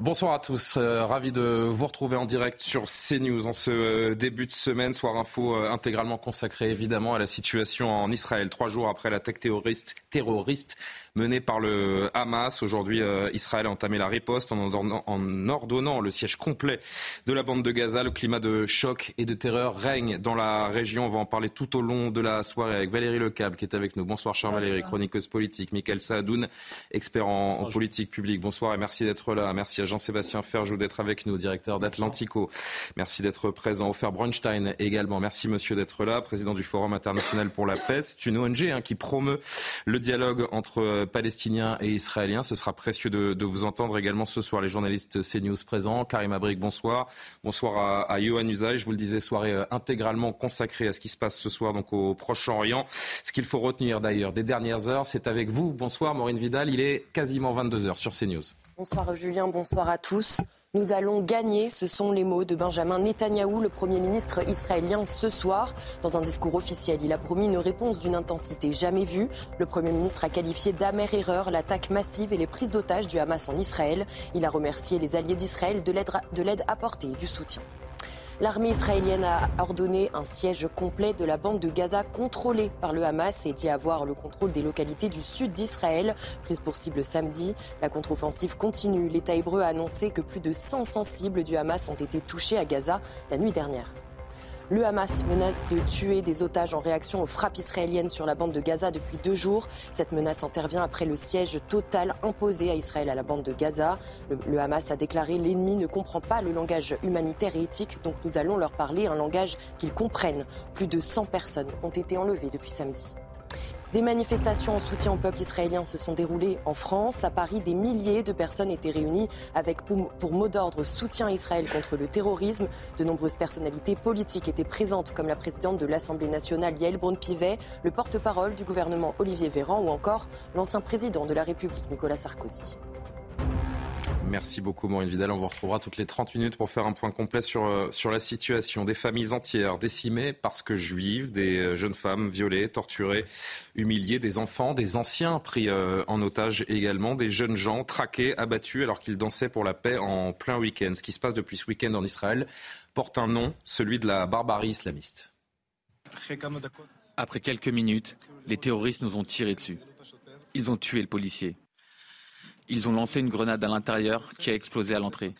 Bonsoir à tous, euh, ravi de vous retrouver en direct sur CNews en ce euh, début de semaine, soir info euh, intégralement consacré évidemment à la situation en Israël. Trois jours après l'attaque terroriste, terroriste menée par le Hamas, aujourd'hui Israël a entamé la riposte en ordonnant, en ordonnant le siège complet de la bande de Gaza. Le climat de choc et de terreur règne dans la région. On va en parler tout au long de la soirée avec Valérie Lecable qui est avec nous. Bonsoir cher Valérie, chroniqueuse politique. Michael Saadoun, expert en, en politique publique. Bonsoir et merci d'être là. Merci à Jean-Sébastien Ferjou d'être avec nous, directeur d'Atlantico. Merci d'être présent. Ofer Bronstein également. Merci monsieur d'être là, président du Forum international pour la paix. C'est une ONG hein, qui promeut le dialogue entre euh, Palestiniens et Israéliens. Ce sera précieux de, vous entendre également ce soir les journalistes CNews présents. Karim Abrik, bonsoir. Bonsoir à, à Johan Usaï. Je vous le disais, soirée euh, intégralement consacrée à ce qui se passe ce soir donc au Proche-Orient. Ce qu'il faut retenir d'ailleurs des dernières heures, c'est avec vous. Bonsoir Maureen Vidal. Il est quasiment 22 heures sur CNews. Bonsoir Julien, bonsoir à tous. Nous allons gagner, ce sont les mots de Benjamin Netanyahou, le Premier ministre israélien, ce soir. Dans un discours officiel, il a promis une réponse d'une intensité jamais vue. Le Premier ministre a qualifié d'amère erreur l'attaque massive et les prises d'otages du Hamas en Israël. Il a remercié les alliés d'Israël de l'aide apportée et du soutien. L'armée israélienne a ordonné un siège complet de la bande de Gaza contrôlée par le Hamas et dit avoir le contrôle des localités du sud d'Israël. Prise pour cible samedi, la contre-offensive continue. L'État hébreu a annoncé que plus de 500 cibles du Hamas ont été touchées à Gaza la nuit dernière. Le Hamas menace de tuer des otages en réaction aux frappes israéliennes sur la bande de Gaza depuis deux jours. Cette menace intervient après le siège total imposé à Israël à la bande de Gaza. Le, Hamas a déclaré l'ennemi ne comprend pas le langage humanitaire et éthique, donc nous allons leur parler un langage qu'ils comprennent. Plus de 100 personnes ont été enlevées depuis samedi. Des manifestations en soutien au peuple israélien se sont déroulées en France. À Paris, des milliers de personnes étaient réunies avec pour, mot d'ordre soutien à Israël contre le terrorisme. De nombreuses personnalités politiques étaient présentes, comme la présidente de l'Assemblée nationale Yael Braun-Pivet, le porte-parole du gouvernement Olivier Véran ou encore l'ancien président de la République Nicolas Sarkozy. Merci beaucoup Maureen Vidal. On vous retrouvera toutes les 30 minutes pour faire un point complet sur, euh, sur la situation. Des familles entières décimées parce que juives, des euh, jeunes femmes violées, torturées, humiliées, des enfants, des anciens pris euh, en otage également, des jeunes gens traqués, abattus alors qu'ils dansaient pour la paix en plein week-end. Ce qui se passe depuis ce week-end en Israël porte un nom, celui de la barbarie islamiste. Après quelques minutes, les terroristes nous ont tiré dessus. Ils ont tué le policier. Ils ont lancé une grenade à l'intérieur qui a explosé à l'entrée.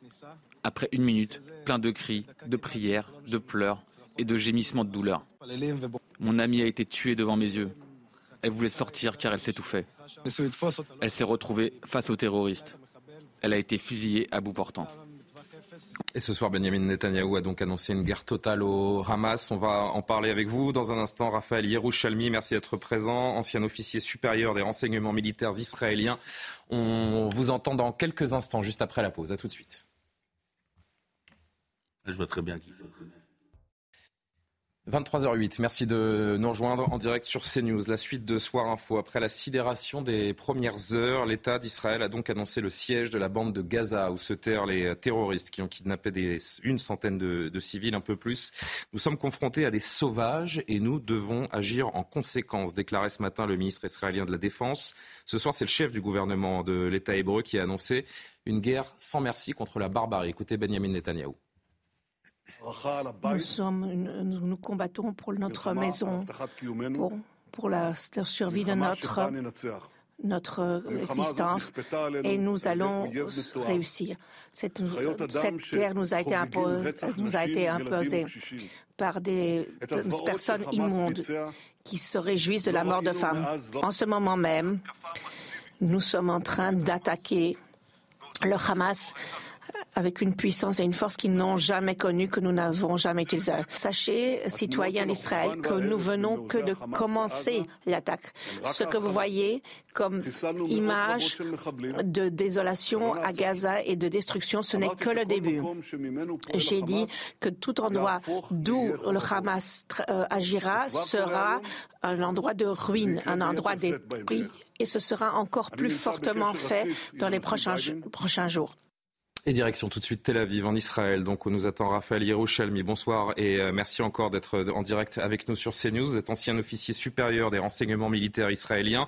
Après une minute, plein de cris, de prières, de pleurs et de gémissements de douleur. Mon amie a été tuée devant mes yeux. Elle voulait sortir car elle s'étouffait. Elle s'est retrouvée face aux terroristes. Elle a été fusillée à bout portant. Et ce soir, Benjamin Netanyahou a donc annoncé une guerre totale au Hamas. On va en parler avec vous dans un instant. Raphaël Yerouchalmi, merci d'être présent, ancien officier supérieur des renseignements militaires israéliens. On vous entend dans quelques instants, juste après la pause. À tout de suite. Je vois très bien qui. 23h08, merci de nous rejoindre en direct sur CNews. La suite de Soir Info. Après la sidération des premières heures, l'État d'Israël a donc annoncé le siège de la bande de Gaza où se terrent les terroristes qui ont kidnappé des, une centaine de, civils, un peu plus. Nous sommes confrontés à des sauvages et nous devons agir en conséquence, déclarait ce matin le ministre israélien de la Défense. Ce soir, c'est le chef du gouvernement de l'État hébreu qui a annoncé une guerre sans merci contre la barbarie. Écoutez Benjamin Netanyahou. Nous, sommes une, nous, combattons pour notre maison, pour, pour la, la survie de notre, notre existence. et nous allons réussir. Cette, cette guerre nous a été imposée, nous a été imposée par des personnes immondes qui se réjouissent de la mort de femmes. En ce moment même, nous sommes en train d'attaquer le Hamas avec une puissance et une force qu'ils n'ont jamais connue, que nous n'avons jamais utilisée. Sachez, citoyens d'Israël, que nous venons que de commencer l'attaque. Ce que vous voyez comme image de désolation à Gaza et de destruction, ce n'est que le début. J'ai dit que tout endroit d'où le Hamas euh, agira sera un endroit de ruine, un endroit d'épris, et ce sera encore plus fortement fait dans les prochains, prochains jours. Et direction tout de suite Tel Aviv, en Israël. Donc, on nous attend Raphaël Yerushalmi. Bonsoir et euh, merci encore d'être en direct avec nous sur CNews. Vous êtes ancien officier supérieur des renseignements militaires israéliens.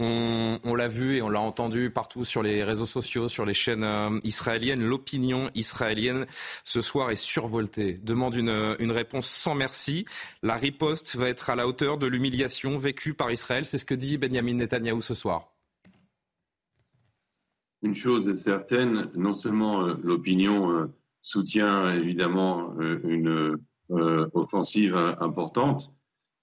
On, l'a vu et on l'a entendu partout sur les réseaux sociaux, sur les chaînes euh, israéliennes. L'opinion israélienne ce soir est survoltée, demande une, une réponse sans merci. La riposte va être à la hauteur de l'humiliation vécue par Israël. C'est ce que dit Benjamin Netanyahou ce soir. Une chose est certaine, non seulement euh, l'opinion euh, soutient évidemment une offensive importante,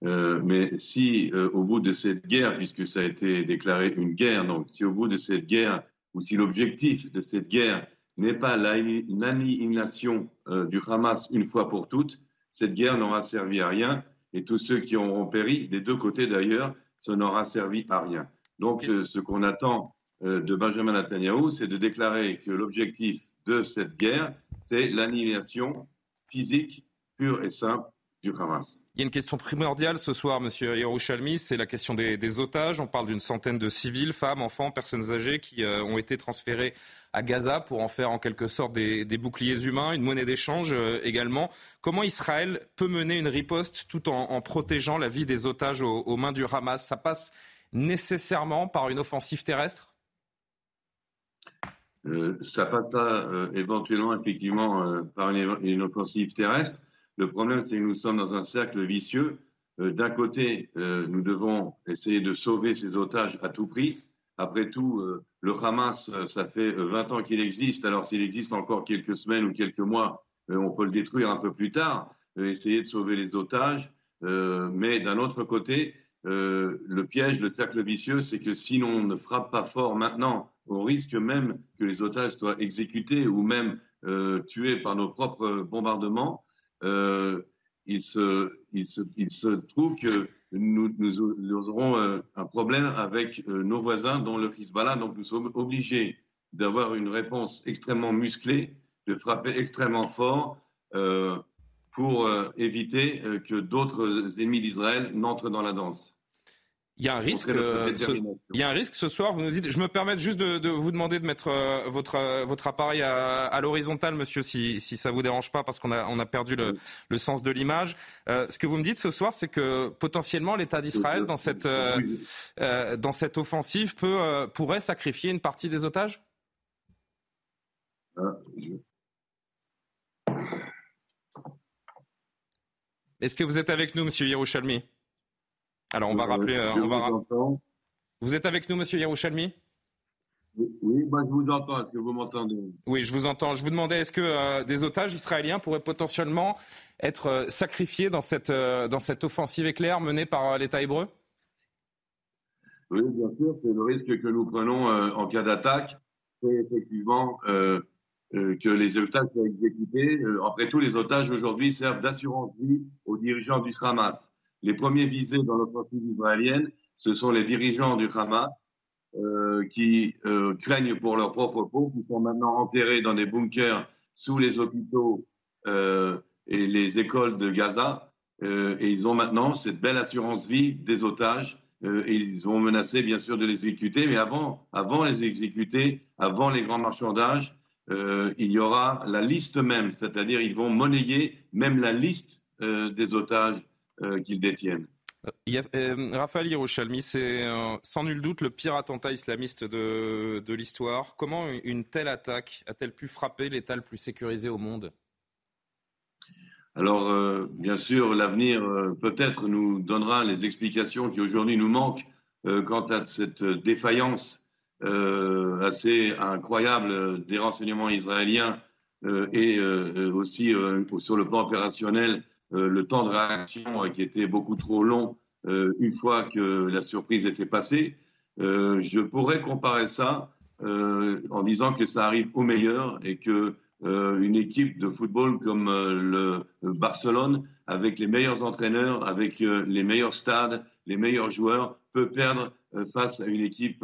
euh, mais si euh, au bout de cette guerre, puisque ça a été déclaré une guerre, donc si au bout de cette guerre, ou si l'objectif de cette guerre n'est pas l'annihilation euh, du Hamas une fois pour toutes, cette guerre n'aura servi à rien, et tous ceux qui auront péri, des deux côtés d'ailleurs, ça n'aura servi à rien. Donc ce qu'on attend de Benjamin Netanyahu, c'est de déclarer que l'objectif de cette guerre, c'est l'annihilation physique pure et simple il y a une question primordiale ce soir, Monsieur Yerushalmi, c'est la question des, otages. On parle d'une centaine de civils, femmes, enfants, personnes âgées qui euh, ont été transférés à Gaza pour en faire en quelque sorte des, boucliers humains, une monnaie d'échange euh, également. Comment Israël peut mener une riposte tout en, protégeant la vie des otages aux, mains du Hamas? Ça passe nécessairement par une offensive terrestre? Euh, Ça passe éventuellement effectivement par une offensive terrestre. Le problème, c'est que nous sommes dans un cercle vicieux. Euh, d'un côté, euh, nous devons essayer de sauver ces otages à tout prix. Après tout, euh, le Hamas, ça fait 20 ans qu'il existe. Alors s'il existe encore quelques semaines ou quelques mois, on peut le détruire un peu plus tard, essayer de sauver les otages. mais d'un autre côté, le piège, le cercle vicieux, c'est que si l'on ne frappe pas fort maintenant, on risque même que les otages soient exécutés ou même tués par nos propres bombardements. Euh, il, se, trouve que nous, aurons euh, un problème avec euh, nos voisins, dont le Hezbollah. Donc nous sommes obligés d'avoir une réponse extrêmement musclée, de frapper extrêmement fort pour éviter que d'autres ennemis d'Israël n'entrent dans la danse. Il y a un risque. Euh, ce, il y a un risque ce soir. Vous nous dites. Je me permets juste de, vous demander de mettre euh, votre euh, votre appareil à, l'horizontale, monsieur, si si ça vous dérange pas, parce qu'on a on a perdu le, le sens de l'image. ce que vous me dites ce soir, c'est que potentiellement l'État d'Israël dans cette dans cette offensive peut pourrait sacrifier une partie des otages? Est-ce que vous êtes avec nous, monsieur Yerushalmi? Alors on va rappeler. Euh, on va vous, êtes avec nous, Monsieur Yerushalmi? Oui, moi je vous entends. Est-ce que vous m'entendez? Oui, je vous entends. Je vous demandais, est-ce que euh, des otages israéliens pourraient potentiellement être euh, sacrifiés dans cette, dans cette offensive éclair menée par l'État hébreu? Oui, bien sûr. C'est le risque que nous prenons en cas d'attaque. C'est effectivement que les otages soient exécutés. après tout, les otages aujourd'hui servent d'assurance vie aux dirigeants du Hamas. Les premiers visés dans l'offensive israélienne, ce sont les dirigeants du Hamas euh, qui euh, craignent pour leur propre peau, qui sont maintenant enterrés dans des bunkers sous les hôpitaux euh, et les écoles de Gaza. Euh, et ils ont maintenant cette belle assurance vie des otages. Euh, et ils ont menacé, bien sûr, de les exécuter. Mais avant, avant les exécuter, avant les grands marchandages, il y aura la liste même, c'est-à-dire ils vont monnayer même la liste des otages euh, qu'ils détiennent. Euh, euh, Raphaël Yerushalmi, c'est sans nul doute le pire attentat islamiste de, de l'histoire. Comment une telle attaque a-t-elle pu frapper l'État le plus sécurisé au monde? Alors, bien sûr, l'avenir peut-être nous donnera les explications qui aujourd'hui nous manquent quant à cette défaillance assez incroyable des renseignements israéliens et aussi sur le plan opérationnel euh, le temps de réaction qui était beaucoup trop long euh, une fois que la surprise était passée. Euh, je pourrais comparer ça en disant que ça arrive au meilleur et que une équipe de football comme le Barcelone, avec les meilleurs entraîneurs, avec les meilleurs stades, les meilleurs joueurs, peut perdre face à une équipe,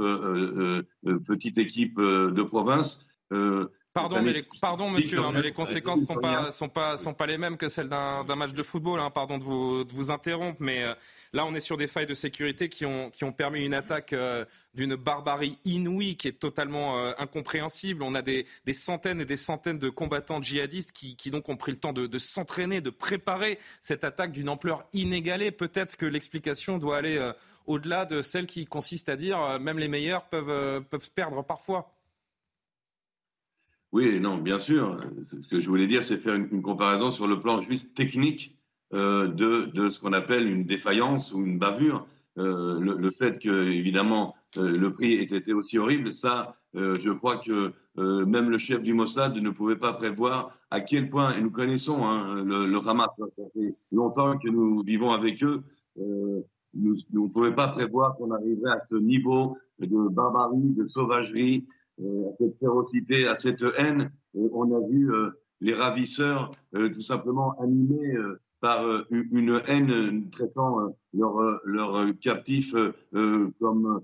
petite équipe de province. Pardon, mais les, pardon monsieur, hein, mais les conséquences ne sont pas, sont, pas, sont pas les mêmes que celles d'un match de football. Hein, pardon de vous, de vous interrompre, mais euh, là, on est sur des failles de sécurité qui ont, qui ont permis une attaque euh, d'une barbarie inouïe qui est totalement euh, incompréhensible. On a des, des, centaines et des centaines de combattants djihadistes qui, qui donc ont pris le temps de, de s'entraîner, de préparer cette attaque d'une ampleur inégalée. Peut-être que l'explication doit aller au-delà de celle qui consiste à dire même les meilleurs peuvent, peuvent perdre parfois. Oui, non, bien sûr. Ce que je voulais dire, c'est faire une, comparaison sur le plan juste technique euh, de, de, ce qu'on appelle une défaillance ou une bavure. Euh, le, fait que, évidemment, euh, le prix ait été aussi horrible, ça, euh, je crois que euh, même le chef du Mossad ne pouvait pas prévoir à quel point, et nous connaissons hein, le, le, Hamas, ça fait longtemps que nous vivons avec eux, nous ne pouvions pas prévoir qu'on arriverait à ce niveau de barbarie, de sauvagerie, euh, à cette férocité, à cette haine. on a vu euh, les ravisseurs euh, tout simplement animés par une haine traitant leurs leur captifs comme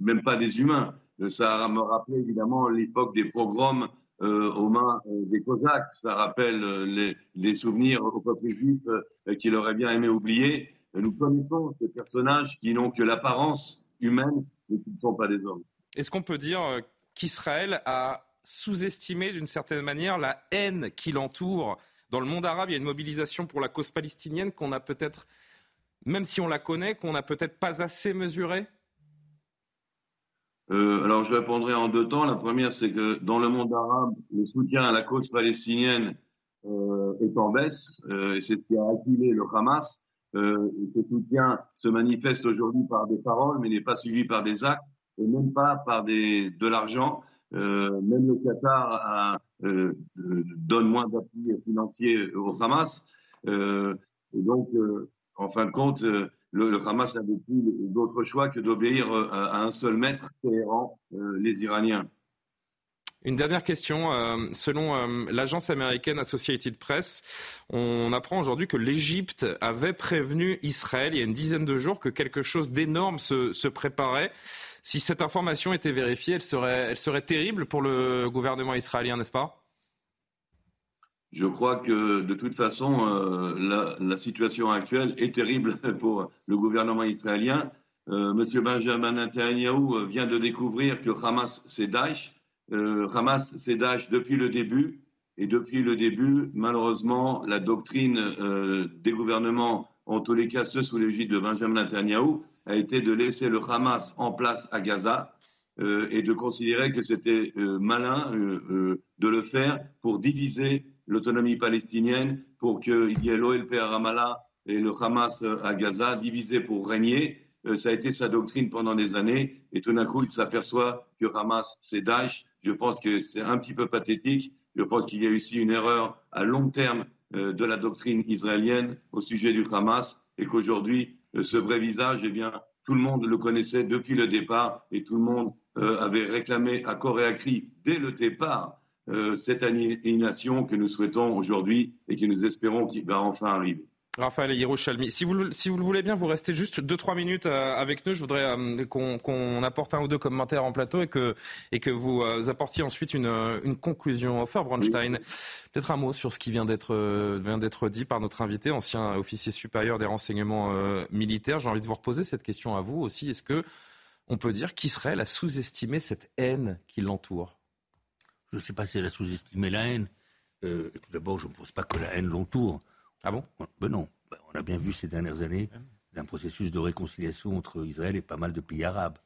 même pas des humains. Ça me rappelait évidemment l'époque des pogroms aux mains des Cosaques. Ça rappelle les, les, souvenirs au peuple juif qu'il aurait bien aimé oublier. Nous connaissons ces personnages qui n'ont que l'apparence humaine, mais qui ne sont pas des hommes. Est-ce qu'on peut dire qu'Israël a sous-estimé d'une certaine manière la haine qui l'entoure? Dans le monde arabe, il y a une mobilisation pour la cause palestinienne qu'on a peut-être, même si on la connaît, qu'on n'a peut-être pas assez mesurée? Euh, alors, je répondrai en deux temps. La première, c'est que dans le monde arabe, le soutien à la cause palestinienne euh, est en baisse, euh, et c'est ce qui a acculé le Hamas. Ce soutien se manifeste aujourd'hui par des paroles, mais n'est pas suivi par des actes et même pas par de l'argent. Euh, même le Qatar euh, donne moins d'appui financier au Hamas. Euh, et donc, euh, en fin de compte, euh, le, Hamas n'avait plus d'autre choix que d'obéir à, à, un seul maître, Téhéran, les Iraniens. Une dernière question. Euh, selon euh, l'agence américaine Associated Press, on apprend aujourd'hui que l'Égypte avait prévenu Israël il y a une dizaine de jours que quelque chose d'énorme se, préparait. Si cette information était vérifiée, elle serait, terrible pour le gouvernement israélien, n'est-ce pas? Je crois que de toute façon, euh, la, situation actuelle est terrible pour le gouvernement israélien. Monsieur Benjamin Netanyahu vient de découvrir que Hamas, c'est Daesh euh, Hamas, c'est Daesh depuis le début. Et depuis le début, malheureusement, la doctrine euh, des gouvernements, en tous les cas ceux sous l'égide de Benjamin Netanyahu, a été de laisser le Hamas en place à Gaza euh, et de considérer que c'était euh, malin de le faire pour diviser l'autonomie palestinienne, pour qu'il y ait l'OLP à Ramallah et le Hamas à Gaza, divisé pour régner. ça a été sa doctrine pendant des années et tout d'un coup, il s'aperçoit que Hamas, c'est Daesh je pense que c'est un petit peu pathétique. Je pense qu'il y a aussi une erreur à long terme euh, de la doctrine israélienne au sujet du Hamas et qu'aujourd'hui, euh, ce vrai visage, eh bien, tout le monde le connaissait depuis le départ et tout le monde euh, avait réclamé à corps et à cri dès le départ cette annihilation que nous souhaitons aujourd'hui et que nous espérons qu'il va enfin arriver. Raphaël Yerushalmi, si vous, si vous le voulez bien, vous restez juste 2-3 minutes euh, avec nous. Je voudrais euh, qu'on apporte un ou deux commentaires en plateau et que, vous euh, apportiez ensuite une, une conclusion. Offer Bronstein, peut-être un mot sur ce qui vient d'être dit par notre invité, ancien officier supérieur des renseignements militaires. J'ai envie de vous reposer cette question à vous aussi. Est-ce que on peut dire qu'Israël a sous-estimé cette haine qui l'entoure? Je ne sais pas si elle a sous-estimé la haine. tout d'abord, je ne pense pas que la haine l'entoure. Ah bon? Ben non. Ben, on a bien vu ces dernières années un processus de réconciliation entre Israël et pas mal de pays arabes.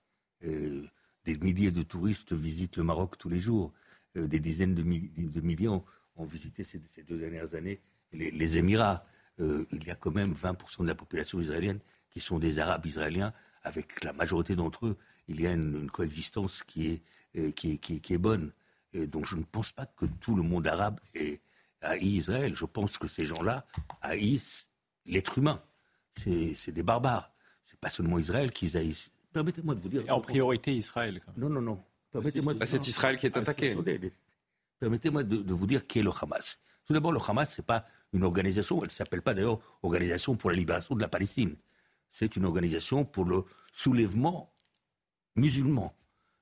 Euh, des milliers de touristes visitent le Maroc tous les jours. Euh, des dizaines de, milliers ont, visité ces, deux dernières années les, Émirats. Euh, il y a quand même 20% de la population israélienne qui sont des Arabes israéliens. Avec la majorité d'entre eux, il y a une, coexistence qui est, qui, qui est bonne. donc je ne pense pas que tout le monde arabe est, haït Israël. Je pense que ces gens-là haïssent l'être humain. C'est des barbares. C'est pas seulement Israël qu'ils haïssent. Permettez-moi de vous dire. En priorité Israël. Non, non, non. Permettez-moi. Bah, c'est Israël qui est attaqué. Permettez-moi de, vous dire qui est le Hamas. Tout d'abord, le Hamas, ce n'est pas une organisation, elle ne s'appelle pas d'ailleurs Organisation pour la libération de la Palestine. C'est une organisation pour le soulèvement musulman,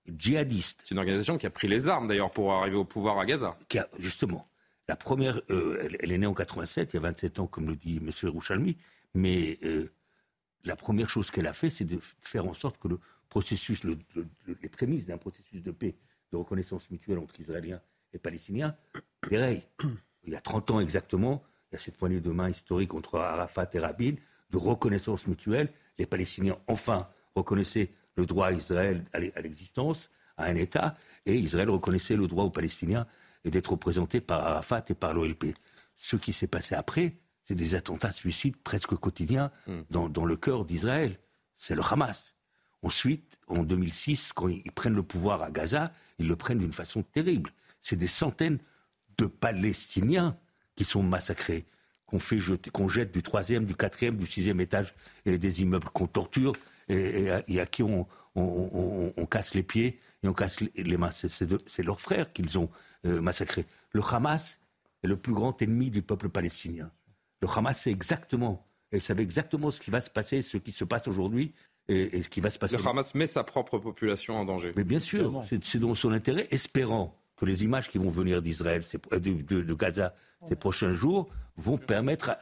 djihadiste. C'est une organisation qui a pris les armes d'ailleurs pour arriver au pouvoir à Gaza. Qui a, justement. La première, euh, elle, est née en 87, il y a 27 ans, comme le dit M. Rouchalmi, mais euh, la première chose qu'elle a fait, c'est de faire en sorte que le processus, les prémices d'un processus de paix, de reconnaissance mutuelle entre Israéliens et Palestiniens, déraillent. Il y a 30 ans exactement, il y a cette poignée de main historique entre Arafat et Rabin, de reconnaissance mutuelle. Les Palestiniens, enfin, reconnaissaient le droit à Israël à l'existence, à un État, et Israël reconnaissait le droit aux Palestiniens d'être représentés par Arafat et par l'OLP. Ce qui s'est passé après, c'est des attentats suicides presque quotidiens hmm. dans, le cœur d'Israël. C'est le Hamas. Ensuite, en 2006, quand ils prennent le pouvoir à Gaza, ils le prennent d'une façon terrible. C'est des centaines de Palestiniens qui sont massacrés, qu'on fait jeter, qu'on jette du troisième, du quatrième, du sixième étage des immeubles, qu'on torture et, à qui on, casse les pieds et on casse les mains. C'est leurs frères qu'ils ont euh, massacrés. Le Hamas est le plus grand ennemi du peuple palestinien. Le Hamas sait exactement, et savait exactement ce qui va se passer, ce qui se passe aujourd'hui et, ce qui va se passer. Le Hamas met sa propre population en danger. Mais bien sûr, c'est dans son intérêt, espérant que les images qui vont venir d'Israël, de, de, Gaza, ces prochains jours, vont permettre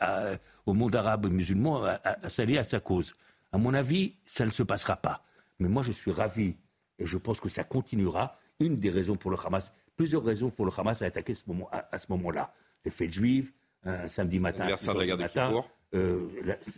au monde arabe et musulman à, s'allier à sa cause. À mon avis, ça ne se passera pas. Mais moi, je suis ravi, et je pense que ça continuera. Une des raisons pour le Hamas, plusieurs raisons pour le Hamas à attaquer ce moment, à, ce moment-là. Les fêtes juives, un samedi matin, de la guerre de Kippour. Euh,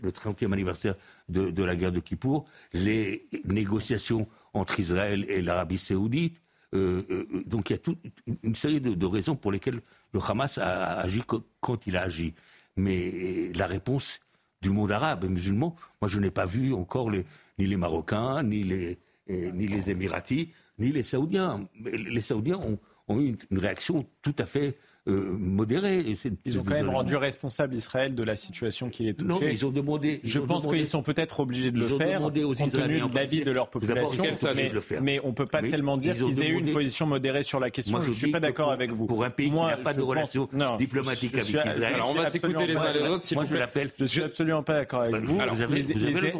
le 30e anniversaire de, la guerre de Kippour, les négociations entre Israël et l'Arabie saoudite. Euh, euh, donc il y a toute une série de, raisons pour lesquelles le Hamas a, agi quand il a agi. Mais la réponse du monde arabe et musulman, moi je n'ai pas vu encore les, ni les Marocains, ni les, ni les Émiratis, ni les Saoudiens. Les Saoudiens ont, ont eu une réaction tout à fait euh, modéré. Ils ont quand même rendu responsable Israël de la situation qui est touchée. Non, ils ont demandé. je pense qu'ils sont peut-être obligés de le faire, compte tenu de l'avis de leur population. Mais, mais, on ne peut pas tellement dire qu'ils aient eu une position modérée sur la question. je ne suis pas d'accord avec vous. Pour un pays qui n'a pas de relation diplomatique avec Israël. Alors on va s'écouter les uns les autres. Moi, je l'appelle. Je suis absolument pas d'accord avec vous.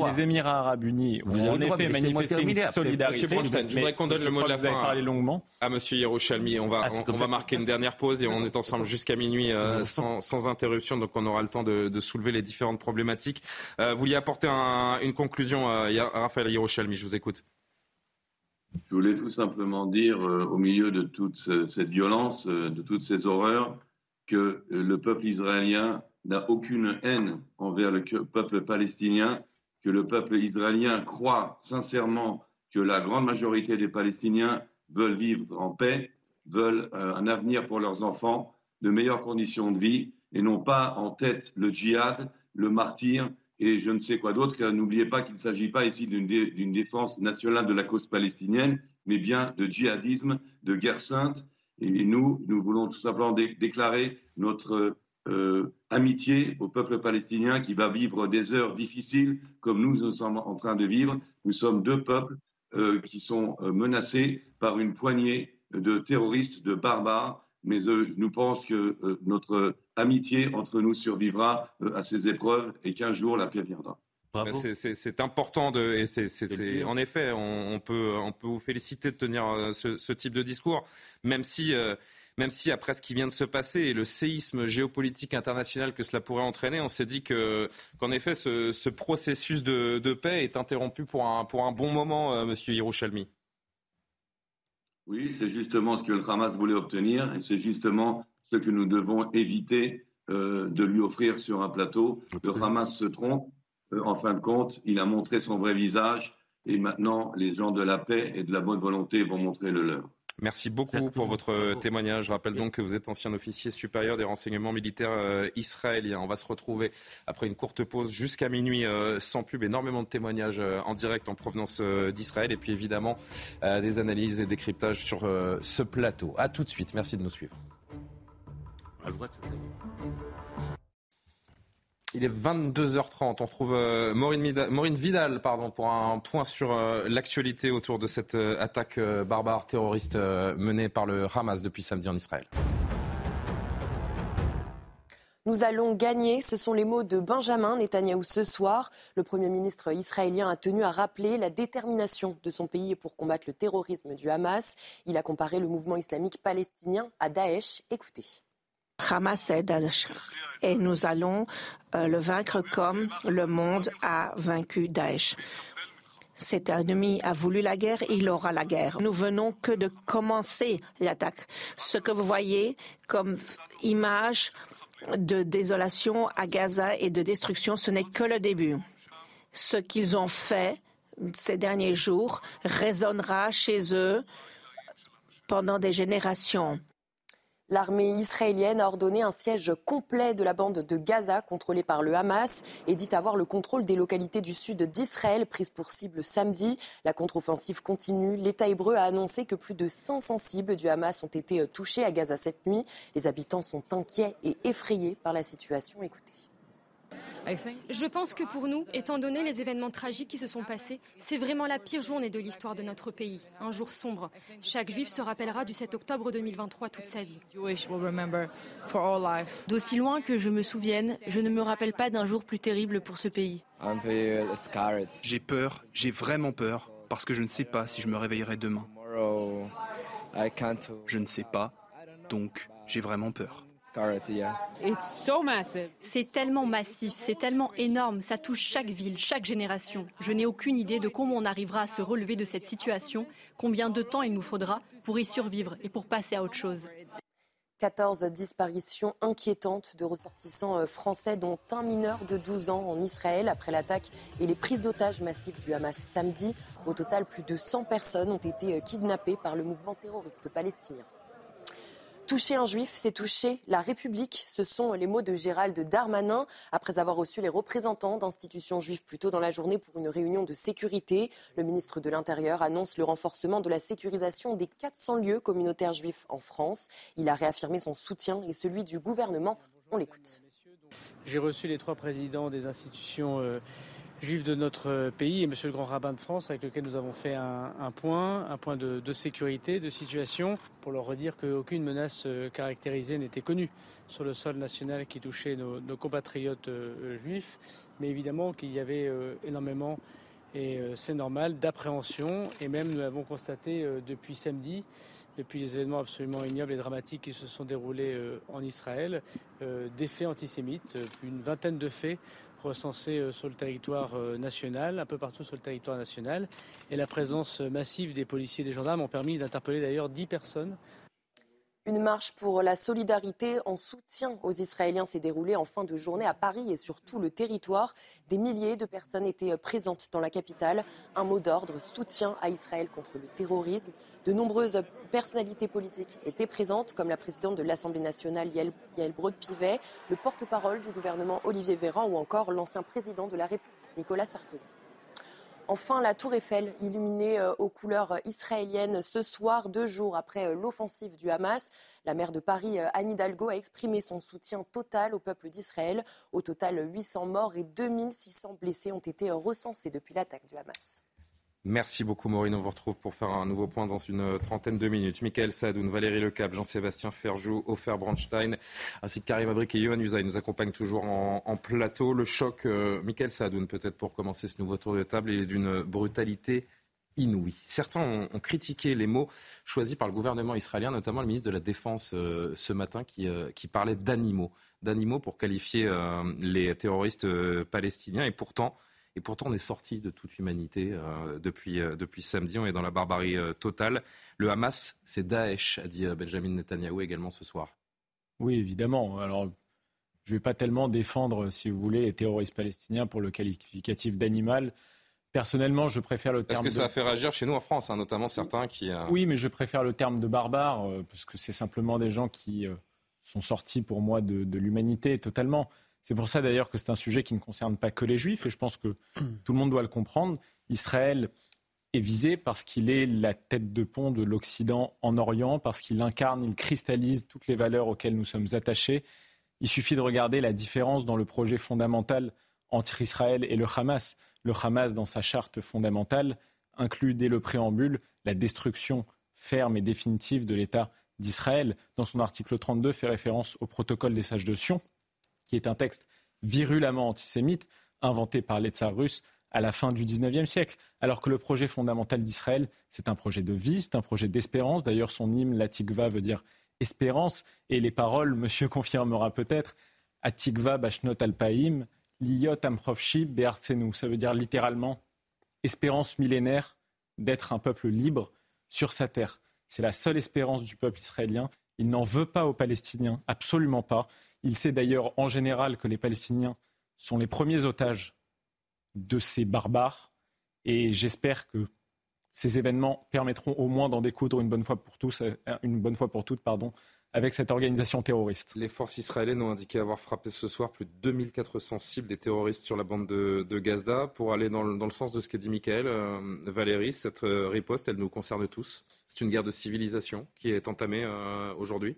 Les Émirats Arabes Unis ont en effet manifesté une solidarité. Je voudrais qu'on donne le mot de la fin. À Monsieur Yerushalmi, on va ah, marquer une dernière pause et on est ensemble jusqu'à minuit euh, sans, interruption, donc on aura le temps de, soulever les différentes problématiques. Euh, vous vouliez apporter une conclusion, euh, Raphaël Hirochalmi, je vous écoute. Je voulais tout simplement dire, au milieu de toute cette violence, de toutes ces horreurs, que le peuple israélien n'a aucune haine envers le peuple palestinien, que le peuple israélien croit sincèrement que la grande majorité des Palestiniens veulent vivre en paix, veulent un avenir pour leurs enfants de meilleures conditions de vie et non pas en tête le djihad, le martyr et je ne sais quoi d'autre, n'oubliez pas qu'il ne s'agit pas ici d'une défense nationale de la cause palestinienne, mais bien de djihadisme, de guerre sainte. Et nous, nous voulons tout simplement déclarer notre euh, amitié au peuple palestinien qui va vivre des heures difficiles comme nous, nous sommes en train de vivre. Nous sommes deux peuples euh, qui sont euh, menacés par une poignée de terroristes, de barbares, mais nous pensons que euh, notre amitié entre nous survivra euh, à ces épreuves et qu'un jour la paix viendra. C'est important de, et c'est, en effet, on, peut, on peut vous féliciter de tenir euh, ce, type de discours, même si, même si après ce qui vient de se passer et le séisme géopolitique international que cela pourrait entraîner, on s'est dit que, qu'en effet, ce, processus de, paix est interrompu pour un, pour un bon moment, Monsieur Hiroshima. Oui, c'est justement ce que le Hamas voulait obtenir et c'est justement ce que nous devons éviter euh, de lui offrir sur un plateau. Le Hamas se trompe. Euh, en fin de compte, il a montré son vrai visage et maintenant les gens de la paix et de la bonne volonté vont montrer le leur. Merci beaucoup pour votre témoignage. Je rappelle donc que vous êtes ancien officier supérieur des renseignements militaires euh, israéliens. On va se retrouver après une courte pause jusqu'à minuit euh, sans pub. Énormément de témoignages euh, en direct en provenance d'Israël et puis évidemment des analyses et décryptages sur ce plateau. A tout de suite. Merci de nous suivre. Il est 22h30. On retrouve euh, Maureen, Vidal pardon, pour un point sur euh, l'actualité autour de cette euh, attaque euh, barbare terroriste menée par le Hamas depuis samedi en Israël. Nous allons gagner, ce sont les mots de Benjamin Netanyahou ce soir. Le Premier ministre israélien a tenu à rappeler la détermination de son pays pour combattre le terrorisme du Hamas. Il a comparé le mouvement islamique palestinien à Daesh. Écoutez. Hamas Daesh et nous allons euh, le vaincre comme le monde a vaincu Daesh. Cet ennemi a voulu la guerre, il aura la guerre. Nous venons que de commencer l'attaque. Ce que vous voyez comme image de désolation à Gaza et de destruction, ce n'est que le début. Ce qu'ils ont fait ces derniers jours résonnera chez eux pendant des générations. L'armée israélienne a ordonné un siège complet de la bande de Gaza contrôlée par le Hamas et dit avoir le contrôle des localités du sud d'Israël prises pour cible samedi. La contre-offensive continue. L'État hébreu a annoncé que plus de 500 cibles du Hamas ont été touchées à Gaza cette nuit. Les habitants sont inquiets et effrayés par la situation. Écoutez. Je pense que pour nous, étant donné les événements tragiques qui se sont passés, c'est vraiment la pire journée de l'histoire de notre pays. Un jour sombre. Chaque juif se rappellera du 7 octobre 2023 toute sa vie. D'aussi loin que je me souvienne, je ne me rappelle pas d'un jour plus terrible pour ce pays. J'ai peur, j'ai vraiment peur, parce que je ne sais pas si je me réveillerai demain. Je ne sais pas, donc j'ai vraiment peur. C'est tellement massif, c'est tellement énorme, ça touche chaque ville, chaque génération. Je n'ai aucune idée de comment on arrivera à se relever de cette situation, combien de temps il nous faudra pour y survivre et pour passer à autre chose. 14 disparitions inquiétantes de ressortissants euh, français, dont un mineur de 12 ans en Israël après l'attaque et les prises d'otages massives du Hamas samedi. Au total, plus de 100 personnes ont été euh, kidnappées par le mouvement terroriste palestinien. Toucher un juif, c'est toucher la République. Ce sont les mots de Gérald Darmanin après avoir reçu les représentants d'institutions juives plus tôt dans la journée pour une réunion de sécurité. Le ministre de l'Intérieur annonce le renforcement de la sécurisation des 400 lieux communautaires juifs en France. Il a réaffirmé son soutien et celui du gouvernement. On l'écoute. J'ai reçu les trois présidents des institutions euh, juifs de notre pays et Monsieur le Grand Rabbin de France avec lequel nous avons fait un, point, un point de, sécurité, de situation, pour leur redire qu'aucune menace euh, caractérisée n'était connue sur le sol national qui touchait nos, compatriotes euh, juifs, mais évidemment qu'il y avait euh, énormément, et c'est normal, d'appréhension, et même nous l'avons constaté depuis samedi, depuis les événements absolument ignobles et dramatiques qui se sont déroulés en Israël, des faits antisémites, une vingtaine de faits recensés euh, sur le territoire euh, national, un peu partout sur le territoire national. Et la présence massive des policiers et des gendarmes ont permis d'interpeller d'ailleurs 10 personnes une marche pour la solidarité en soutien aux Israéliens s'est déroulée en fin de journée à Paris et sur tout le territoire. Des milliers de personnes étaient présentes dans la capitale. Un mot d'ordre, soutien à Israël contre le terrorisme. De nombreuses personnalités politiques étaient présentes, comme la présidente de l'Assemblée nationale Yael Braud-Pivet, le porte-parole du gouvernement Olivier Véran ou encore l'ancien président de la République Nicolas Sarkozy. Enfin, la tour Eiffel, illuminée euh, aux couleurs israéliennes ce soir, deux jours après euh, l'offensive du Hamas. La maire de Paris, euh, Anne Hidalgo, a exprimé son soutien total au peuple d'Israël. Au total, 800 morts et 2600 blessés ont été recensés depuis l'attaque du Hamas. Merci beaucoup Maureen. On vous retrouve pour faire un nouveau point dans une trentaine de minutes. Michael Sadoun, Valérie Lecap, Jean-Sébastien Ferjou, Ofer Branstein, ainsi que Karim Abrik et Yohann Usaï nous accompagnent toujours en, plateau. Le choc, euh, Michael Sadoun, peut-être pour commencer ce nouveau tour de table, il est d'une brutalité inouïe. Certains ont, critiqué les mots choisis par le gouvernement israélien, notamment le ministre de la Défense euh, ce matin qui, euh, qui parlait d'animaux. D'animaux pour qualifier les terroristes palestiniens. Et pourtant, et pourtant, on est sorti de toute humanité euh, depuis, euh, depuis samedi. On est dans la barbarie euh, totale. Le Hamas, c'est Daesh, a dit Benjamin Netanyahou également ce soir. Oui, évidemment. Alors, je ne vais pas tellement défendre, si vous voulez, les terroristes palestiniens pour le qualificatif d'animal. Personnellement, je préfère le terme. Parce que ça a fait réagir chez nous en France, hein, notamment certains qui. Oui, mais je préfère le terme de barbare, parce que c'est simplement des gens qui sont sortis pour moi de, de l'humanité totalement. C'est pour ça d'ailleurs que c'est un sujet qui ne concerne pas que les juifs, et je pense que tout le monde doit le comprendre. Israël est visé parce qu'il est la tête de pont de l'Occident en Orient, parce qu'il incarne, il cristallise toutes les valeurs auxquelles nous sommes attachés. Il suffit de regarder la différence dans le projet fondamental entre Israël et le Hamas. Le Hamas, dans sa charte fondamentale, inclut dès le préambule la destruction ferme et définitive de l'État d'Israël. Dans son article 32, fait référence au protocole des sages de Sion, qui est un texte virulemment antisémite, inventé par les tsars russes à la fin du XIXe siècle. Alors que le projet fondamental d'Israël, c'est un projet de vie, c'est un projet d'espérance. D'ailleurs, son hymne, la Tikva, veut dire espérance. Et les paroles, monsieur confirmera peut-être, Atikva Bashnot Alpaim, Liot Amrovshi Beartsenu. Ça veut dire littéralement espérance millénaire d'être un peuple libre sur sa terre. C'est la seule espérance du peuple israélien. Il n'en veut pas aux Palestiniens, absolument pas. Il sait d'ailleurs en général que les Palestiniens sont les premiers otages de ces barbares. Et j'espère que ces événements permettront au moins d'en découdre une bonne fois pour euh, toutes, avec cette organisation terroriste. Les forces israéliennes ont indiqué avoir frappé ce soir plus de 2400 cibles des terroristes sur la bande de, Gaza. Pour aller dans le, sens de ce que dit Michael, euh, Valérie, cette euh, riposte, elle nous concerne tous. C'est une guerre de civilisation qui est entamée aujourd'hui.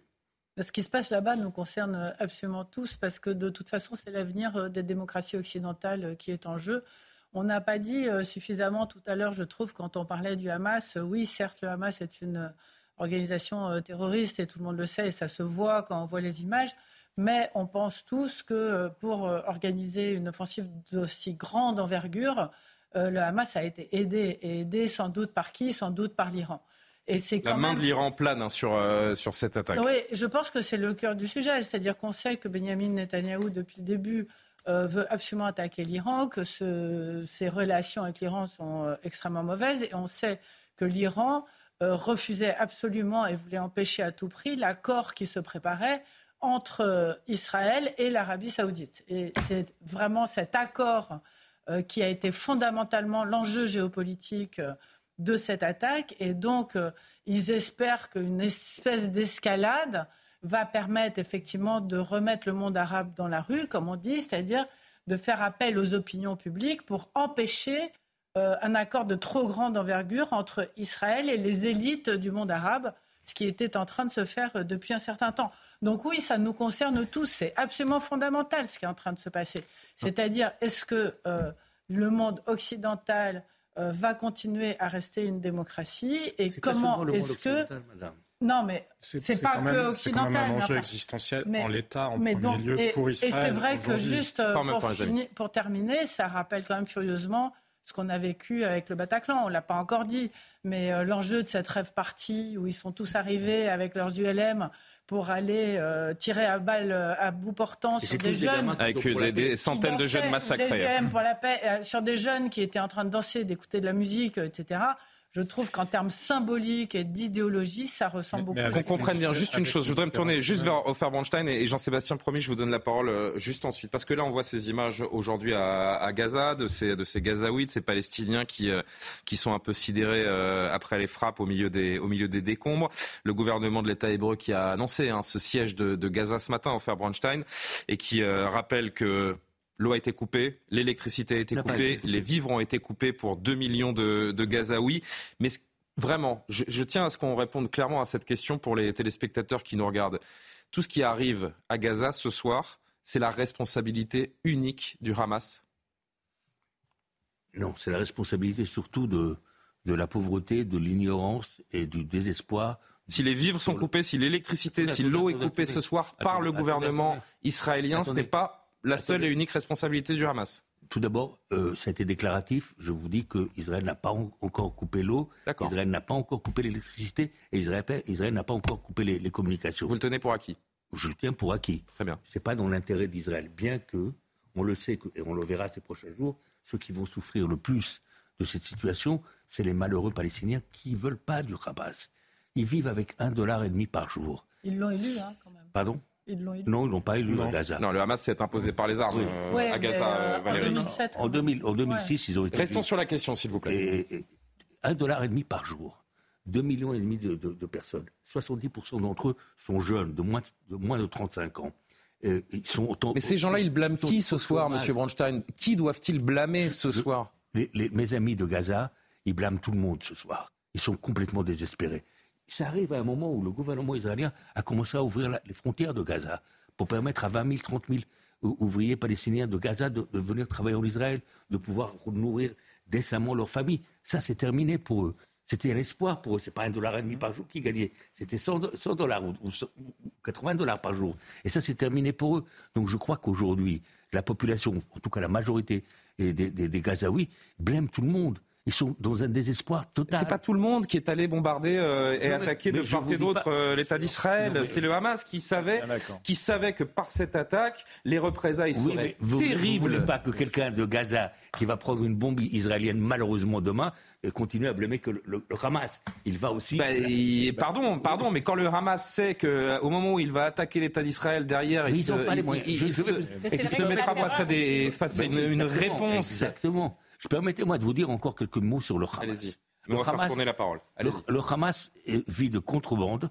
Ce qui se passe là-bas nous concerne absolument tous parce que de toute façon, c'est l'avenir des démocraties occidentales qui est en jeu. On n'a pas dit euh, suffisamment tout à l'heure, je trouve, quand on parlait du Hamas. Euh, oui, certes, le Hamas est une euh, organisation terroriste et tout le monde le sait et ça se voit quand on voit les images. Mais on pense tous que pour organiser une offensive d'aussi grande envergure, le Hamas a été aidé. Et aidé sans doute par qui? Sans doute par l'Iran. Et c'est La main de l'Iran plane hein, sur, sur cette attaque. Oui, je pense que c'est le cœur du sujet. C'est-à-dire qu'on sait que Benjamin Netanyahou, depuis le début, euh, veut absolument attaquer l'Iran, que ses relations avec l'Iran sont euh, extrêmement mauvaises. Et on sait que l'Iran euh, refusait absolument et voulait empêcher à tout prix l'accord qui se préparait entre Israël et l'Arabie saoudite. Et c'est vraiment cet accord qui a été fondamentalement l'enjeu géopolitique de cette attaque. Et donc, ils espèrent qu'une espèce d'escalade va permettre effectivement de remettre le monde arabe dans la rue, comme on dit, c'est-à-dire de faire appel aux opinions publiques pour empêcher euh, un accord de trop grande envergure entre Israël et les élites du monde arabe, ce qui était en train de se faire euh, depuis un certain temps. Donc oui, ça nous concerne tous, c'est absolument fondamental ce qui est en train de se passer. C'est-à-dire, est-ce que euh, le monde occidental va continuer à rester une démocratie et comment est-ce que non, mais c'est pas que occidental. C'est un enjeu existentiel en l'état, en premier lieu pour Israël. Et c'est vrai que juste euh, pour, pour, terminer, ça rappelle quand même furieusement ce qu'on a vécu avec le Bataclan. On l'a pas encore dit, mais euh, l'enjeu de cette rêve partie où ils sont tous arrivés avec leurs ULM pour aller euh, tirer à balles à bout portant sur des jeunes. Avec des, centaines de jeunes massacrés. Des pour la paix, sur des jeunes qui étaient en train de danser, d'écouter de la musique, etc je trouve qu'en termes symboliques et d'idéologie, ça ressemble beaucoup. Mais qu'on comprenne bien juste une chose, je voudrais me tourner juste vers Ofer Bronstein et Jean-Sébastien Promis, je vous donne la parole euh, juste ensuite. Parce que là, on voit ces images aujourd'hui à, Gaza, de ces, de ces Gazaouis, de ces Palestiniens qui, euh, qui sont un peu sidérés euh, après les frappes au milieu, des, au milieu des décombres. Le gouvernement de l'État hébreu qui a annoncé hein, ce siège de, de Gaza ce matin, Ofer Bronstein, et qui rappelle que L'eau a été coupée, l'électricité a été coupée, les vivres ont été coupés pour 2 millions de, Gazaouis. Mais vraiment, je, tiens à ce qu'on réponde clairement à cette question pour les téléspectateurs qui nous regardent. Tout ce qui arrive à Gaza ce soir, c'est la responsabilité unique du Hamas. Non, c'est la responsabilité surtout de, de la pauvreté, de l'ignorance et du désespoir. Si les vivres sont coupés, si l'électricité, si l'eau est coupée ce soir par le gouvernement israélien, ce n'est pas la seule et unique responsabilité du Hamas tout d'abord, euh, ça a été déclaratif. Je vous dis qu'Israël n'a pas encore coupé l'eau, Israël n'a pas encore coupé l'électricité et Israël, n'a pas encore coupé les, communications. Vous le tenez pour acquis Je le tiens pour acquis. Très bien. Ce n'est pas dans l'intérêt d'Israël, bien que, on le sait et on le verra ces prochains jours, ceux qui vont souffrir le plus de cette situation, c'est les malheureux Palestiniens qui ne veulent pas du Hamas. Ils vivent avec un dollar et demi par jour. Ils l'ont élu, hein, quand même. Pardon? Non, ils l'ont pas élu à Gaza. Non, le Hamas s'est imposé par les armes euh, à Gaza, euh, Valérie. En, 2006, ils ont été. Restons sur la question, s'il vous plaît. un dollar et demi par jour. 2 millions et demi de, personnes. 70% d'entre eux sont jeunes, de moins de, moins de 35 ans. ils sont Mais ces gens-là, ils blâment qui ce soir, Monsieur Bronstein Qui doivent-ils blâmer ce soir? Mes amis de Gaza, ils blâment tout le monde ce soir. Ils sont complètement désespérés ça arrive à un moment où le gouvernement israélien a commencé à ouvrir les frontières de Gaza pour permettre à 20 000, 30 000 ouvriers palestiniens de Gaza de, venir travailler en Israël, de pouvoir nourrir décemment leur famille. Ça, c'est terminé pour eux. C'était un espoir pour eux. C'est pas un dollar et demi par jour qu'ils gagnaient. C'était 100, dollars ou, 80 dollars par jour. Et ça, c'est terminé pour eux. Donc je crois qu'aujourd'hui, la population, en tout cas la majorité des, des, Gazaouis, blâment tout le monde. Ils sont dans un désespoir total. C'est pas tout le monde qui est allé bombarder euh, et attaquer de part et d'autre euh, l'État d'Israël. C'est le Hamas qui savait, ah, qui savait que par cette attaque, les représailles oui, seraient vous, terribles. Vous voulez pas que quelqu'un de Gaza qui va prendre une bombe israélienne malheureusement demain euh, continue à blâmer que le, Hamas. Il va aussi. Bah, pardon, pardon, mais quand le Hamas sait que au moment où il va attaquer l'État d'Israël derrière, il, se, mettra face à, des, face à une réponse. Exactement. Permettez-moi de vous dire encore quelques mots sur le Hamas. Allez-y. On va Hamas, la parole. Le, Hamas vit de contrebande,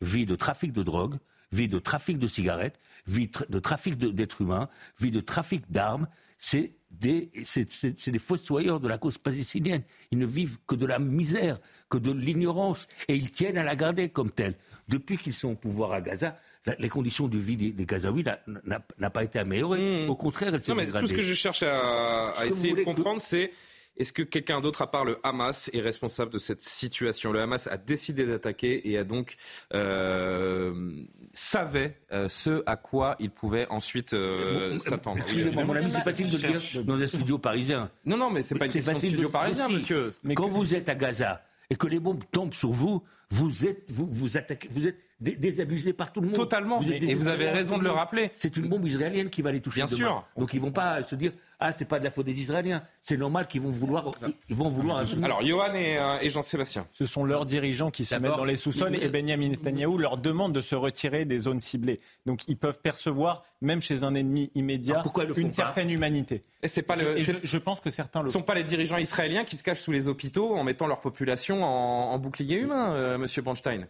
vit de trafic de drogue, vit de trafic de cigarettes, vit de trafic d'êtres humains, vit de trafic d'armes. C'est des, c'est, des fossoyeurs de la cause palestinienne. Ils ne vivent que de la misère, que de l'ignorance, et ils tiennent à la garder comme telle. Depuis qu'ils sont au pouvoir à Gaza, les conditions de vie des, Gazaouis n'ont pas été améliorées. Hmm. Au contraire, elles s'est Tout ce que je cherche à, essayer de comprendre, c'est est-ce que quelqu'un d'autre, à part le Hamas, est responsable de cette situation? Le Hamas a décidé d'attaquer et a donc euh, savait euh, ce à quoi il pouvait ensuite euh, s'attendre. Excusez-moi, mon ami, c'est facile de le dire dans un studio parisien. Non, non, mais c'est pas une question de studio parisien, monsieur. Mais quand vous êtes à Gaza et que les bombes tombent sur vous, vous êtes, vous, vous attaquez, vous êtes désabusé par tout le monde. Totalement. et vous avez raison de le rappeler. C'est une bombe israélienne qui va les toucher. Bien sûr. Donc ils vont pas se dire ah c'est pas de la faute des Israéliens. C'est normal qu'ils vont vouloir ils vont vouloir. Alors Johan euh, et, Jean-Sébastien. Ce sont leurs dirigeants qui se mettent dans les sous-sols et Benjamin Netanyahu leur demande de se retirer des zones ciblées. Donc ils peuvent percevoir même chez un ennemi immédiat une certaine humanité. Et c'est pas le. Je, pense que certains le. Ce sont pas les dirigeants israéliens qui se cachent sous les hôpitaux en mettant leur population en, bouclier humain, euh, Monsieur Bronstein.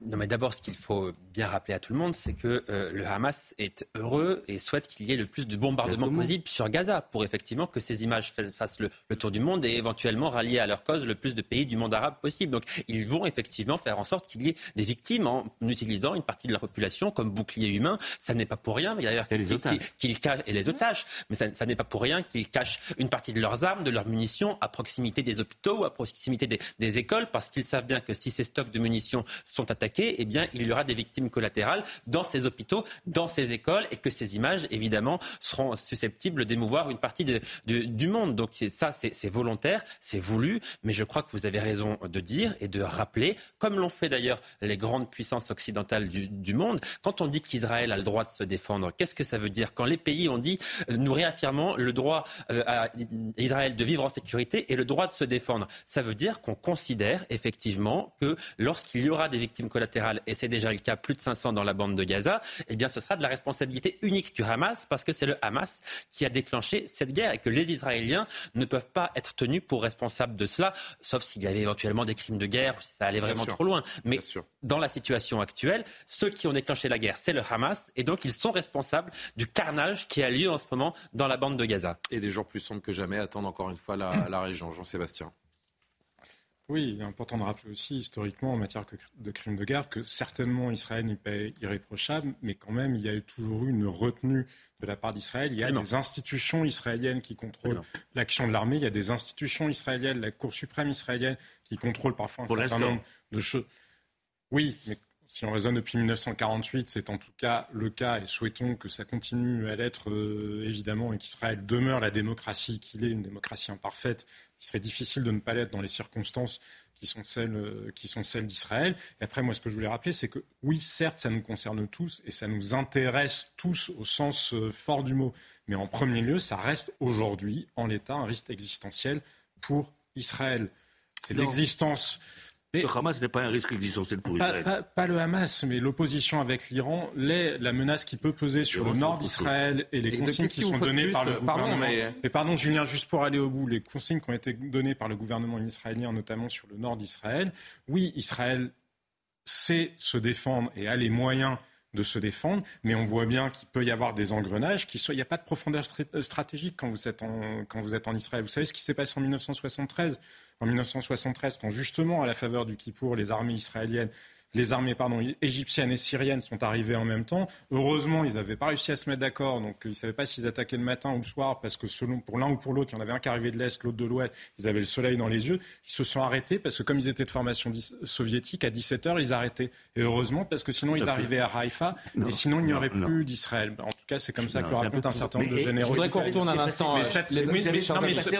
Non, mais d'abord, ce qu'il faut bien rappeler à tout le monde, c'est que euh, le Hamas est heureux et souhaite qu'il y ait le plus de bombardements possible sur Gaza pour effectivement que ces images fassent le, tour du monde et éventuellement rallier à leur cause le plus de pays du monde arabe possible. Donc, ils vont effectivement faire en sorte qu'il y ait des victimes en utilisant une partie de la population comme bouclier humain. Ça n'est pas pour rien, d'ailleurs qu'ils cachent et les otages, mais ça, n'est pas pour rien qu'ils cachent une partie de leurs armes, de leurs munitions à proximité des hôpitaux ou à proximité des, des écoles, parce qu'ils savent bien que si ces stocks de munitions sont attaqués eh bien, il y aura des victimes collatérales dans ces hôpitaux, dans ces écoles, et que ces images, évidemment, seront susceptibles d'émouvoir une partie du monde. Donc ça, c'est volontaire, c'est voulu, mais je crois que vous avez raison de dire et de rappeler, comme l'ont fait d'ailleurs les grandes puissances occidentales du, monde, quand on dit qu'Israël a le droit de se défendre, qu'est-ce que ça veut dire? Quand les pays ont dit, euh, nous réaffirmons le droit euh, à Israël de vivre en sécurité et le droit de se défendre, ça veut dire qu'on considère effectivement que lorsqu'il y aura des victimes collatérales, et c'est déjà le cas, plus de 500 dans la bande de Gaza, eh bien ce sera de la responsabilité unique du Hamas parce que c'est le Hamas qui a déclenché cette guerre et que les Israéliens ne peuvent pas être tenus pour responsables de cela, sauf s'il y avait éventuellement des crimes de guerre ou si ça allait vraiment trop loin. Mais dans la situation actuelle, ceux qui ont déclenché la guerre, c'est le Hamas et donc ils sont responsables du carnage qui a lieu en ce moment dans la bande de Gaza. Et des jours plus sombres que jamais attendent encore une fois la, la région. Jean-Sébastien. Oui, il est important de rappeler aussi historiquement en matière de crimes de guerre que certainement Israël n'est pas irréprochable, mais quand même il y a toujours eu une retenue de la part d'Israël. Il y a des institutions israéliennes qui contrôlent l'action de l'armée, il y a des institutions israéliennes, la Cour suprême israélienne qui contrôle parfois un certain nombre de choses. Oui, mais si on raisonne depuis 1948, c'est en tout cas le cas et souhaitons que ça continue à l'être euh, évidemment et qu'Israël demeure la démocratie qu'il est, une démocratie imparfaite il serait difficile de ne pas l'être dans les circonstances qui sont celles, euh, qui sont celles d'Israël. Et après, moi, ce que je voulais rappeler, c'est que oui, certes, ça nous concerne tous et ça nous intéresse tous au sens euh, fort du mot. Mais en premier lieu, ça reste aujourd'hui, en l'état, un risque existentiel pour Israël. C'est l'existence le Hamas n'est pas un risque existentiel pour Israël. Pas, le Hamas, mais l'opposition avec l'Iran, la menace qui peut peser sur le nord d'Israël et les consignes qui sont données par le euh, gouvernement. Pardon, mais... pardon, Julien, juste pour aller au bout, les consignes qui ont été données par le gouvernement israélien, notamment sur le nord d'Israël. Oui, Israël sait se défendre et a les moyens de se défendre, mais on voit bien qu'il peut y avoir des engrenages. Qui Il n'y a pas de profondeur stratégique quand vous, êtes en, quand vous êtes en Israël. Vous savez ce qui s'est passé en 1973 en 1973, quand justement, à la faveur du Kippour, les armées israéliennes les armées pardon, égyptiennes et syriennes sont arrivées en même temps. Heureusement, ils n'avaient pas réussi à se mettre d'accord, donc ils ne savaient pas s'ils attaquaient le matin ou le soir, parce que selon, pour l'un ou pour l'autre, il y en avait un qui arrivait de l'Est, l'autre de l'Ouest, ils avaient le soleil dans les yeux. Ils se sont arrêtés, parce que comme ils étaient de formation soviétique, à 17h, ils arrêtaient. Et heureusement, parce que sinon, ils arrivaient à Haïfa, et sinon, il n'y aurait plus d'Israël. En tout cas, c'est comme ça que le raconte un certain nombre de généraux. Je voudrais qu'on retourne un instant.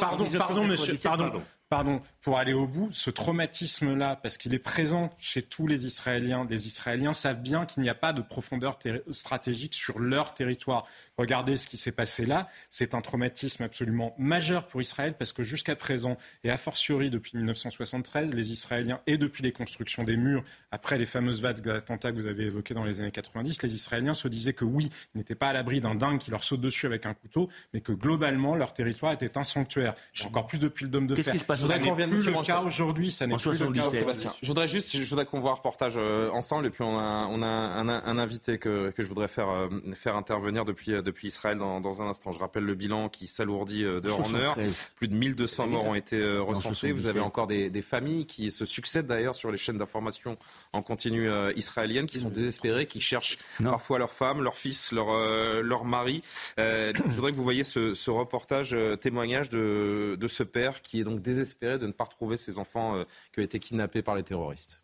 pardon, pardon, monsieur, pardon. Pardon, pour aller au bout, ce traumatisme-là, parce qu'il est présent chez tous les Israéliens, les Israéliens savent bien qu'il n'y a pas de profondeur stratégique sur leur territoire. Regardez ce qui s'est passé là. C'est un traumatisme absolument majeur pour Israël parce que jusqu'à présent, et a fortiori depuis 1973, les Israéliens, et depuis les constructions des murs, après les fameuses vagues d'attentats que vous avez évoquées dans les années 90, les Israéliens se disaient que oui, ils n'étaient pas à l'abri d'un dingue qui leur saute dessus avec un couteau, mais que globalement, leur territoire était un sanctuaire. Encore plus depuis le dôme de fer. je voudrais qu'on vienne le cas aujourd'hui. Ça n'est plus le cas Je voudrais juste, je voudrais qu'on voit un reportage euh, ensemble et puis on a, on a un, un, invité que, que, je voudrais faire, euh, faire intervenir depuis euh, depuis Israël dans, dans, un instant. Je rappelle le bilan qui s'alourdit euh, d'heure en heure. Plus de 1200 morts ont été euh, recensés. Vous avez encore des, des, familles qui se succèdent d'ailleurs sur les chaînes d'information en continu euh, israéliennes, qui sont désespérées, qui cherchent parfois leurs femmes, leurs fils, leurs leur mari. je voudrais que vous voyez ce, ce reportage témoignage de, de, ce père qui est donc désespéré de ne pas retrouver ses enfants qui ont été kidnappés par les terroristes.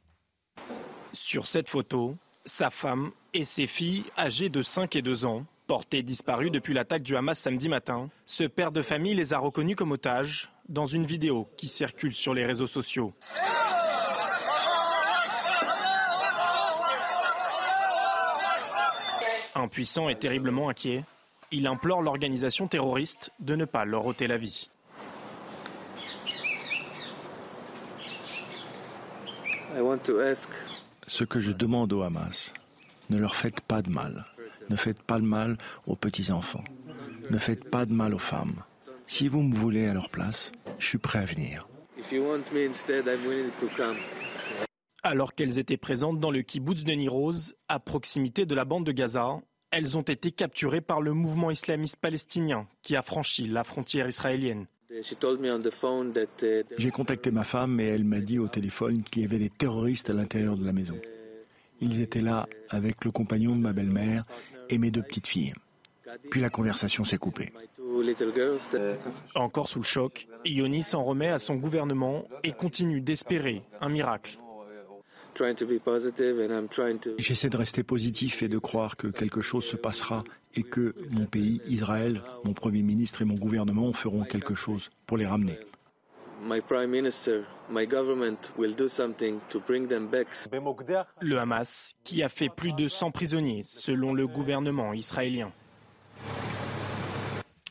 Sur cette photo, sa femme et ses filles âgées de 5 et 2 ans Porté disparu depuis l'attaque du Hamas samedi matin, ce père de famille les a reconnus comme otages dans une vidéo qui circule sur les réseaux sociaux. Impuissant et terriblement inquiet, il implore l'organisation terroriste de ne pas leur ôter la vie. Ce que je demande au Hamas, ne leur faites pas de mal. Ne faites pas de mal aux petits-enfants. Ne faites pas de mal aux femmes. Si vous me voulez à leur place, je suis prêt à venir. Alors qu'elles étaient présentes dans le kibbutz de Niroz, à proximité de la bande de Gaza, elles ont été capturées par le mouvement islamiste palestinien qui a franchi la frontière israélienne. J'ai contacté ma femme et elle m'a dit au téléphone qu'il y avait des terroristes à l'intérieur de la maison. Ils étaient là avec le compagnon de ma belle-mère et mes deux petites filles. Puis la conversation s'est coupée. Encore sous le choc, Ioni s'en remet à son gouvernement et continue d'espérer un miracle. J'essaie de rester positif et de croire que quelque chose se passera et que mon pays, Israël, mon Premier ministre et mon gouvernement feront quelque chose pour les ramener. Le Hamas, qui a fait plus de 100 prisonniers, selon le gouvernement israélien.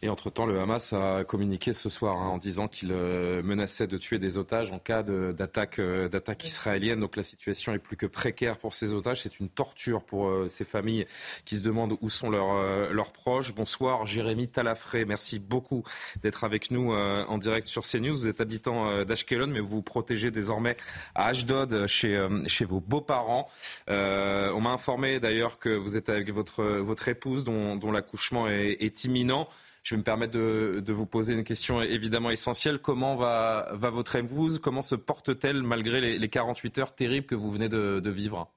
Et entre-temps, le Hamas a communiqué ce soir hein, en disant qu'il euh, menaçait de tuer des otages en cas d'attaque euh, d'attaque israélienne. Donc la situation est plus que précaire pour ces otages. C'est une torture pour euh, ces familles qui se demandent où sont leurs, leurs proches. Bonsoir, Jérémy Talafré. Merci beaucoup d'être avec nous en direct sur CNews. Vous êtes habitant d'Ashkelon, mais vous vous protégez désormais à Ashdod chez, chez vos beaux-parents. on m'a informé d'ailleurs que vous êtes avec votre, votre épouse dont, dont l'accouchement est, est imminent. Je vais me permettre de, vous poser une question évidemment essentielle. Comment va, votre épouse? Comment se porte-t-elle malgré les, 48 heures terribles que vous venez de, vivre?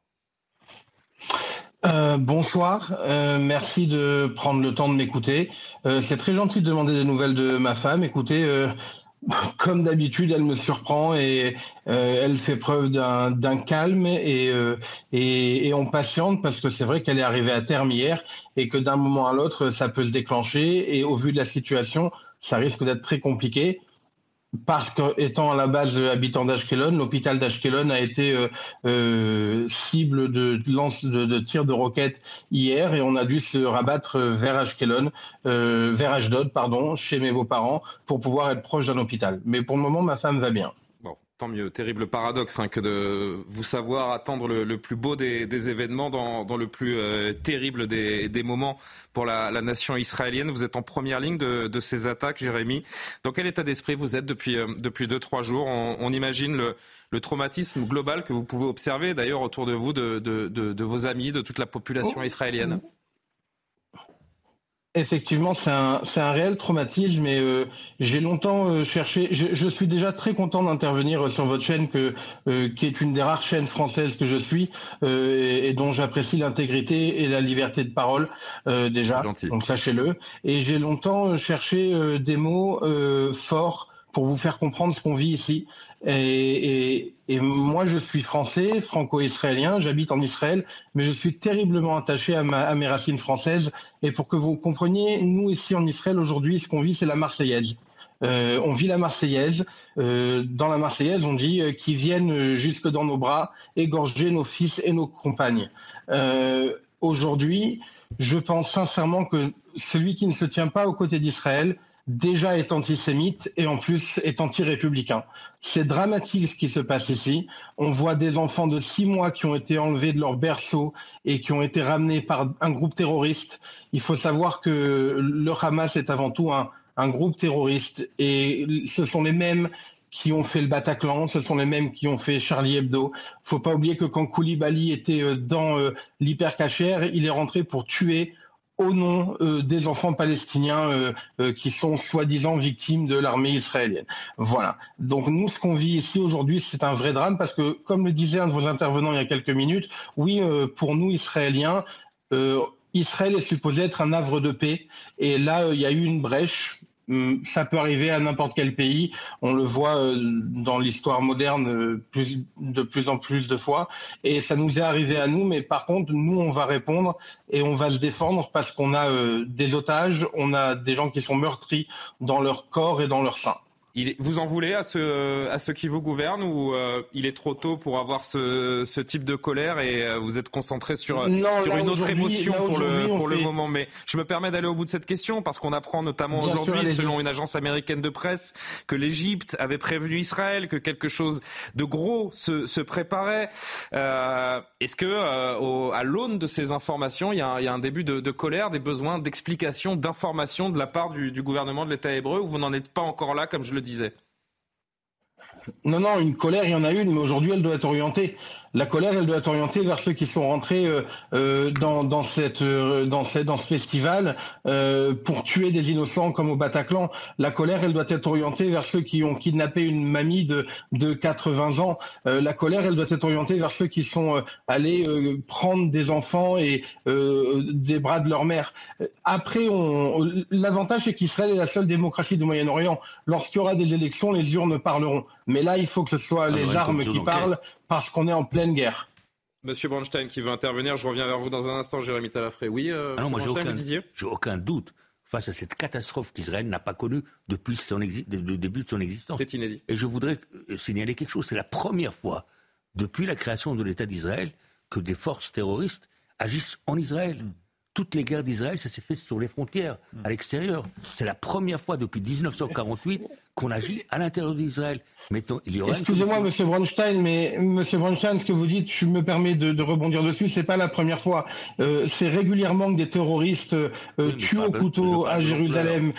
Euh, bonsoir, euh, merci de prendre le temps de m'écouter. Euh, c'est très gentil de demander des nouvelles de ma femme. Écoutez, comme d'habitude, elle me surprend et euh, elle fait preuve d'un calme et, euh, et, et, on patiente parce que c'est vrai qu'elle est arrivée à terme hier et que d'un moment à l'autre, ça peut se déclencher et au vu de la situation, ça risque d'être très compliqué parce qu'étant à la base habitant d'Ashkelon, l'hôpital d'Ashkelon a été euh, euh, cible de, lance de, tirs de roquettes hier et on a dû se rabattre vers Ashkelon, euh, vers Ashdod, pardon, chez mes beaux-parents pour pouvoir être proche d'un hôpital. Mais pour le moment, ma femme va bien. Tant mieux. Terrible paradoxe hein, que de vous savoir attendre le, plus beau des, événements dans, dans, le plus euh, terrible des, des, moments pour la, la, nation israélienne. Vous êtes en première ligne de, de ces attaques, Jérémy. Dans quel état d'esprit vous êtes depuis, euh, depuis deux, trois jours? On, on, imagine le, le, traumatisme global que vous pouvez observer d'ailleurs autour de vous, de, de, vos amis, de toute la population oh. israélienne. Effectivement, c'est un, un réel traumatisme et euh, j'ai longtemps euh, cherché. Je, je, suis déjà très content d'intervenir sur votre chaîne, que, euh, qui est une des rares chaînes françaises que je suis et, et, dont j'apprécie l'intégrité et la liberté de parole déjà. Donc sachez-le. Et j'ai longtemps cherché des mots forts pour vous faire comprendre ce qu'on vit ici. Et, moi, je suis français, franco-israélien, j'habite en Israël, mais je suis terriblement attaché à, mes racines françaises. Et pour que vous compreniez, nous ici en Israël aujourd'hui, ce qu'on vit, c'est la Marseillaise. Euh, on vit la Marseillaise. Euh, dans la Marseillaise, on dit euh, qu'ils viennent jusque dans nos bras égorger nos fils et nos compagnes. Aujourd'hui, je pense sincèrement que celui qui ne se tient pas aux côtés d'Israël, déjà est antisémite et en plus est anti-républicain. C'est dramatique ce qui se passe ici. On voit des enfants de six mois qui ont été enlevés de leur berceau et qui ont été ramenés par un groupe terroriste. Il faut savoir que le Hamas est avant tout un, groupe terroriste et ce sont les mêmes qui ont fait le Bataclan, ce sont les mêmes qui ont fait Charlie Hebdo. Faut pas oublier que quand Koulibaly était euh, dans euh, l'hypercachère, il est rentré pour tuer au nom euh, des enfants palestiniens euh, euh, qui sont soi-disant victimes de l'armée israélienne. Voilà. Donc nous, ce qu'on vit ici aujourd'hui, c'est un vrai drame parce que, comme le disait un de vos intervenants il y a quelques minutes, oui, pour nous, Israéliens, Israël est supposé être un havre de paix. Et là, il y a eu une brèche ça peut arriver à n'importe quel pays. On le voit euh, dans l'histoire moderne euh, de plus en plus de fois. Et ça nous est arrivé à nous, mais par contre, nous, on va répondre et on va se défendre parce qu'on a euh, des otages, on a des gens qui sont meurtris dans leur corps et dans leur sein vous en voulez à ceux, à ceux qui vous gouvernent ou euh, il est trop tôt pour avoir ce, ce type de colère et euh, vous êtes concentré sur, sur une autre émotion pour, le, pour le moment Mais je me permets d'aller au bout de cette question parce qu'on apprend notamment aujourd'hui, selon une agence américaine de presse, que l'Égypte avait prévenu Israël que quelque chose de gros se, se préparait. Euh, Est-ce que à l'aune de ces informations, il y a, il y a un début de, de colère, des besoins d'explication, d'information de la part du, du gouvernement de l'État hébreu ou vous n'en êtes pas encore là, comme je le non, non, une colère, il y en a une, mais aujourd'hui, elle doit être orientée. La colère, elle doit être orientée vers ceux qui sont rentrés euh, euh, dans, dans, cette, euh, dans, cette, dans ce festival pour tuer des innocents comme au Bataclan. La colère, elle doit être orientée vers ceux qui ont kidnappé une mamie de, de 80 ans. la colère, elle doit être orientée vers ceux qui sont allés prendre des enfants et des bras de leur mère. Après, l'avantage, c'est qu'Israël est la seule démocratie du Moyen-Orient. Lorsqu'il y aura des élections, les urnes parleront. Mais là, il faut que ce soit ah les armes qui parlent parce qu'on est en pleine guerre. Monsieur Bronstein qui veut intervenir, je reviens vers vous dans un instant, Jérémy Talafré. Oui, euh, ah non, moi j'ai aucun, aucun doute face à cette catastrophe qu'Israël n'a pas connue depuis son le début de son existence. C'est inédit. Et je voudrais euh, signaler quelque chose. C'est la première fois depuis la création de l'État d'Israël que des forces terroristes agissent en Israël. Toutes les guerres d'Israël, ça s'est fait sur les frontières, à l'extérieur. C'est la première fois depuis 1948 qu'on agit à l'intérieur d'Israël. Excusez-moi, Monsieur Bronstein, mais Monsieur Bronstein, ce que vous dites, je me permets de, de rebondir dessus. C'est pas la première fois. Euh, c'est régulièrement que des terroristes euh, tuent au couteau à Jérusalem.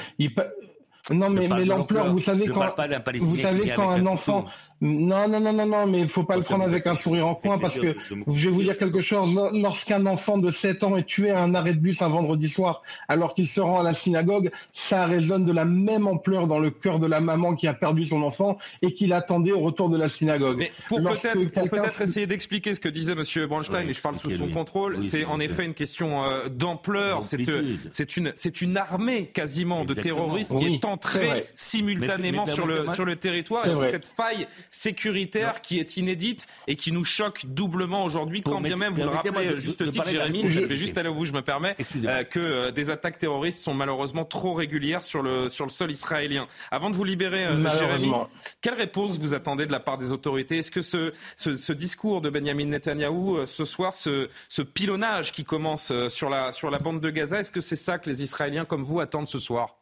Non, mais, mais l'ampleur, vous savez quand, vous savez quand un enfant, non, non, non, non, non, mais il faut pas le prendre avec un sourire en coin parce que je vais vous dire quelque chose. Lorsqu'un enfant de 7 ans est tué à un arrêt de bus un vendredi soir alors qu'il se rend à la synagogue, ça résonne de la même ampleur dans le cœur de la maman qui a perdu son enfant et qui l'attendait au retour de la synagogue. Mais pour peut-être essayer d'expliquer ce que disait Monsieur Bronstein, et je parle sous son contrôle, c'est en effet une question euh, d'ampleur. C'est une, c'est une armée quasiment de terroristes qui est entrée simultanément sur le sur le territoire. Et c'est cette faille sécuritaire qui est inédite et qui nous choque doublement aujourd'hui, quand bien même, vous le rappelez juste titre, Jérémy, je vais juste aller au bout, je me permets, euh, que euh, des attaques terroristes sont malheureusement trop régulières sur le, sur le sol israélien. Avant de vous libérer, euh, Jérémy, quelle réponse vous attendez de la part des autorités? Est-ce que ce, ce, discours de Benjamin Netanyahou ce soir, ce, ce pilonnage qui commence sur la, sur la bande de Gaza, est-ce que c'est ça que les Israéliens comme vous attendent ce soir?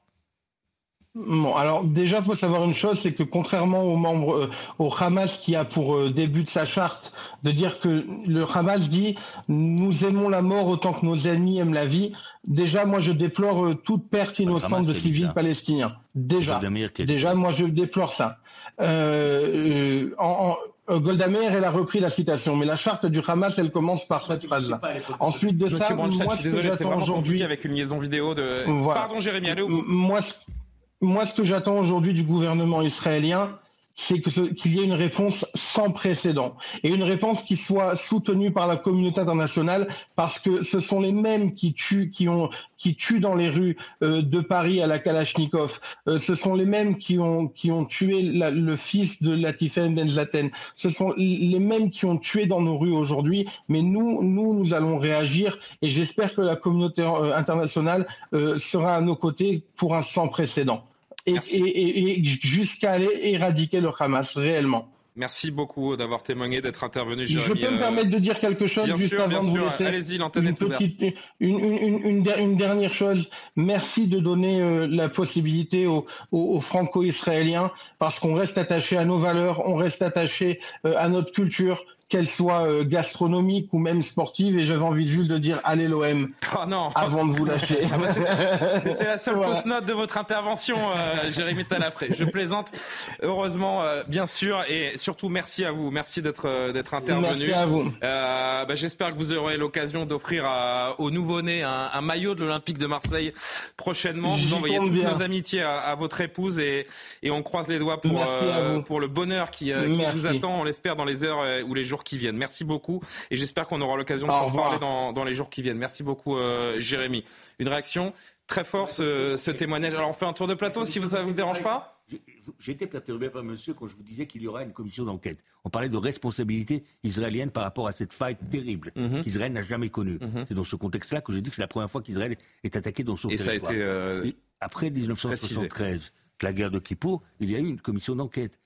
Bon, alors déjà, faut savoir une chose, c'est que contrairement aux membres, euh, au Hamas qui a pour euh, début de sa charte de dire que le Hamas dit nous aimons la mort autant que nos ennemis aiment la vie. Déjà, moi, je déplore euh, toute perte innocente de civils palestiniens. Déjà, déjà, moi je déplore ça. Euh, en, en, Golda Meir, elle a repris la citation, mais la charte du Hamas, elle commence par cette phrase-là. Ensuite de ça, moi, je suis désolé, c'est vraiment compliqué avec une liaison vidéo de. Pardon, Jérémy, allez au Moi, moi, ce que j'attends aujourd'hui du gouvernement israélien, c'est qu'il y ait une réponse sans précédent et une réponse qui soit soutenue par la communauté internationale parce que ce sont les mêmes qui tuent, qui ont, qui tuent dans les rues euh, de Paris à la Kalachnikov. Euh, ce sont les mêmes qui ont, qui ont tué le fils de Latifen Benzaten. Ce sont les mêmes qui ont tué dans nos rues aujourd'hui. Mais nous, nous, nous allons réagir et j'espère que la communauté euh, internationale sera à nos côtés pour un sans précédent et, jusqu'à aller éradiquer le Hamas réellement. Merci beaucoup d'avoir témoigné, d'être intervenu, Jérémy. Je peux me permettre de dire quelque chose bien juste sûr, avant bien de vous laisser Allez-y, l'antenne est ouverte. Une, une, une, dernière chose. Merci de donner euh, la possibilité aux, aux, franco-israéliens, parce qu'on reste attaché à nos valeurs, on reste attaché euh, à notre culture, qu'elle soit euh, gastronomique ou même sportive, et j'avais envie juste de dire allez l'OM oh non. avant de vous lâcher. Ah bah, c'était la seule fausse note de votre intervention, euh, Jérémy Talafré. Je plaisante, heureusement, euh, bien sûr, et surtout merci à vous, merci d'être euh, d'être intervenu. Merci à vous. Bah, J'espère que vous aurez l'occasion d'offrir aux nouveau-nés un, un, maillot de l'Olympique de Marseille prochainement. Vous envoyez toutes nos amitiés à, à, votre épouse et, et on croise les doigts pour, pour le bonheur qui, qui vous attend, on l'espère, dans les heures ou les jours qui viennent. Merci beaucoup et j'espère qu'on aura l'occasion de en reparler dans, les jours qui viennent. Merci beaucoup, euh, Jérémy. Une réaction très forte, ce, témoignage. Alors on fait un tour de plateau si ça ne vous dérange pas j'ai été perturbé par monsieur quand je vous disais qu'il y aura une commission d'enquête. On parlait de responsabilité israélienne par rapport à cette faille terrible mhm. qu'Israël n'a jamais connue. Mhm. C'est dans ce contexte-là que j'ai dit que c'est la première fois qu'Israël est attaqué dans son Et territoire. Ça a été, euh, après 1973, la guerre de Kippour, il y a eu une commission d'enquête.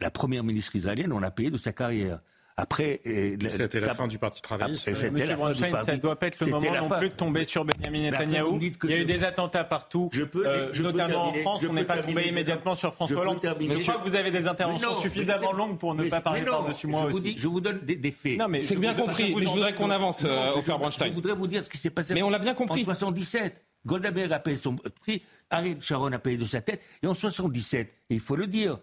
La première ministre israélienne, on a payé de sa carrière. Après, euh, c'était la fin du Parti travailliste. Monsieur Bronstein, ça ne doit pas être le moment non plus de tomber sur Benjamin Netanyahu. Il y a eu des attentats partout, je peux, euh, notamment en France. On n'est pas tombé immédiatement sur François Hollande. je crois que vous avez des interventions suffisamment longues pour ne pas parler par-dessus moi aussi. Je vous donne des, faits. c'est bien compris. Mais je voudrais qu'on avance, au Fer Je voudrais vous dire ce qui s'est passé. Mais on l'a bien compris. En 77, Golda Meir a payé son prix, Ariel Sharon a payé de sa tête, et en 77, il faut le dire,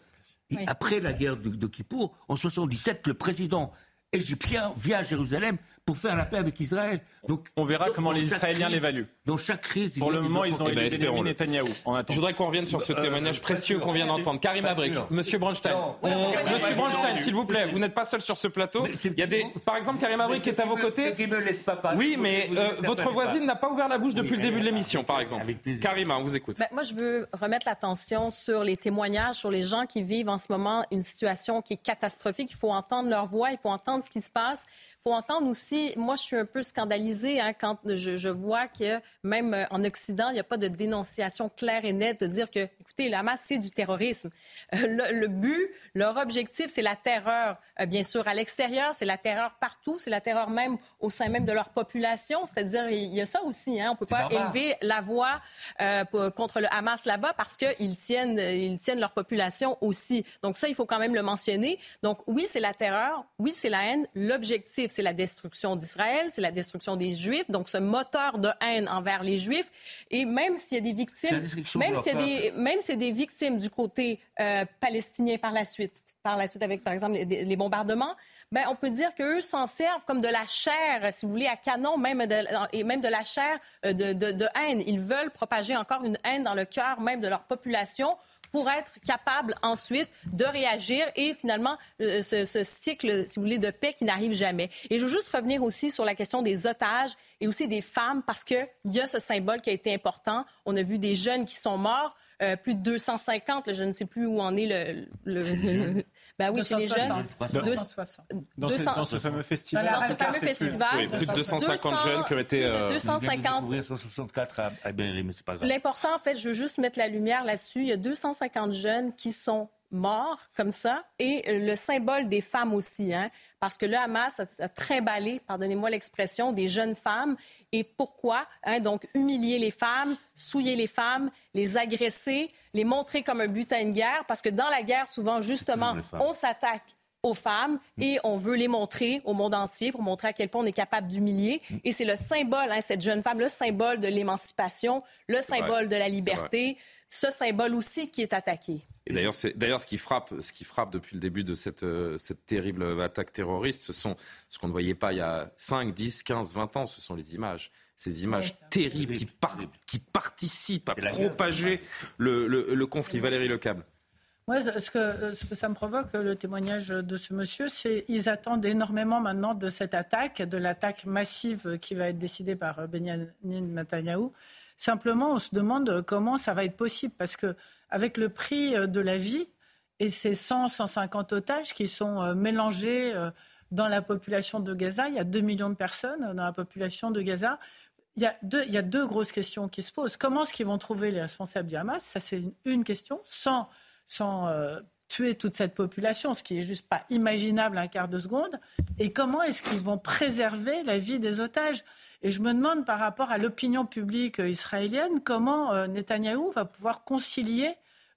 après la guerre de, de Kippour, en 77, le président égyptien vient à Jérusalem pour faire la paix avec Israël. Donc, on verra comment les Israéliens l'évaluent. Dans chaque crise, pour le moment, ils ont élu Benjamin Netanyahou. Je voudrais qu'on revienne sur ce euh, témoignage précieux qu'on vient d'entendre. Karim Abrik, Monsieur Bronstein, Monsieur Bronstein, s'il vous plaît, vous n'êtes pas seul sur ce plateau. Il y a des, par exemple, Karim Abrik est à vos côtés. Oui, mais euh, votre voisine n'a pas ouvert la bouche depuis le début de l'émission, par exemple. Karim, on vous écoute. Ben, moi, je veux remettre l'attention sur les témoignages, sur les gens qui vivent en ce moment une situation qui est catastrophique. Il faut entendre leur voix, il faut entendre ce qui se passe faut entendre aussi, moi, je suis un peu scandalisée hein, quand je, vois que même euh, en Occident, il n'y a pas de dénonciation claire et nette de dire que, écoutez, la masse, c'est du terrorisme. Euh, le, but, leur objectif, c'est la terreur, euh, bien sûr, à l'extérieur, c'est la terreur partout, c'est la terreur même au sein même de leur population. C'est-à-dire, il y a ça aussi. Hein, on ne peut pas élever la voix contre le Hamas là-bas parce qu'ils tiennent, ils tiennent leur population aussi. Donc ça, il faut quand même le mentionner. Donc oui, c'est la terreur, oui, c'est la haine. L'objectif, c'est la destruction d'Israël, c'est la destruction des Juifs, donc ce moteur de haine envers les Juifs. Et même s'il y a des victimes, même s'il y a des, même s'il y a des victimes du côté euh, palestinien par la suite, par la suite avec par exemple les, bombardements, ben, on peut dire qu'eux s'en servent comme de la chair, si vous voulez, à canon, même de, et même de la chair euh, de, de, de haine. Ils veulent propager encore une haine dans le cœur même de leur population pour être capable ensuite de réagir et finalement euh, ce, cycle, si vous voulez, de paix qui n'arrive jamais. Et je veux juste revenir aussi sur la question des otages et aussi des femmes parce qu'il y a ce symbole qui a été important. On a vu des jeunes qui sont morts. Euh, plus de 250, je ne sais plus où en est le, le, ben oui, c'est les jeunes. Dans, dans, ce fameux festival. Dans ce fameux festival. Oui, plus de 250 jeunes qui ont été. Euh, 250. 164 à, à mais c'est pas grave. L'important, en fait, je veux juste mettre la lumière là-dessus. Il y a 250 jeunes qui sont morts comme ça et le symbole des femmes aussi, hein, parce que le Hamas a, a trimballé, pardonnez-moi l'expression, des jeunes femmes et pourquoi. Hein, donc, humilier les femmes, souiller les femmes, les agresser, les montrer comme un butin de guerre, parce que dans la guerre, souvent, justement, on s'attaque aux femmes et on veut les montrer au monde entier pour montrer à quel point on est capable d'humilier. Et c'est le symbole, hein, cette jeune femme, le symbole de l'émancipation, le symbole de la liberté, ce symbole aussi qui est attaqué. Et d'ailleurs, c'est d'ailleurs ce qui frappe, ce qui frappe depuis le début de cette, euh, cette terrible attaque terroriste, ce sont ce qu'on ne voyait pas il y a 5, 10, 15, 20 ans, ce sont les images. Ces images terribles qui, qui participent à propager le, le, conflit. Valérie Lecable. Moi, ce que, ce que ça me provoque, le témoignage de ce monsieur, c'est qu'ils attendent énormément maintenant de cette attaque, de l'attaque massive qui va être décidée par Benjamin Netanyahu. Simplement, on se demande comment ça va être possible, parce que avec le prix de la vie et ces 100, 150 otages qui sont euh, mélangés euh, dans la population de Gaza, il y a 2 millions de personnes dans la population de Gaza. Il y, a deux, grosses questions qui se posent. Comment est-ce qu'ils vont trouver les responsables du Hamas? Ça, c'est une, question. Sans euh, tuer toute cette population, ce qui est juste pas imaginable un quart de seconde. Et comment est-ce qu'ils vont préserver la vie des otages? Et je me demande par rapport à l'opinion publique israélienne, comment euh, Netanyahou va pouvoir concilier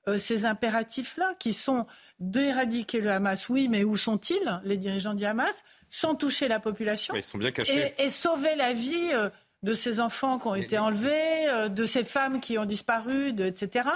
euh, ces impératifs-là, qui sont d'éradiquer le Hamas, oui, mais où sont-ils, les dirigeants du Hamas, sans toucher la population Ils sont bien cachés. Et, sauver la vie de ces enfants qui ont été enlevés, de ces femmes qui ont disparu, etc.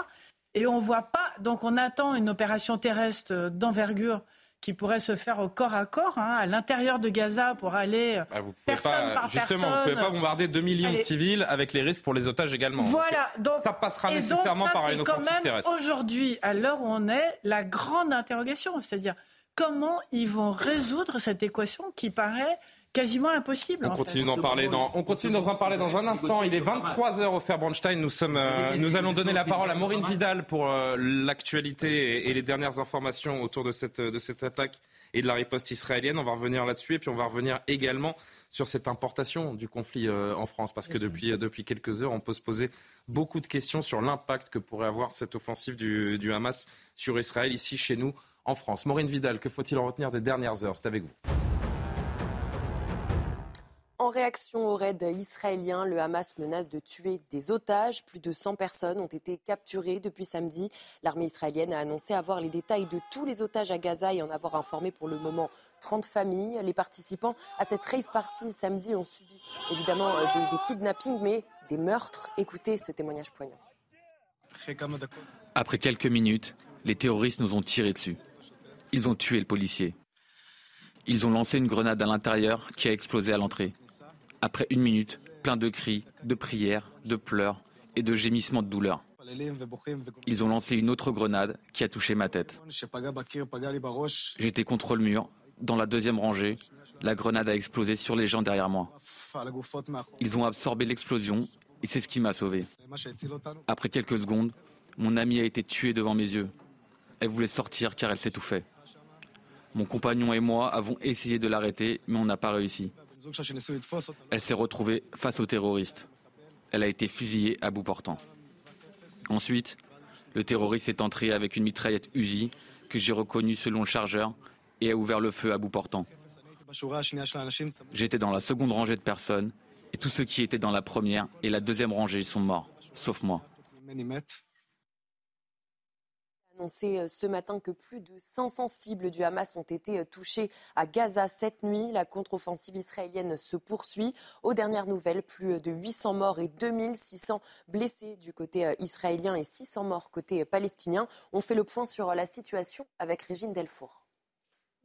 Et on voit pas. Donc on attend une opération terrestre d'envergure qui pourrait se faire au corps à corps, hein, à l'intérieur de Gaza pour aller bah, vous personne pas, par justement, vous ne pouvez pas bombarder 2 millions de civils avec les risques pour les otages également. Voilà, donc, ça passera nécessairement par une offensive terrestre. Aujourd'hui, à l'heure où on est, la grande interrogation, c'est-à-dire comment ils vont résoudre cette équation qui paraît quasiment impossible. On continue d'en parler dans, on continue d'en parler dans un instant. Il est 23 h au Fairbraunstein. Nous sommes, euh, nous allons donner la parole à Maureen Vidal pour euh, l'actualité et, les dernières informations autour de cette, de cette attaque et de la riposte israélienne. On va revenir là-dessus et puis on va revenir également sur cette importation du conflit euh, en France parce que depuis, depuis quelques heures, on peut se poser beaucoup de questions sur l'impact que pourrait avoir cette offensive du, du Hamas sur Israël ici chez nous en France. Maureen Vidal, que faut-il en retenir des dernières heures? C'est avec vous. En réaction au raid israélien, le Hamas menace de tuer des otages. Plus de 100 personnes ont été capturées depuis samedi. L'armée israélienne a annoncé avoir les détails de tous les otages à Gaza et en avoir informé pour le moment 30 familles. Les participants à cette rave party samedi ont subi évidemment euh, des, des kidnappings, mais des meurtres. Écoutez ce témoignage poignant. Après quelques minutes, les terroristes nous ont tiré dessus. Ils ont tué le policier. Ils ont lancé une grenade à l'intérieur qui a explosé à l'entrée. Après une minute, plein de cris, de prières, de pleurs et de gémissements de douleur. Ils ont lancé une autre grenade qui a touché ma tête. J'étais contre le mur, dans la deuxième rangée. La grenade a explosé sur les gens derrière moi. Ils ont absorbé l'explosion et c'est ce qui m'a sauvé. Après quelques secondes, mon amie a été tuée devant mes yeux. Elle voulait sortir car elle s'étouffait. Mon compagnon et moi avons essayé de l'arrêter, mais on n'a pas réussi. Elle s'est retrouvée face aux terroristes. Elle a été fusillée à bout portant. Ensuite, le terroriste est entré avec une mitraillette Uzi que j'ai reconnue selon le chargeur et a ouvert le feu à bout portant. J'étais dans la seconde rangée de personnes et tous ceux qui étaient dans la première et la deuxième rangée sont morts, sauf moi annoncé euh, ce matin que plus de 500 cibles du Hamas ont été euh, touchées à Gaza cette nuit. La contre-offensive israélienne se poursuit. Aux dernières nouvelles, plus de 800 morts et 2600 blessés du côté euh, israélien et 600 morts côté palestinien. On fait le point sur la situation avec Régine Delfour.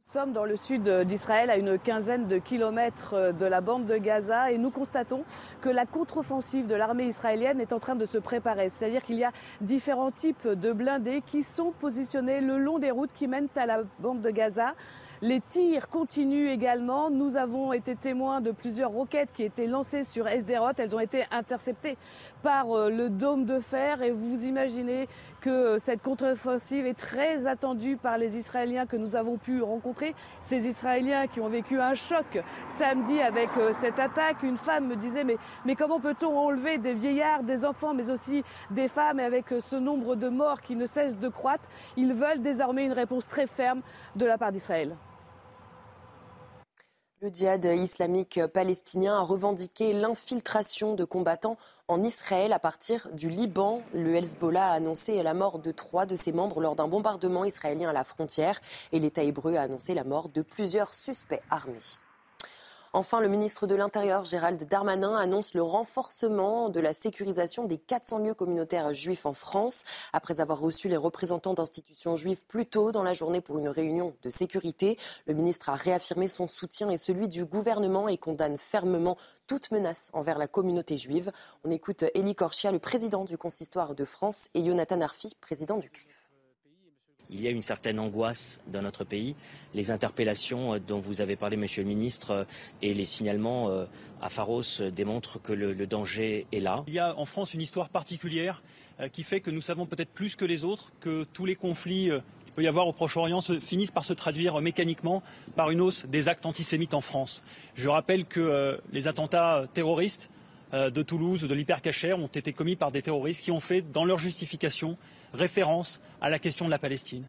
Nous sommes dans le sud d'Israël, à une quinzaine de kilomètres de la bande de Gaza, et nous constatons que la contre-offensive de l'armée israélienne est en train de se préparer. C'est-à-dire qu'il y a différents types de blindés qui sont positionnés le long des routes qui mènent à la bande de Gaza. Les tirs continuent également. Nous avons été témoins de plusieurs roquettes qui étaient lancées sur Esderot. Elles ont été interceptées par euh, le dôme de fer et vous imaginez que euh, cette contre-offensive est très attendue par les Israéliens que nous avons pu rencontrer. Ces Israéliens qui ont vécu un choc samedi avec euh, cette attaque. Une femme me disait mais, mais comment peut-on enlever des vieillards, des enfants, mais aussi des femmes et avec ce nombre de morts qui ne cesse de croître? Ils veulent désormais une réponse très ferme de la part d'Israël. Le djihad islamique palestinien a revendiqué l'infiltration de combattants en Israël à partir du Liban. Le Hezbollah a annoncé la mort de trois de ses membres lors d'un bombardement israélien à la frontière et l'État hébreu a annoncé la mort de plusieurs suspects armés. Enfin, le ministre de l'Intérieur, Gérald Darmanin, annonce le renforcement de la sécurisation des 400 lieux communautaires juifs en France. Après avoir reçu les représentants d'institutions juives plus tôt dans la journée pour une réunion de sécurité, le ministre a réaffirmé son soutien et celui du gouvernement et condamne fermement toute menace envers la communauté juive. On écoute Elie Korchia, le président du Consistoire de France, et Jonathan Arfi, président du CRIF. Il y a une certaine angoisse dans notre pays. Les interpellations euh, dont vous avez parlé, Monsieur le Ministre, euh, et les signalements euh, à Pharos démontrent que le, danger est là. Il y a en France une histoire particulière qui fait que nous savons peut-être plus que les autres que tous les conflits peut y avoir au Proche-Orient finissent par se traduire mécaniquement par une hausse des actes antisémites en France. Je rappelle que les attentats terroristes de Toulouse, de l'hypercacher, ont été commis par des terroristes qui ont fait, dans leur justification, référence à la question de la Palestine.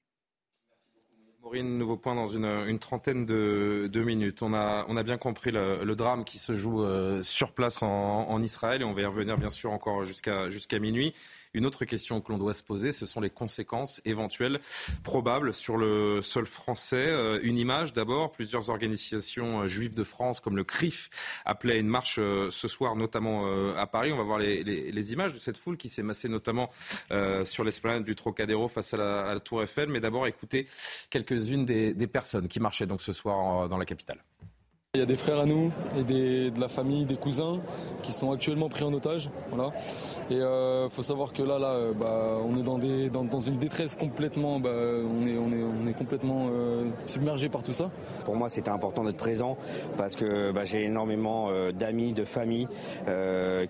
Maureen, nouveau point dans une, trentaine de, minutes. On a, bien compris le, drame qui se joue euh, sur place en, Israël et on va y revenir bien sûr encore jusqu'à minuit. Une autre question que l'on doit se poser, ce sont les conséquences éventuelles probables sur le sol français. Euh, une image d'abord, plusieurs organisations euh, juives de France comme le CRIF appelaient une marche euh, ce soir, notamment à Paris. On va voir les, images de cette foule qui s'est massée notamment sur l'esplanade du Trocadéro face à la, Tour Eiffel. Mais d'abord, écoutez quelques-unes des, des personnes qui marchaient donc ce soir dans la capitale. Il y a des frères à nous et de la famille, des cousins qui sont actuellement pris en otage. Voilà. Et euh, faut savoir que là, là euh, bah, on est dans, des, dans, une détresse complètement, bah, on, est, complètement euh, submergé par tout ça. Pour moi, c'était important d'être présent parce que bah, j'ai énormément d'amis, de familles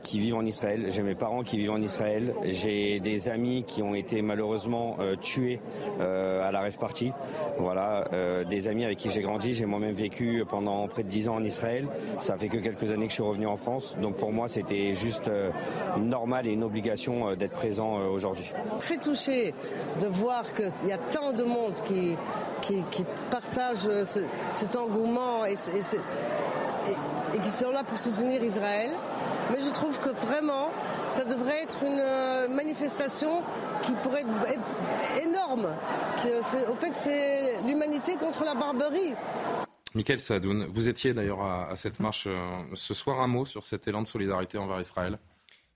qui vivent en Israël. J'ai mes parents qui vivent en Israël. J'ai des amis qui ont été malheureusement tués à la rêve partie. Voilà, des amis avec qui j'ai grandi. J'ai moi-même vécu pendant près de 10 ans en Israël. Ça fait que quelques années que je suis revenu en France. Donc pour moi, c'était juste normal et une obligation euh, d'être présent euh, aujourd'hui. Très touché de voir qu'il y a tant de monde qui, qui, partage euh, cet engouement et, qui sont là pour soutenir Israël. Mais je trouve que vraiment, ça devrait être une manifestation qui pourrait être énorme. au fait, c'est l'humanité contre la barbarie. Michael Sadoun, vous étiez d'ailleurs à, cette marche ce soir. Un mot sur cet élan de solidarité envers Israël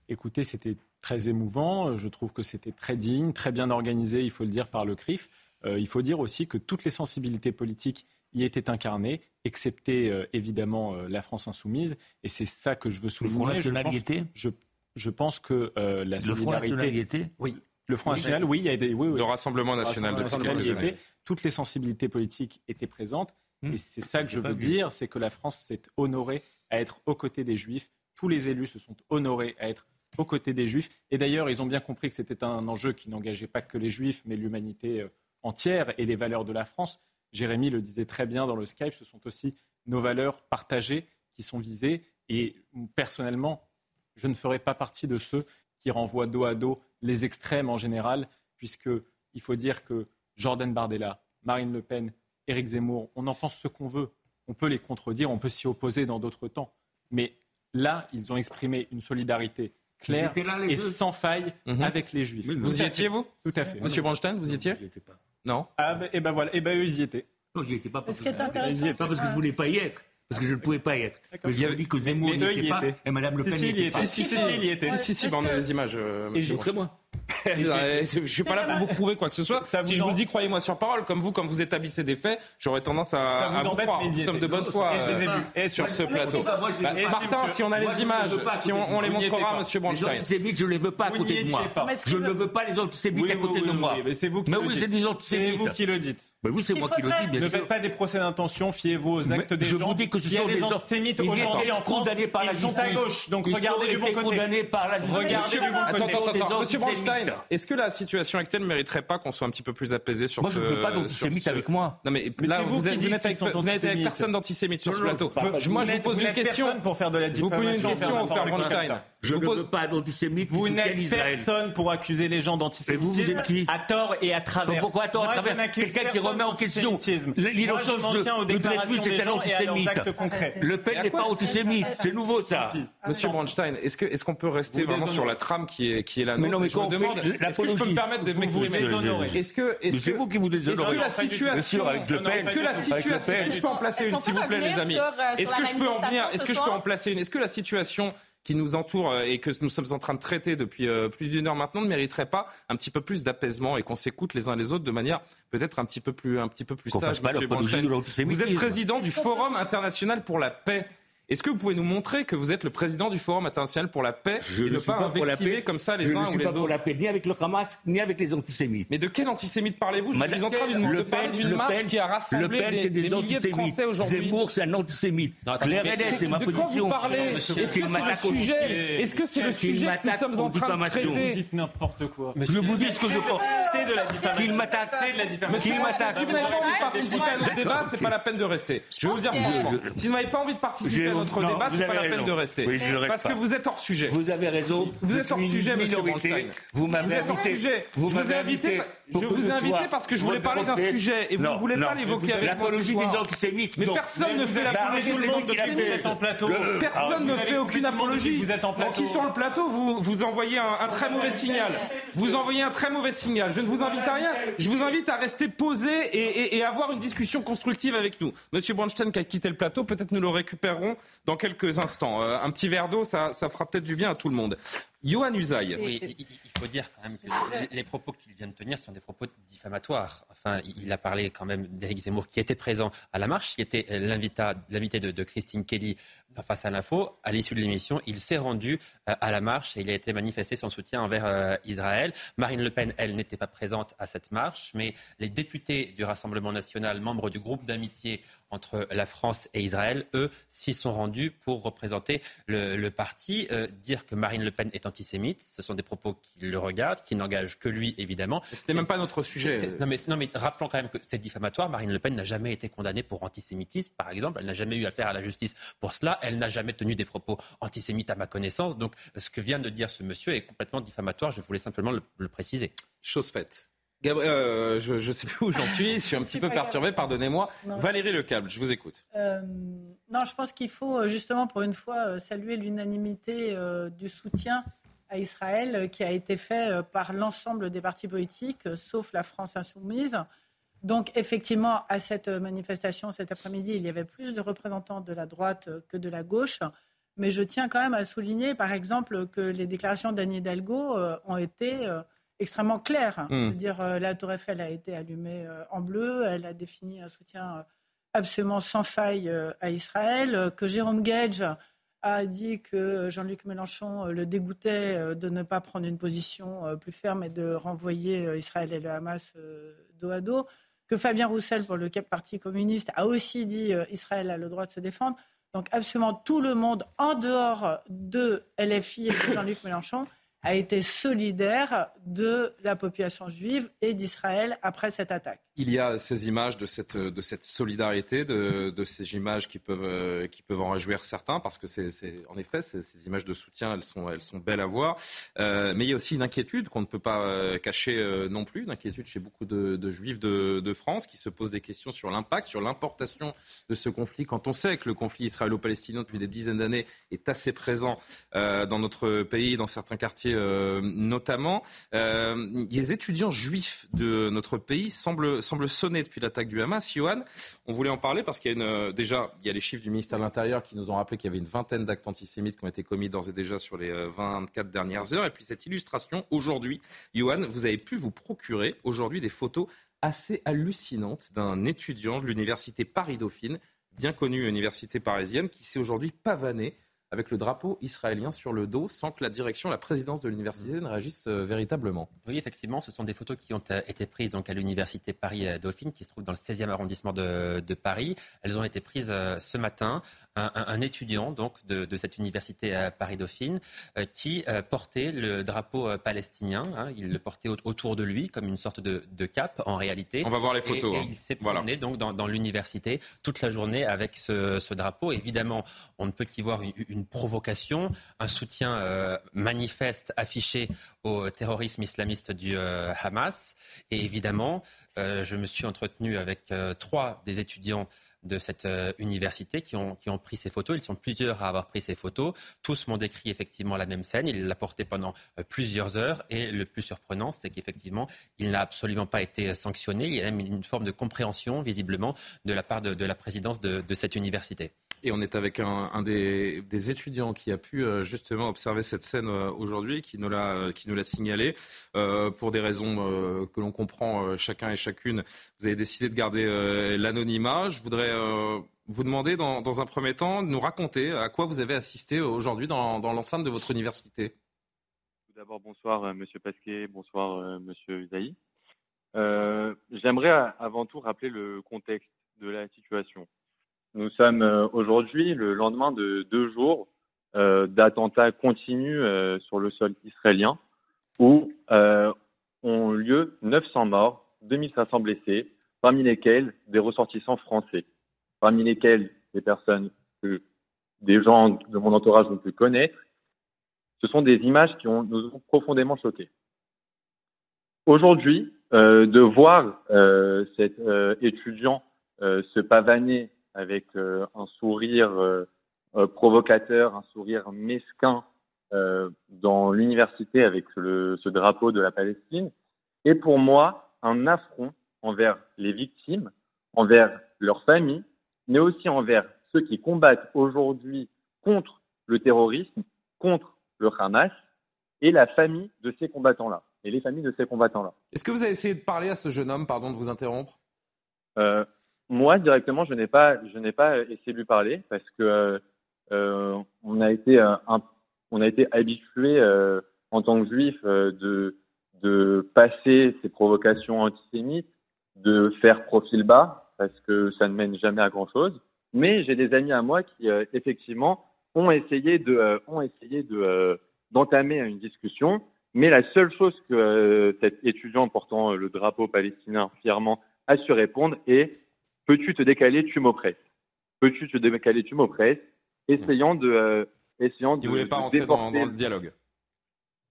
Écoutez, c'était très émouvant. Je trouve que c'était très digne, très bien organisé, il faut le dire, par le CRIF. Euh, il faut dire aussi que toutes les sensibilités politiques y étaient incarnées, excepté euh, évidemment euh, la France insoumise. Et c'est ça que je veux souligner. Le Front National y était je, pense que la solidarité... Le Front National y était Oui. Le Front National, oui, il y a des... Oui, Le Rassemblement National, de Toutes les sensibilités politiques étaient présentes. Hmm. Et c'est ça que je veux dire, c'est que la France s'est honorée à être aux côtés des Juifs. Tous les élus se sont honorés à être aux côtés des Juifs. Et d'ailleurs, ils ont bien compris que c'était un enjeu qui n'engageait pas que les Juifs, mais l'humanité euh, entière et les valeurs de la France. Jérémy le disait très bien dans le Skype, ce sont aussi nos valeurs partagées qui sont visées. Et personnellement, je ne ferai pas partie de ceux qui renvoient dos à dos les extrêmes en général, puisqu'il faut dire que Jordan Bardella, Marine Le Pen, Éric Zemmour, on en pense ce qu'on veut. On peut les contredire, on peut s'y opposer dans d'autres temps. Mais là, ils ont exprimé une solidarité clair et sans faille mhm. avec les Juifs. vous y étiez, vous Tout à fait. Monsieur Bronstein, vous y étiez étais pas. Non Ah, ben, et ben voilà, et ben eux, ils y étaient. Non, j'y étais pas parce, que, pas parce que je voulais pas y être parce que je ne pouvais pas y être. Mais j'avais dit que Zemmour n'y était pas et Mme Le Pen n'y était pas. Si, si, si, il y était. Si, si, on a des images. Et j'étais moi. je ne suis pas là pour vous prouver quoi que ce soit. si je vous le dis, croyez-moi sur parole. Comme vous, quand vous établissez des faits, j'aurais tendance à, à vous, croire. Nous sommes de bonne foi sur ce plateau. Bah, Martin, si on a les images, si on les montrera, Monsieur Bronstein. Les antisémites, je ne les veux pas à côté de moi. Je ne veux pas les antisémites à côté de moi. Mais c'est vous qui le dites. Mais oui, c'est moi qui le dis. Ne faites pas des procès d'intention, fiez-vous aux actes des gens. Je vous dis que ce sont des antisémites aujourd'hui en France. Ils sont à gauche, donc regardez du bon côté. condamnés par la Regardez du bon côté. Monsieur Est-ce que la situation actuelle ne mériterait pas qu'on soit un petit peu plus apaisé sur ce... Moi, je ne veux pas d'antisémites avec moi. Non, mais là, vous n'êtes avec personne d'antisémite sur ce plateau. Moi, je vous pose une question. pour faire de la Vous posez une question au Bronstein. Je ne veux pas d'antisémites Vous n'êtes personne pour accuser les gens d'antisémitisme. Et vous, vous êtes qui À tort et à travers. Pourquoi à tort, à Moi, je travers Quelqu'un qui remet en question d'antisémitisme. l'innocence de, de Dreyfus, un et à antisémite. Le Pen Et à n'est pas antisémite, c'est nouveau ça. Monsieur Bronstein, est-ce que est-ce qu'on peut rester vraiment sur la trame qui est qui est la Mais nôtre non, mais Je me on demande, est-ce que je peux me permettre de m'exprimer. Est-ce que est-ce Mais c'est que- vous qui vous déshonorez. Est-ce que la situation avec Le Non, non, Pen, Est-ce que la situation. Est-ce que je peux en placer une s'il vous plaît les amis Est-ce que je peux en venir Est-ce ce que je peux en placer une Est-ce que la situation qui nous entoure euh, et que nous sommes en train de traiter depuis euh, plus d'une heure maintenant ne mériterait pas un petit peu plus d'apaisement et qu'on s'écoute les uns les autres de manière peut-être un petit peu plus un petit peu plus sage. Vous êtes président du Forum international pour la paix. Est-ce que vous pouvez nous montrer que vous êtes le président du Forum international pour la paix Je et ne pas pas pour la paix. comme ça les Je uns ne ou suis les pas pour autres la paix, ni avec le Hamas, ni avec les antisémites. Mais de quel antisémite parlez-vous? Je suis en train de, de Le parler d'une marche Pen, qui a rassemblé Le Pen, des, c'est des, des milliers de. Français aujourd'hui. Zemmour, c'est un antisémite. Non, attendez, Claire mais- et net, c'est ma de quoi position. vous parlez Est-ce que c'est le sujet. Est-ce que c'est le sujet que nous sommes en train de traiter Dites n'importe quoi. Je vous dis ce que je pense. C'est de la diffamation. Qu'il m'attaque. C'est de la diffamation. Qu'il m'attaque. Si vous n'avez pas envie de participer à notre débat, c'est Ok. pas la peine de rester. Je vais vous dire franchement. Si vous n'avez pas envie de participer à notre non, débat, c'est pas la peine de rester. Oui, je le reste Parce que vous êtes hors sujet. Vous avez raison. Vous êtes hors sujet, monsieur minorité. Bronstein. Vous m'avez êtes hors invité. sujet. Vous je vous ai m'avez invité, je vous ai invité parce que je voulais parler d'un sujet et vous Non, ne voulez pas l'évoquer avec moi L'apologie des antisémites. Mais personne ne fait l'apologie des antisémites. Personne ne fait aucune apologie. vous êtes en En quittant le plateau, vous, vous envoyez un, un très mauvais signal. Vous envoyez un très mauvais signal. Je ne vous invite à rien. Je vous invite à rester posé et, et, et avoir une discussion constructive avec nous. Monsieur Bronstein qui a quitté le plateau, peut-être nous le récupérerons dans quelques instants. Euh, un petit verre d'eau, ça, ça fera peut-être du bien à tout le monde. Johan Usaï. Oui, il, faut dire quand même que les- propos qu'il vient de tenir sont des propos diffamatoires. Enfin, il a parlé quand même d'Éric Zemmour qui était présent à la marche, qui était l'invita- l'invité de, de Christine Kelly dans face à l'info. À l'issue de l'émission, il s'est rendu euh, à la marche et il a été manifesté son soutien envers euh, Israël. Marine Le Pen, elle, n'était pas présente à cette marche, mais les députés du Rassemblement national, membres du groupe d'amitié entre la France et Israël, eux, s'y sont rendus pour représenter le, le parti. Euh, dire que Marine Le Pen est antisémite, ce sont des propos qui le regardent, qui n'engagent que lui, évidemment. C'était même pas notre sujet. Non, mais, non, mais rappelons quand même que c'est diffamatoire. Marine Le Pen n'a jamais été condamnée pour antisémitisme, par exemple. Elle n'a jamais eu affaire à la justice pour cela. Elle n'a jamais tenu des propos antisémites à ma connaissance. Donc, ce que vient de dire ce monsieur est complètement diffamatoire. Je voulais simplement le, le préciser. Chose faite. Gabriel, euh, je ne sais plus où j'en suis, je suis un petit peu perturbé, pardonnez-moi. Valérie Lecable, je vous écoute. Euh, non, je pense qu'il faut euh, justement pour une fois saluer l'unanimité euh, du soutien à Israël qui a été fait par l'ensemble des partis politiques, sauf la France insoumise. Donc effectivement, à cette euh, manifestation cet après-midi, il y avait plus de représentants de la droite euh, que de la gauche. Mais je tiens quand même à souligner, par exemple, que les déclarations d'Anne Hidalgo euh, ont été euh, extrêmement claires. Mm. Veux dire, euh, la Tour Eiffel a été allumée en bleu. Elle a défini un soutien absolument sans faille à Israël. Que Jérôme Gage a dit que Jean-Luc Mélenchon le dégoûtait de ne pas prendre une position plus ferme et de renvoyer Israël et le Hamas dos à dos. Fabien Roussel, pour le Parti communiste, a aussi dit euh, Israël a le droit de se défendre. Donc absolument tout le monde, en dehors de LFI et de Jean-Luc Mélenchon, a été solidaire de la population juive et d'Israël après cette attaque. Il y a ces images de cette, de cette solidarité, de, de ces images qui peuvent, euh, qui peuvent en réjouir certains, parce que c'est, en effet, ces, images de soutien, elles sont, elles sont belles à voir. Euh, mais il y a aussi une inquiétude qu'on ne peut pas euh, cacher non plus, une inquiétude chez beaucoup de, de juifs de, France qui se posent des questions sur l'impact, sur l'importation de ce conflit. Quand on sait que le conflit israélo-palestinien depuis des dizaines d'années est assez présent dans notre pays, dans certains quartiers euh, notamment, euh, les étudiants juifs de notre pays semblent, sonner depuis l'attaque du Hamas. Johan, on voulait en parler parce qu'il y a euh, déjà, il les chiffres du ministère de l'Intérieur qui nous ont rappelé qu'il y avait une vingtaine d'actes antisémites qui ont été commis d'ores et déjà sur les euh, 24 dernières heures. Et puis cette illustration, aujourd'hui, Johan, vous avez pu vous procurer aujourd'hui des photos assez hallucinantes d'un étudiant de l'université Paris-Dauphine, bien connue université parisienne, qui s'est aujourd'hui pavané avec le drapeau israélien sur le dos sans que la direction, la présidence de l'université ne réagisse euh, véritablement. Oui, effectivement, ce sont des photos qui ont euh, été prises donc à l'université Paris-Dauphine, qui se trouve dans le 16e arrondissement de, de Paris. Elles ont été prises euh, ce matin. Un, un- un étudiant donc de, de cette université euh, Paris-Dauphine euh, qui euh, portait le drapeau euh, palestinien. hein. il le portait au- autour de lui comme une sorte de, de cape en réalité. On va voir les photos, Et, hein. il s'est Voilà. promené donc dans, dans l'université toute la journée avec ce, ce drapeau. Évidemment, on ne peut qu'y voir une, une une provocation, un soutien euh, manifeste affiché au terrorisme islamiste du euh, Hamas. Et évidemment, euh, je me suis entretenu avec trois des étudiants de cette université qui ont, pris ces photos. Ils sont plusieurs à avoir pris ces photos. Tous m'ont décrit effectivement la même scène. Ils l'a porté pendant plusieurs heures. Et le plus surprenant, c'est qu'effectivement, il n'a absolument pas été sanctionné. Il y a même une forme de compréhension, visiblement, de la part de, la présidence de cette université. Et on est avec un, des, étudiants qui a pu euh, justement observer cette scène euh, aujourd'hui, qui nous l'a euh, qui nous l'a signalé pour des raisons que l'on comprend chacun et chacune. Vous avez décidé de garder l'anonymat. Je voudrais vous demander dans, un premier temps de nous raconter à quoi vous avez assisté aujourd'hui dans, l'enceinte de votre université. Tout d'abord, bonsoir Monsieur Pasquet, bonsoir Monsieur Zaï. J'aimerais avant tout rappeler le contexte de la situation. Nous sommes euh, aujourd'hui le lendemain de deux jours euh, d'attentats continus euh, sur le sol israélien où ont lieu 900 morts, 2500 blessés, parmi lesquels des ressortissants français, parmi lesquels des personnes que des gens de mon entourage ont pu connaître. Ce sont des images qui nous ont profondément choqués. Aujourd'hui, de voir cet étudiant se pavaner avec euh, un sourire euh, euh, provocateur, un sourire mesquin dans l'université avec ce drapeau de la Palestine, est pour moi un affront envers les victimes, envers leurs familles, mais aussi envers ceux qui combattent aujourd'hui contre le terrorisme, contre le Hamas et la famille de ces combattants-là, et les familles de ces combattants-là. Est-ce que vous avez essayé de parler à ce jeune homme, pardon de vous interrompre? Euh, moi, directement, je n'ai pas, je n'ai pas essayé de lui parler parce que euh, euh on a été, euh, on a été habitué en tant que juif de, de passer ces provocations antisémites, de faire profil bas parce que ça ne mène jamais à grand chose. Mais j'ai des amis à moi qui effectivement ont essayé de, ont essayé de d'entamer une discussion. Mais la seule chose que cet étudiant portant le drapeau palestinien fièrement a su répondre est Peux-tu te décaler, tu m'oppresses? Peux-tu te décaler, tu m'oppresses? Essayant de, euh, essayant de. Il voulait pas rentrer dans, le dialogue.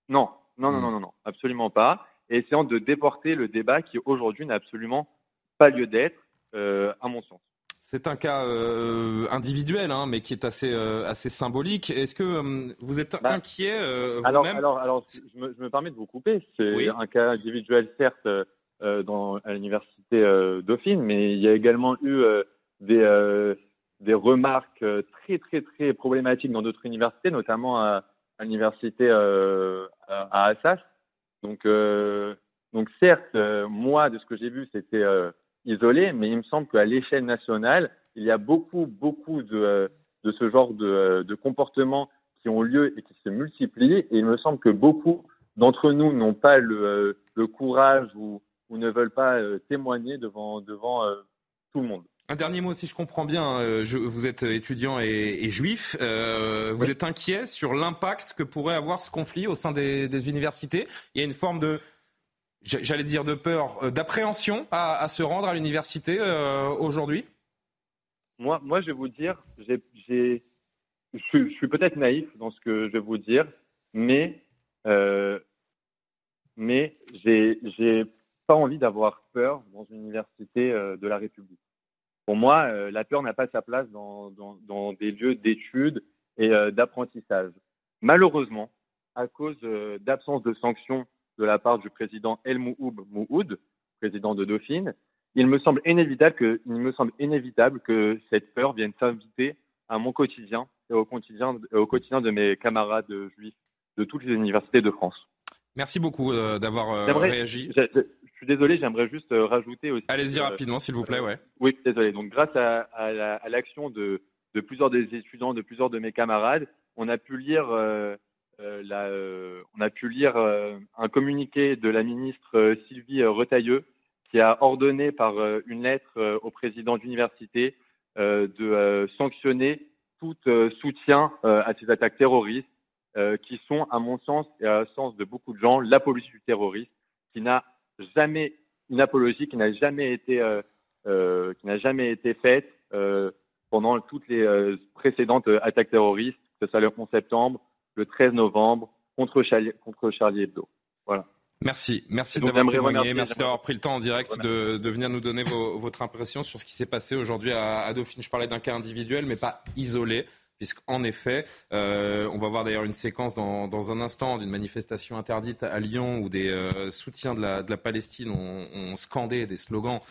Non, non, non, hmm. non, non, non, absolument pas. Et essayant de déporter le débat qui aujourd'hui n'a absolument pas lieu d'être, euh, à mon sens. C'est un cas euh, individuel, hein, mais qui est assez, assez symbolique. Est-ce que vous êtes bah, inquiet alors, alors, alors, je me, je me, permets de vous couper. C'est un cas individuel, certes, euh, dans, à l'université euh, Dauphine, mais il y a également eu euh, des, des remarques très très très problématiques dans d'autres universités, notamment à, à l'université à, Assas. Donc, donc certes, moi, de ce que j'ai vu, c'était isolé, mais il me semble qu'à l'échelle nationale, il y a beaucoup, beaucoup de, de ce genre de, de comportements qui ont lieu et qui se multiplient. Et il me semble que beaucoup d'entre nous n'ont pas le, le courage ou, ou ne veulent pas euh, témoigner devant, devant euh, tout le monde. Un dernier mot, si je comprends bien, euh, je, vous êtes étudiant et, juif. vous êtes inquiet sur l'impact que pourrait avoir ce conflit au sein des, universités? Il y a une forme de, j'allais dire de peur, d'appréhension à, se rendre à l'université aujourd'hui? Moi, moi, je vais vous dire, j'ai, je suis peut-être naïf dans ce que je vais vous dire, mais mais j'ai envie d'avoir peur dans une université euh, de la République. Pour moi, euh, la peur n'a pas sa place dans, des lieux d'études et euh, d'apprentissage. Malheureusement, à cause d'absence de sanctions de la part du président El Mouhoub Mouhoud, président de Dauphine, il me semble inévitable que, il me semble inévitable que cette peur vienne s'inviter à mon quotidien et au quotidien, au quotidien de mes camarades juifs de toutes les universités de France. Merci beaucoup d'avoir réagi suis désolé, j'aimerais juste euh, rajouter aussi. Allez-y euh, rapidement, s'il vous plaît, ouais. Oui, désolé. Donc, grâce à, l'action de, plusieurs des étudiants, de plusieurs de mes camarades, on a pu lire, euh, on a pu lire un communiqué de la ministre Sylvie Retailleux qui a ordonné par une lettre au président d'université de sanctionner tout soutien à ces attaques terroristes qui sont, à mon sens et à sens de beaucoup de gens, l'apologie du terrorisme qui n'a jamais une apologie qui n'a jamais été euh, euh, qui n'a jamais été faite euh, pendant toutes les précédentes attaques terroristes, que ce soit le 11 septembre, le 13 novembre, contre Charlie, contre Charlie Hebdo. Voilà. Merci, merci d'avoir témoigné, merci d'avoir pris le temps en direct de, de venir nous donner vos- votre impression sur ce qui s'est passé aujourd'hui à, à Dauphine. Je parlais d'un cas individuel, mais pas isolé. Puisqu'en effet, euh, on va voir d'ailleurs une séquence dans, un instant d'une manifestation interdite à Lyon où des euh, soutiens de la, Palestine ont, scandé des slogans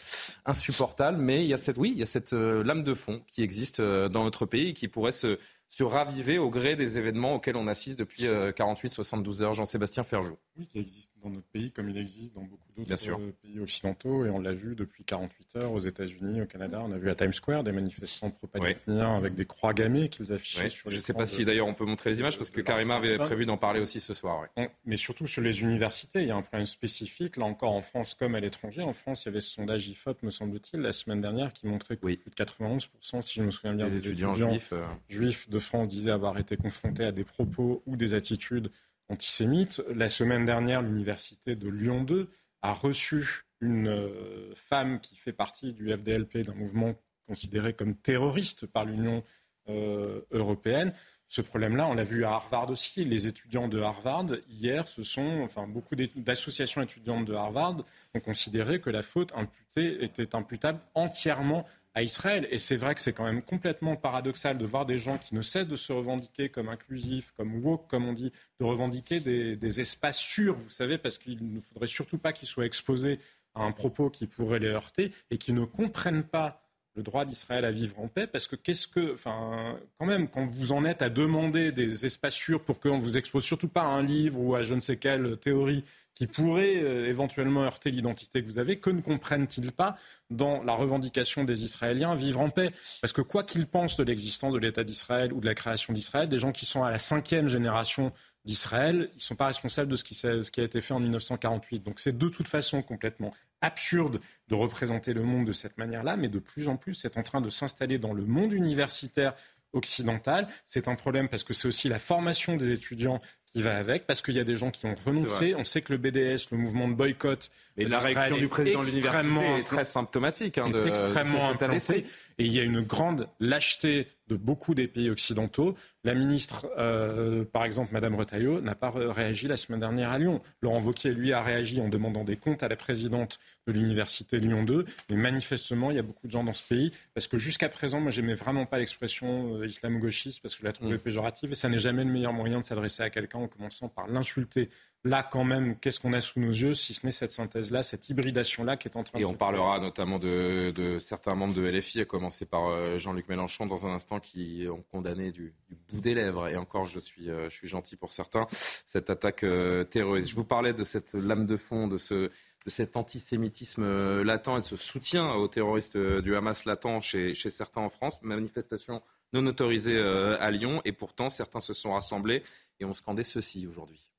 insupportables. Mais il y a cette, oui, il y a cette euh, lame de fond qui existe dans notre pays et qui pourrait se, se raviver au gré des événements auxquels on assiste depuis 48-72 heures. Jean-Sébastien Ferjou. Oui, qui existe dans notre pays comme il existe dans beaucoup d'autres euh, pays occidentaux. Et on l'a vu depuis 48 heures aux États-Unis, au Canada. On a vu à Times Square des manifestants pro-palestiniens avec des croix gammées qu'ils affichaient sur Je les ne sais pas si d'ailleurs on peut montrer les images parce que Karima avait prévu d'en parler aussi ce soir. Mais surtout sur les universités, il y a un problème spécifique, là encore en France comme à l'étranger. En France, il y avait ce sondage IFOP, me semble-t-il, la semaine dernière, qui montrait que plus de 91%, si je me souviens bien, Des des étudiants juifs, euh. juifs de France disaient avoir été confrontés à des propos ou des attitudes antisémites. La semaine dernière, l'université de Lyon 2 a reçu une euh, femme qui fait partie du FDLP, d'un mouvement considéré comme terroriste par l'Union euh, européenne. Ce problème-là, on l'a vu à Harvard aussi. Les étudiants de Harvard, hier, ce sont, enfin, beaucoup d'associations étudiantes de Harvard ont considéré que la faute imputée était imputable entièrement à Israël. Et c'est vrai que c'est quand même complètement paradoxal de voir des gens qui ne cessent de se revendiquer comme inclusifs, comme woke, comme on dit, de revendiquer des, espaces sûrs, vous savez, parce qu'il ne faudrait surtout pas qu'ils soient exposés à un propos qui pourrait les heurter et qui ne comprennent pas le droit d'Israël à vivre en paix, parce que qu'est-ce que, enfin, quand même, quand vous en êtes à demander des espaces sûrs pour qu'on vous expose surtout pas à un livre ou à je ne sais quelle théorie qui pourrait euh, éventuellement heurter l'identité que vous avez, que ne comprennent-ils pas dans la revendication des Israéliens vivre en paix? Parce que quoi qu'ils pensent de l'existence de l'État d'Israël ou de la création d'Israël, des gens qui sont à la cinquième génération d'Israël, ils ne sont pas responsables de ce qui, s'est- ce qui a été fait en 1948. Donc c'est de toute façon complètement absurde de représenter le monde de cette manière-là, mais de plus en plus, c'est en train de s'installer dans le monde universitaire occidental. C'est un problème parce que c'est aussi la formation des étudiants qui va avec, parce qu'il y a des gens qui ont renoncé. On sait que le BDS, le mouvement de boycott, Mais la réaction du président de l'université est très symptomatique hein, est de, de extrêmement d'esprit. implanté. Et il y a une grande lâcheté de beaucoup des pays occidentaux. La ministre, euh, par exemple, Madame Retailleau, n'a pas ré- réagi la semaine dernière à Lyon. Laurent Wauquiez, lui, a réagi en demandant des comptes à la présidente de l'université Lyon 2. Mais manifestement, il y a beaucoup de gens dans ce pays, parce que jusqu'à présent, moi, j'aimais vraiment pas l'expression euh, islamo-gauchiste, parce que je la trouvais péjorative, et ça n'est jamais le meilleur moyen de s'adresser à quelqu'un en commençant par l'insulter. Là, quand même, qu'est-ce qu'on a sous nos yeux, si ce n'est cette synthèse-là, cette hybridation-là qui est en train de Et on parlera notamment de, de certains membres de LFI, à commencer par euh, Jean-Luc Mélenchon dans un instant, qui ont condamné du, du bout des lèvres, et encore je suis, euh, je suis gentil pour certains, cette attaque euh, terroriste. Je vous parlais de cette lame de fond, de, ce, de cet antisémitisme latent et de ce soutien aux terroristes du Hamas latent chez, chez certains en France. Manifestation non autorisée à Lyon, et pourtant certains se sont rassemblés et ont scandé ceci aujourd'hui.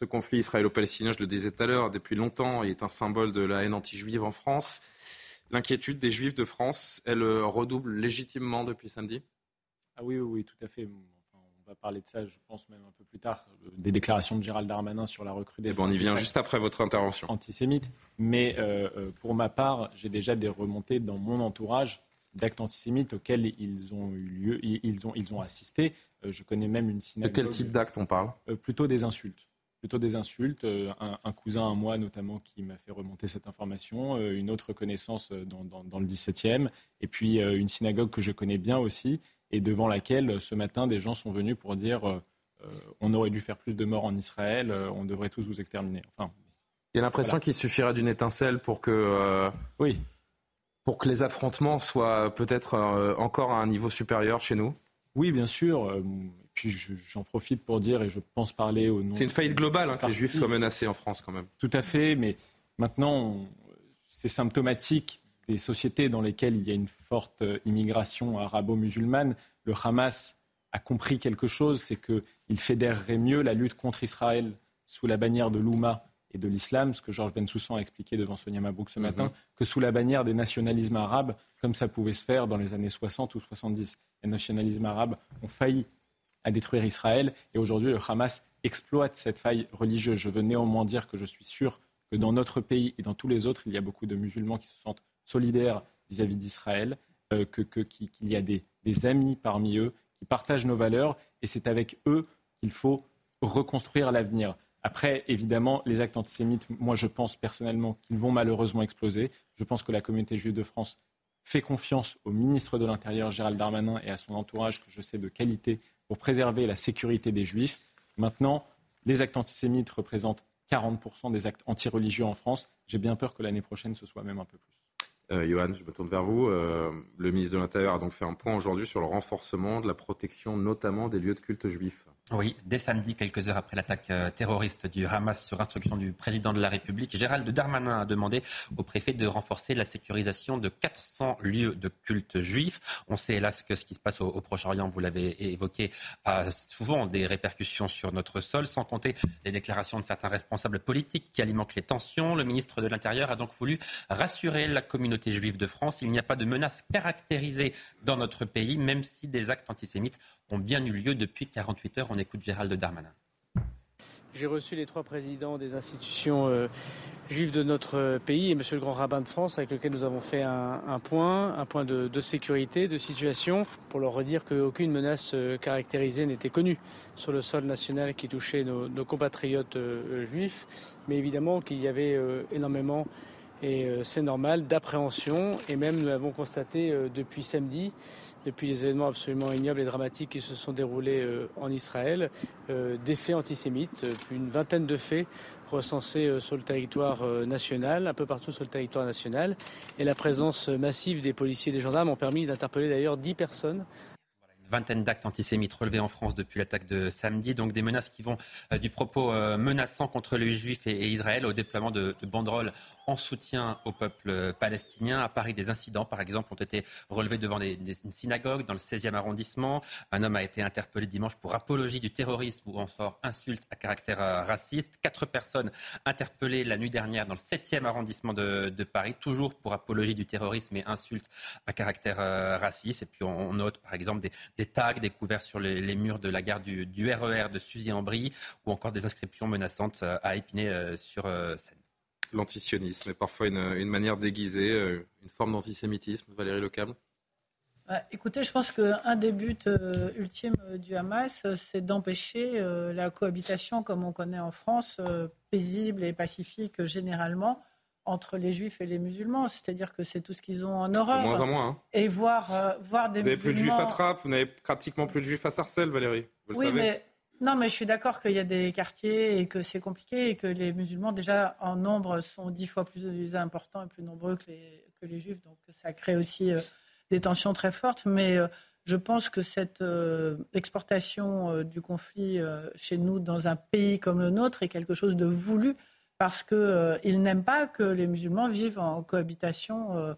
Ce conflit israélo-palestinien, je le disais tout à l'heure, depuis longtemps, est un symbole de la haine anti-juive en France. L'inquiétude des juifs de France, elle euh, redouble légitimement depuis samedi? Ah oui, oui, oui, tout à fait. Enfin, on va parler de ça, je pense même un peu plus tard, euh, des déclarations de Gérald Darmanin sur la Eh recrudescence. ben, On y vient juste après votre intervention. Antisémite. Mais euh, pour ma part, j'ai déjà des remontées dans mon entourage d'actes antisémites auxquels ils ont eu lieu, ils ont, ils ont assisté. Euh, je connais même une De synagogue. quel type d'acte on parle? Euh, Plutôt des insultes. Plutôt des insultes. Euh, un, un cousin à moi, notamment, qui m'a fait remonter cette information. Euh, une autre connaissance euh, dans, dans- dans le 17e. Et puis une synagogue que je connais bien aussi, et devant laquelle, ce matin, des gens sont venus pour dire euh, on aurait dû faire plus de morts en Israël, on devrait tous vous exterminer. Enfin, Il y a l'impression Voilà. qu'il suffirait d'une étincelle pour que, euh, oui. pour que les affrontements soient peut-être euh, encore à un niveau supérieur chez nous Oui, bien sûr. Puis j'en profite pour dire, et je pense parler au nom. C'est une faillite globale hein, que les juifs soient menacés en France quand même. Tout à fait, mais maintenant, c'est symptomatique des sociétés dans lesquelles il y a une forte euh, immigration arabo-musulmane. Le Hamas a compris quelque chose, c'est qu'il fédérerait mieux la lutte contre Israël sous la bannière de l'Ouma et de l'islam, ce que Georges Bensoussan a expliqué devant Sonia Mabrouk ce matin, Mhm. que sous la bannière des nationalismes arabes, comme ça pouvait se faire dans les années 60 ou 70. Les nationalismes arabes ont failli à détruire Israël et aujourd'hui le Hamas exploite cette faille religieuse. Je veux néanmoins dire que je suis sûr que dans notre pays et dans tous les autres, il y a beaucoup de musulmans qui se sentent solidaires vis-à-vis d'Israël, euh, que- qu'il y a des amis parmi eux qui partagent nos valeurs et c'est avec eux qu'il faut reconstruire l'avenir. Après, évidemment, les actes antisémites, moi je pense personnellement qu'ils vont malheureusement exploser. Je pense que la communauté juive de France fait confiance au ministre de l'Intérieur, Gérald Darmanin, et à son entourage, que je sais de qualité, pour préserver la sécurité des juifs. Maintenant, les actes antisémites représentent 40% des actes antireligieux en France. J'ai bien peur que l'année prochaine, ce soit même un peu plus. Euh, Johan, je me tourne vers vous. Euh, le ministre de l'Intérieur a donc fait un point aujourd'hui sur le renforcement de la protection, notamment des lieux de culte juifs. Oui, dès samedi, quelques heures après l'attaque euh, terroriste du Hamas sur instruction du président de la République, Gérald Darmanin a demandé au préfet de renforcer la sécurisation de 400 lieux de culte juifs. On sait hélas que ce qui se passe au, au Proche-Orient, vous l'avez évoqué, a souvent des répercussions sur notre sol, sans compter les déclarations de certains responsables politiques qui alimentent les tensions. Le ministre de l'Intérieur a donc voulu rassurer la communauté juive de France. Il n'y a pas de menace caractérisée dans notre pays, même si des actes antisémites ont bien eu lieu depuis 48 heures. On écoute Gérald Darmanin. J'ai reçu les trois présidents des institutions euh, juives de notre euh, pays et Monsieur le Grand Rabbin de France, avec lequel nous avons fait un, point, un point de, sécurité, de situation, pour leur redire qu'aucune menace euh, caractérisée n'était connue sur le sol national qui touchait nos, compatriotes juifs, mais évidemment qu'il y avait énormément, et c'est normal, d'appréhension, et même nous l'avons constaté depuis samedi depuis les événements absolument ignobles et dramatiques qui se sont déroulés euh, en Israël, euh, des faits antisémites, euh, une vingtaine de faits recensés sur le territoire national, un peu partout sur le territoire national, et la présence massive des policiers et des gendarmes ont permis d'interpeller d'ailleurs 10 personnes vingtaine d'actes antisémites relevés en France depuis l'attaque de samedi. Donc des menaces qui vont euh, du propos euh, menaçant contre les Juifs et, Israël au déploiement de, de, banderoles en soutien au peuple palestinien. À Paris, des incidents, par exemple, ont été relevés devant des, des, une synagogue dans le 16e arrondissement. Un homme a été interpellé dimanche pour apologie du terrorisme ou en sort insulte à caractère euh, raciste. Quatre personnes interpellées la nuit dernière dans le 7e arrondissement de, Paris, toujours pour apologie du terrorisme et insulte à caractère euh, raciste. Et puis on note, par exemple, des des tags découverts sur les, les, murs de la gare du, du RER de Suzy-en-Brie ou encore des inscriptions menaçantes à Épinay euh, sur euh, Seine. L'antisionisme est parfois une, une, manière déguisée, euh, une forme d'antisémitisme, Valérie Lecable bah, Écoutez, je pense qu'un des buts euh, ultimes du Hamas, c'est d'empêcher euh, la cohabitation, comme on connaît en France, euh, paisible et pacifique généralement, entre les juifs et les musulmans. C'est-à-dire que c'est tout ce qu'ils ont en horreur. De moins en moins. Hein. Et voir, euh, voir des vous musulmans... Vous n'avez plus de juifs à Trappes, vous n'avez pratiquement plus de juifs à Sarcelles, Valérie. Vous oui, le savez. mais... Non, mais je suis d'accord qu'il y a des quartiers et que c'est compliqué et que les musulmans, déjà, en nombre, sont dix fois plus importants et plus nombreux que les, que les juifs. Donc, ça crée aussi euh, des tensions très fortes. Mais euh, je pense que cette euh, exportation du conflit chez nous, dans un pays comme le nôtre, est quelque chose de voulu parce qu'ils euh, n'aiment pas que les musulmans vivent en cohabitation euh,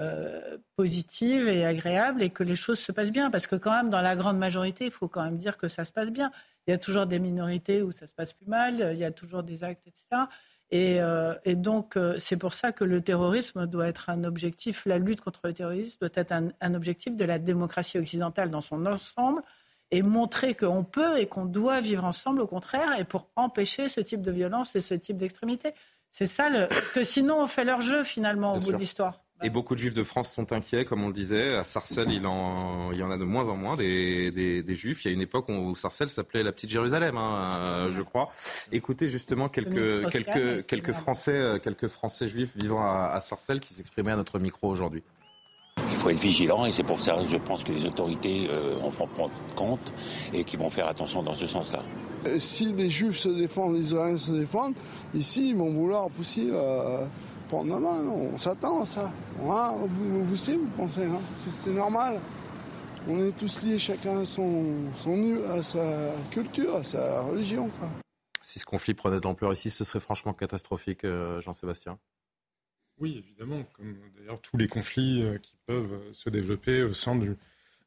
euh, positive et agréable et que les choses se passent bien. Parce que quand même, dans la grande majorité, il faut quand même dire que ça se passe bien. Il y a toujours des minorités où ça se passe plus mal, il y a toujours des actes, etc. Et, donc, c'est pour ça que le terrorisme doit être un objectif, la lutte contre le terrorisme doit être un objectif de la démocratie occidentale dans son ensemble et montrer qu'on peut et qu'on doit vivre ensemble, au contraire, et pour empêcher ce type de violence et ce type d'extrémité. C'est ça, le... parce que sinon on fait leur jeu finalement Bien au sûr. bout de l'histoire. Et beaucoup de juifs de France sont inquiets, comme on le disait. À Sarcelles, il, en, il y en a de moins en moins des, des, des juifs. Il y a une époque où Sarcelles s'appelait la petite Jérusalem, hein, je crois. Écoutez justement quelques, quelques, quelques, Français, quelques Français juifs vivant à, à Sarcelles qui s'exprimaient à notre micro aujourd'hui. Il faut être vigilant et c'est pour ça que je pense que les autorités euh, en vont prendre compte et qui vont faire attention dans ce sens-là. Si les Juifs se défendent, les Israéliens se défendent, ici ils vont vouloir pousser euh, prendre la main. On s'attend à ça. Hein, vous, vous aussi, vous pensez, hein, c'est normal. On est tous liés, chacun à, son, son, à sa culture, à sa religion. Quoi. Si ce conflit prenait de l'ampleur ici, ce serait franchement catastrophique, euh, Jean-Sébastien. Oui, évidemment, comme d'ailleurs tous les conflits euh, qui peuvent se développer au sein du,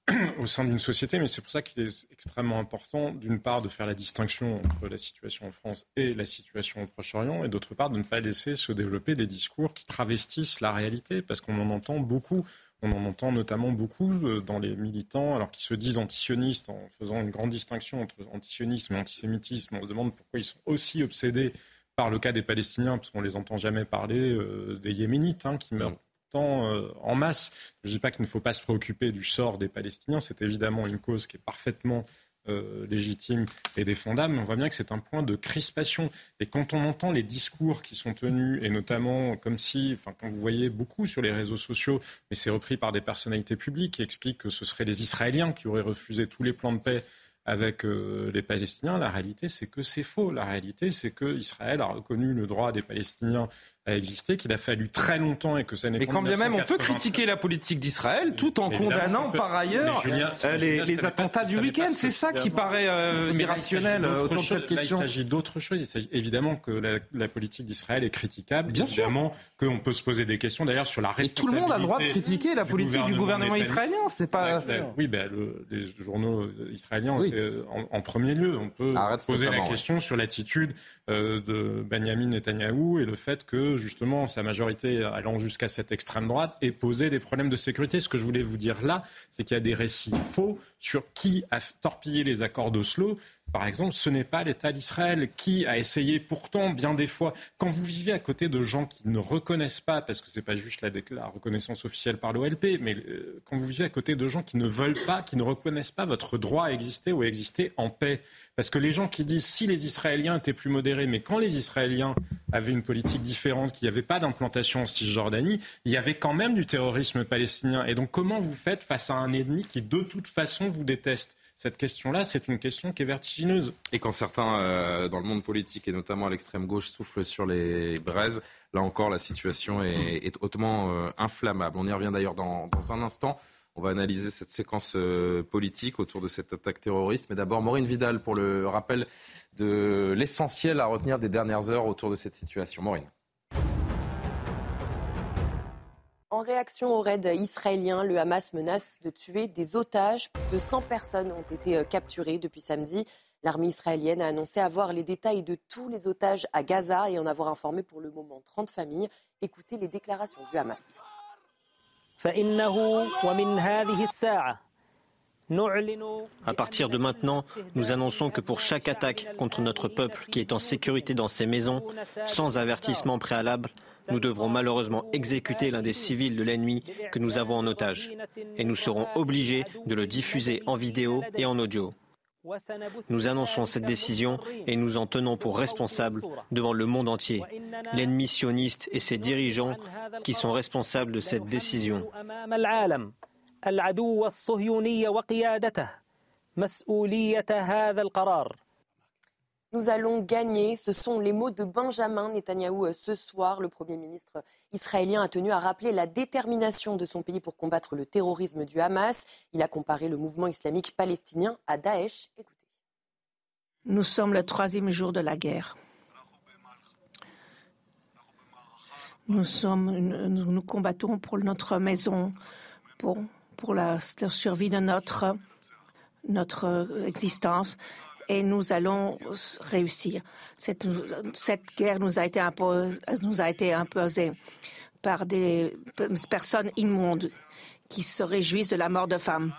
au sein d'une société, mais c'est pour ça qu'il est extrêmement important, d'une part, de faire la distinction entre la situation en France et la situation au Proche-Orient, et d'autre part, de ne pas laisser se développer des discours qui travestissent la réalité, parce qu'on en entend beaucoup. On en entend notamment beaucoup euh, dans les militants, alors qui se disent antisionistes en faisant une grande distinction entre antisionisme et antisémitisme. On se demande pourquoi ils sont aussi obsédés par le cas des Palestiniens, parce qu'on les entend jamais parler euh, des Yéménites hein, qui meurent tant euh, en masse. Je ne dis pas qu'il ne faut pas se préoccuper du sort des Palestiniens, c'est évidemment une cause qui est parfaitement euh, légitime et défendable, mais on voit bien que c'est un point de crispation. Et quand on entend les discours qui sont tenus, et notamment comme si, enfin, quand vous voyez beaucoup sur les réseaux sociaux, mais c'est repris par des personnalités publiques qui expliquent que ce seraient les Israéliens qui auraient refusé tous les plans de paix avec euh, les Palestiniens, la réalité c'est que c'est faux. La réalité c'est que Israël a reconnu le droit des Palestiniens à exister, qu'il a fallu très longtemps et que ça n'est Mais quand bien même, on peut critiquer la politique d'Israël tout en condamnant par ailleurs euh, les, les attentats du week-end. C'est ça qui paraît euh, irrationnel autour de cette question. il s'agit d'autre chose. Il s'agit évidemment que la, la politique d'Israël est critiquable. Bien évidemment qu'on peut se poser des questions d'ailleurs sur la responsabilité. tout le monde a le droit de critiquer la politique du gouvernement israélien. C'est pas. oui, ben, le, les journaux israéliens ont été en, en, premier lieu. On peut poser la question sur l'attitude euh, de Benjamin Netanyahou et le fait que justement sa majorité allant jusqu'à cette extrême droite ait posé des problèmes de sécurité. Ce que je voulais vous dire là, c'est qu'il y a des récits faux sur qui a torpillé les accords d'Oslo. Par exemple, ce n'est pas l'État d'Israël qui a essayé pourtant bien des fois. Quand vous vivez à côté de gens qui ne reconnaissent pas, parce que ce n'est pas juste la, reconnaissance officielle par l'OLP, mais euh, quand vous vivez à côté de gens qui ne veulent pas, qui ne reconnaissent pas votre droit à exister ou à exister en paix, parce que les gens qui disent si les Israéliens étaient plus modérés, mais quand les Israéliens avaient une politique différente, qu'il n'y avait pas d'implantation en Cisjordanie, il y avait quand même du terrorisme palestinien. Et donc comment vous faites face à un ennemi qui de toute façon vous déteste? Cette question-là, c'est une question qui est vertigineuse. Et quand certains, euh, dans le monde politique et notamment à l'extrême gauche, soufflent sur les braises, là encore, la situation est, hautement euh, inflammable. On y revient d'ailleurs dans, dans, un instant. On va analyser cette séquence euh, politique autour de cette attaque terroriste. Mais d'abord, Maureen Vidal pour le rappel de l'essentiel à retenir des dernières heures autour de cette situation. Maureen. En réaction au raid israélien, le Hamas menace de tuer des otages. Plus de 100 personnes ont été euh, capturées depuis samedi. L'armée israélienne a annoncé avoir les détails de tous les otages à Gaza et en avoir informé pour le moment 30 familles. Écoutez les déclarations du Hamas. À partir de maintenant, nous annonçons que pour chaque attaque contre notre peuple qui est en sécurité dans ses maisons, sans avertissement préalable, nous devrons malheureusement exécuter l'un des civils de l'ennemi que nous avons en otage. Et nous serons obligés de le diffuser en vidéo et en audio. Nous annonçons cette décision et nous en tenons pour responsables devant le monde entier, l'ennemi sioniste et ses dirigeants qui sont responsables de cette décision. Nous allons gagner. Ce sont les mots de Benjamin Netanyahou ce soir. Le Premier ministre israélien a tenu à rappeler la détermination de son pays pour combattre le terrorisme du Hamas. Il a comparé le mouvement islamique palestinien à Daesh. Écoutez. Nous sommes le troisième jour de la guerre. Nous, sommes, nous, nous combattons pour notre maison, pour, pour la, survie de notre, notre existence et nous allons réussir. Cette, cette guerre nous a, été imposée, nous a été imposée par des personnes immondes qui se réjouissent de la mort de femmes.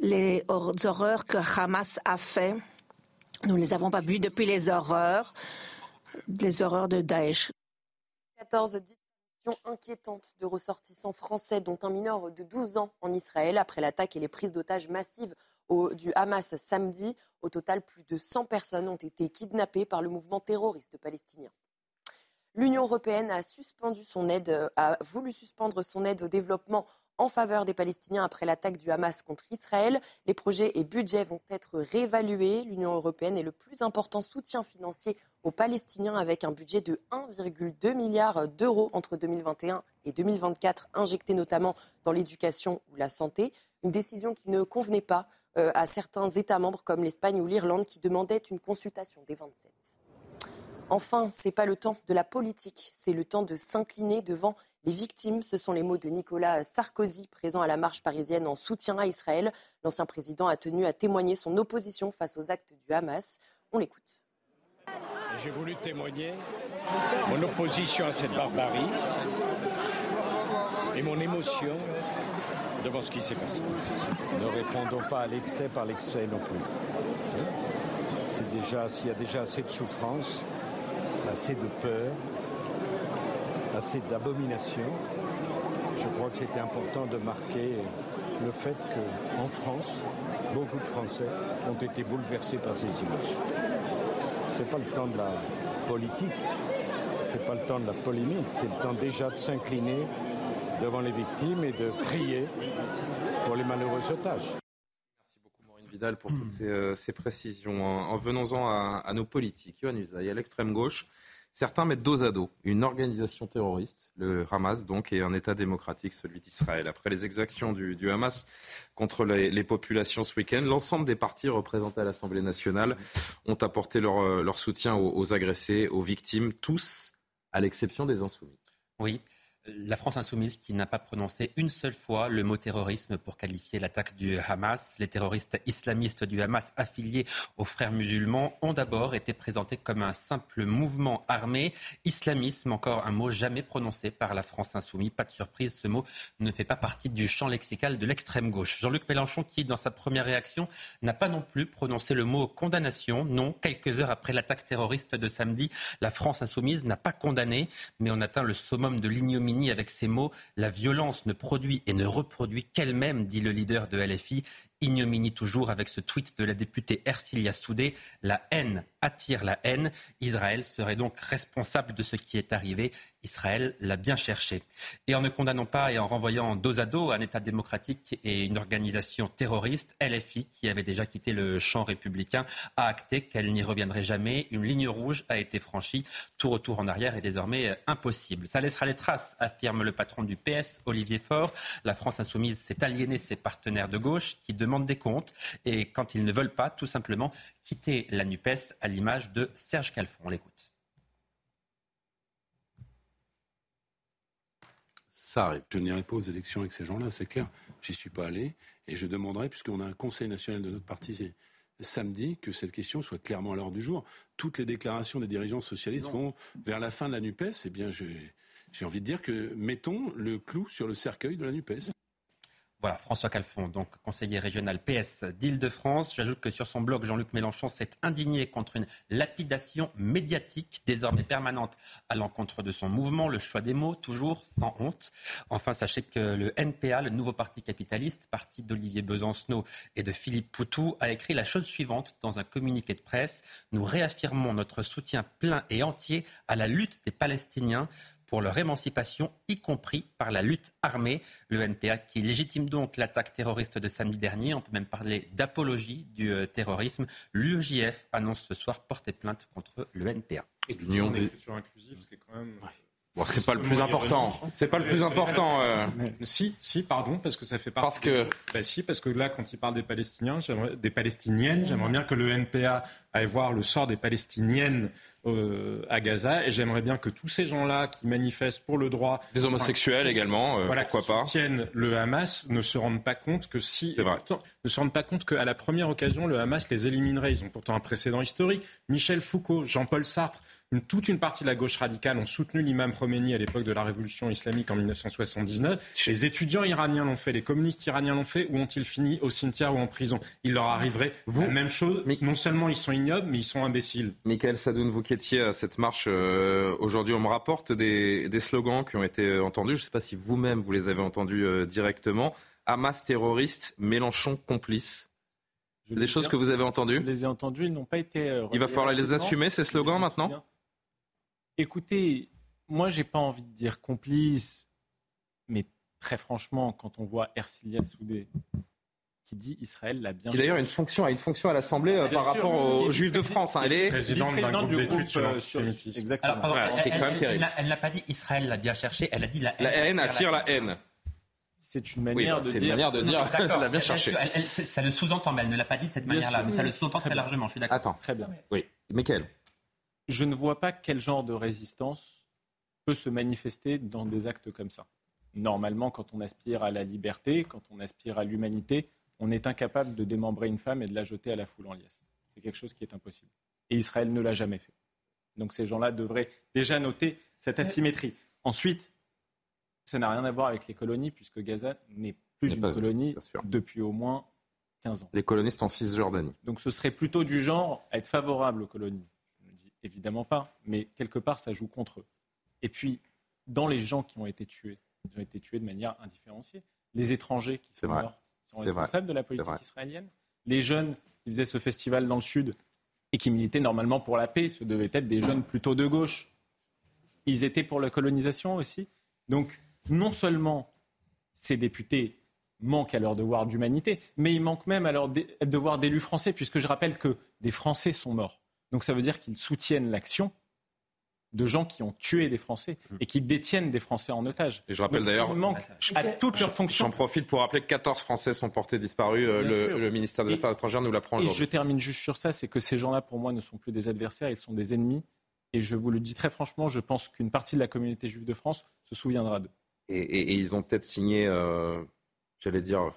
Les horreurs que Hamas a fait, nous ne les avons pas vues depuis les horreurs, les horreurs de Daesh. 14 inquiétantes de ressortissants français, dont un mineur de 12 ans en Israël, après l'attaque et les prises d'otages massives du Hamas samedi. Au total, plus de 100 personnes ont été kidnappées par le mouvement terroriste palestinien. L'Union européenne a, suspendu son aide, a voulu suspendre son aide au développement en faveur des Palestiniens après l'attaque du Hamas contre Israël. Les projets et budgets vont être réévalués. L'Union européenne est le plus important soutien financier aux Palestiniens avec un budget de 1,2 milliard d'euros entre 2021 et 2024, injecté notamment dans l'éducation ou la santé. Une décision qui ne convenait pas à certains États membres comme l'Espagne ou l'Irlande qui demandaient une consultation des 27. Enfin, c'est pas le temps de la politique, c'est le temps de s'incliner devant les victimes. Ce sont les mots de Nicolas Sarkozy, présent à la marche parisienne en soutien à Israël. L'ancien président a tenu à témoigner son opposition face aux actes du Hamas. On l'écoute. J'ai voulu témoigner mon opposition à cette barbarie et mon émotion devant ce qui s'est passé. Ne répondons pas à l'excès par l'excès non plus. C'est déjà, s'il y a déjà assez de souffrance, assez de peur, assez d'abomination, je crois que c'était important de marquer le fait qu'en France, beaucoup de Français ont été bouleversés par ces images. Ce n'est pas le temps de la politique, ce n'est pas le temps de la polémique, c'est le temps déjà de s'incliner devant les victimes et de prier pour les malheureux otages. Merci beaucoup Maureen Vidal pour toutes ces, euh, précisions. En, en venons-en à, à, nos politiques, Yohann Usaï, à l'extrême gauche, certains mettent dos à dos une organisation terroriste, le Hamas donc, et un État démocratique, celui d'Israël. Après les exactions du, Hamas contre les, populations ce week-end, l'ensemble des partis représentés à l'Assemblée nationale ont apporté leur, euh, soutien aux, aux agressés, aux victimes, tous à l'exception des insoumis. Oui la France insoumise qui n'a pas prononcé une seule fois le mot terrorisme pour qualifier l'attaque du Hamas. Les terroristes islamistes du Hamas affiliés aux frères musulmans ont d'abord été présentés comme un simple mouvement armé. Islamisme, encore un mot jamais prononcé par la France insoumise. Pas de surprise, ce mot ne fait pas partie du champ lexical de l'extrême gauche. Jean-Luc Mélenchon qui, dans sa première réaction, n'a pas non plus prononcé le mot condamnation. Non, quelques heures après l'attaque terroriste de samedi, la France insoumise n'a pas condamné, mais on atteint le summum de l'ignominie avec ces mots La violence ne produit et ne reproduit qu'elle-même, dit le leader de LFI. Ignominie toujours avec ce tweet de la députée Ercilia Soudé. La haine attire la haine. Israël serait donc responsable de ce qui est arrivé. Israël l'a bien cherché. Et en ne condamnant pas et en renvoyant dos à dos un État démocratique et une organisation terroriste, LFI, qui avait déjà quitté le champ républicain, a acté qu'elle n'y reviendrait jamais. Une ligne rouge a été franchie. Tout retour en arrière est désormais impossible. Ça laissera les traces, affirme le patron du PS, Olivier Faure. La France insoumise s'est aliénée ses partenaires de gauche qui demandent des comptes et quand ils ne veulent pas, tout simplement, quitter la NUPES à l'image de Serge Calfon. On l'écoute. Ça arrive. Je n'irai pas aux élections avec ces gens-là, c'est clair. J'y suis pas allé et je demanderai, puisqu'on a un conseil national de notre parti samedi, que cette question soit clairement à l'ordre du jour. Toutes les déclarations des dirigeants socialistes non. vont vers la fin de la NUPES. Eh bien, j'ai envie de dire que mettons le clou sur le cercueil de la NUPES. Voilà, François Calfon, donc conseiller régional PS d'Île-de-France. J'ajoute que sur son blog, Jean-Luc Mélenchon s'est indigné contre une lapidation médiatique désormais permanente à l'encontre de son mouvement. Le choix des mots, toujours sans honte. Enfin, sachez que le NPA, le nouveau parti capitaliste, parti d'Olivier Besancenot et de Philippe Poutou, a écrit la chose suivante dans un communiqué de presse. Nous réaffirmons notre soutien plein et entier à la lutte des Palestiniens pour leur émancipation, y compris par la lutte armée. Le NPA qui légitime donc l'attaque terroriste de samedi dernier. On peut même parler d'apologie du euh, terrorisme. L'UEJF annonce ce soir porter plainte contre le NPA. Et l'union des... inclusive, ce qui est quand même... Ouais. Bon, c'est pas le plus important. C'est pas le plus important. Euh... Mais, si, si, pardon, parce que ça fait partie. Parce que. Bah, si, parce que là, quand il parle des Palestiniens, des Palestiniennes, j'aimerais bien que le NPA aille voir le sort des Palestiniennes euh, à Gaza, et j'aimerais bien que tous ces gens-là qui manifestent pour le droit. Des homosexuels enfin, également, euh, voilà, pourquoi qui pas. soutiennent le Hamas ne se rendent pas compte que si. Pourtant, ne se rendent pas compte qu'à la première occasion, le Hamas les éliminerait. Ils ont pourtant un précédent historique. Michel Foucault, Jean-Paul Sartre. Une, toute une partie de la gauche radicale ont soutenu l'imam Khomeini à l'époque de la révolution islamique en 1979. Les étudiants iraniens l'ont fait, les communistes iraniens l'ont fait. Où ont-ils fini Au cimetière ou en prison? Il leur arriverait Vous, la même chose. Mais, non seulement ils sont ignobles, mais ils sont imbéciles. Michael Sadoun, vous qui étiez à cette marche euh, aujourd'hui, on me rapporte des, des, slogans qui ont été entendus. Je ne sais pas si vous-même vous les avez entendus euh, directement. Hamas terroriste, Mélenchon complice. Des choses que vous avez entendues? Je les ai entendus, ils n'ont pas été. Euh, Il va falloir les assumer, ces slogans, maintenant? Écoutez, moi, j'ai pas envie de dire complice, mais très franchement, quand on voit Ercilia Soudé qui dit Israël l'a bien. Qui d'ailleurs une fonction a une fonction à l'Assemblée euh, par sûr, rapport aux Juifs de France. Hein. Elle est présidente d'un groupe d'études sur l'antisémitisme. Exactement. Alors, elle, quand même elle, terrible. Elle n'a pas dit Israël l'a bien cherché, elle a dit la haine. La haine attire la haine. C'est une manière oui, bah, de c'est dire. une manière de dire. Elle l'a bien cherché. Elle, elle, ça le sous-entend, mais elle ne l'a pas dit de cette manière-là. Mais ça le sous-entend très, très largement. Je suis d'accord. Attends. Très bien. Oui, Michael. Je ne vois pas quel genre de résistance peut se manifester dans des actes comme ça. Normalement, quand on aspire à la liberté, quand on aspire à l'humanité, on est incapable de démembrer une femme et de la jeter à la foule en liesse. C'est quelque chose qui est impossible. Et Israël ne l'a jamais fait. Donc ces gens-là devraient déjà noter cette asymétrie. Ensuite, ça n'a rien à voir avec les colonies, puisque Gaza n'est plus une colonie depuis au moins 15 ans. Les colonistes en Cisjordanie. Donc ce serait plutôt du genre à être favorable aux colonies. Évidemment pas, mais quelque part ça joue contre eux. Et puis, dans les gens qui ont été tués, ils ont été tués de manière indifférenciée. Les étrangers qui sont morts sont responsables de la politique israélienne. Les jeunes qui faisaient ce festival dans le Sud et qui militaient normalement pour la paix, ce devaient être des jeunes plutôt de gauche. Ils étaient pour la colonisation aussi. Donc, non seulement ces députés manquent à leur devoir d'humanité, mais ils manquent même à leur devoir d'élus français, puisque je rappelle que des Français sont morts. Donc ça veut dire qu'ils soutiennent l'action de gens qui ont tué des Français et qui détiennent des Français en otage. Et je rappelle d'ailleurs, à toutes leurs fonctions. J'en profite pour rappeler que 14 Français sont portés disparus. Euh, le, ministère des Affaires étrangères nous l'apprend aujourd'hui. Et je termine juste sur ça, c'est que ces gens-là, pour moi, ne sont plus des adversaires, ils sont des ennemis. Et je vous le dis très franchement, je pense qu'une partie de la communauté juive de France se souviendra d'eux. Et, ils ont peut-être signé, euh, j'allais dire,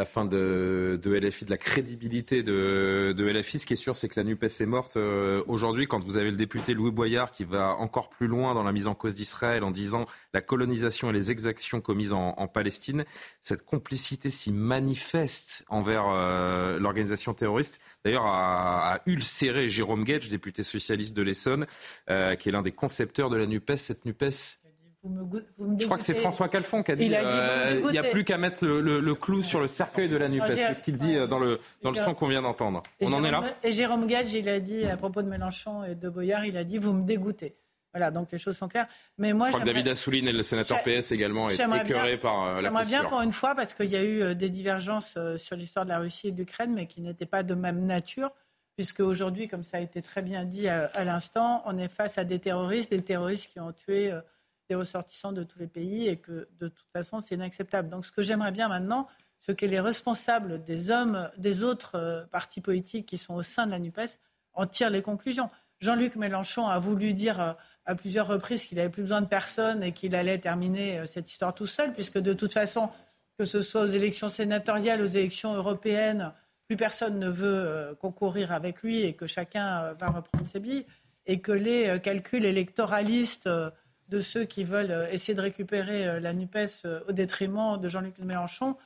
la fin de, de, LFI, de la crédibilité de, de, LFI. Ce qui est sûr, c'est que la NUPES est morte. Euh, aujourd'hui, quand vous avez le député Louis Boyard qui va encore plus loin dans la mise en cause d'Israël en disant la colonisation et les exactions commises en, en Palestine, cette complicité si manifeste envers euh, l'organisation terroriste, d'ailleurs, a, a, ulcéré Jérôme Gage, député socialiste de l'Essonne, euh, qui est l'un des concepteurs de la NUPES. Cette NUPES je crois que c'est François Calfon qui a dit il n'y euh, a plus qu'à mettre le, clou sur le cercueil de la NUPES. C'est ce qu'il dit euh, dans le, dans le son qu'on vient d'entendre. On en est là Et Jérôme Gage, il a dit à propos de Mélenchon et de Boyard, il a dit vous me dégoûtez. Voilà, donc les choses sont claires. Mais moi, je crois que David Assouline et le sénateur PS également est écœuré par euh, la J'aimerais bien pour une fois, parce qu'il y a eu des divergences sur l'histoire de la Russie et de l'Ukraine, mais qui n'étaient pas de même nature, puisque aujourd'hui, comme ça a été très bien dit à l'instant, on est face à des terroristes, des terroristes qui ont tué des ressortissants de tous les pays et que de toute façon c'est inacceptable. Donc ce que j'aimerais bien maintenant, c'est que les responsables des hommes, des autres euh, partis politiques qui sont au sein de la NUPES en tirent les conclusions. Jean-Luc Mélenchon a voulu dire euh, à plusieurs reprises qu'il n'avait plus besoin de personne et qu'il allait terminer euh, cette histoire tout seul, puisque de toute façon, que ce soit aux élections sénatoriales, aux élections européennes, plus personne ne veut concourir avec lui et que chacun va reprendre ses billes, et que les calculs électoralistes de ceux qui veulent euh, essayer de récupérer euh, la NUPES euh, au détriment de Jean-Luc Mélenchon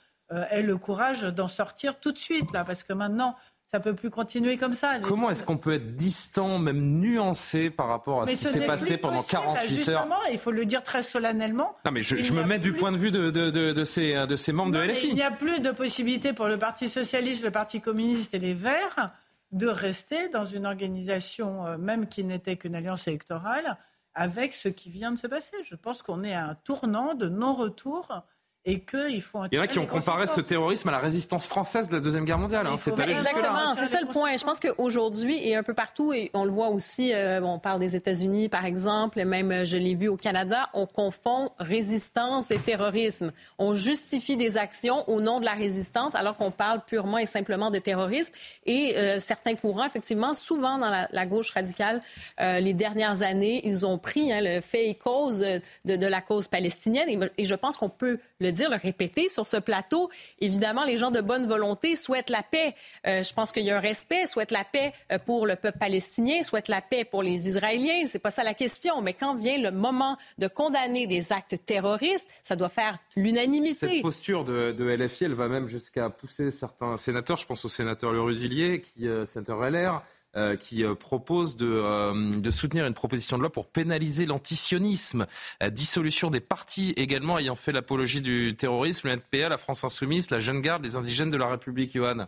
aient le courage d'en sortir tout de suite, là, parce que maintenant, ça peut plus continuer comme ça. Comment est-ce qu'on peut être distant, même nuancé par rapport à ce, qui s'est passé pendant 48 heures Il faut le dire très solennellement. Non, mais je, me mets du point de vue de, de, ces, de ces membres de LFI. Il n'y a plus de possibilité pour le Parti socialiste, le Parti communiste et les Verts de rester dans une organisation, même qui n'était qu'une alliance électorale, avec ce qui vient de se passer. Je pense qu'on est à un tournant de non-retour et qu'il faut. Il y en a qui ont comparé ce terrorisme à la résistance française de la Deuxième Guerre mondiale. Hein. Exactement, c'est ça le point. Je pense qu'aujourd'hui et un peu partout, et on le voit aussi, euh, on parle des États-Unis par exemple, et même euh, je l'ai vu au Canada, on confond résistance et terrorisme. On justifie des actions au nom de la résistance alors qu'on parle purement et simplement de terrorisme. Et euh, certains courants, effectivement, souvent dans la, gauche radicale, les dernières années, ils ont pris hein, le fait et cause de, de la cause palestinienne. Et, et je pense qu'on peut le dire, le répéter sur ce plateau. Évidemment, les gens de bonne volonté souhaitent la paix. Euh, je pense qu'il y a un respect, souhaitent la paix euh, pour le peuple palestinien, souhaitent la paix pour les Israéliens. C'est pas ça la question. Mais quand vient le moment de condamner des actes terroristes, ça doit faire l'unanimité. Cette posture de, de, LFI, elle va même jusqu'à pousser certains sénateurs, je pense au sénateur Le Rudulier, qui, euh, sénateur LR, euh, qui euh, propose de, euh, de, soutenir une proposition de loi pour pénaliser l'antisionisme, dissolution des partis également ayant fait l'apologie du terrorisme, le NPA, la France Insoumise, la Jeune Garde, les indigènes de la République, Johan.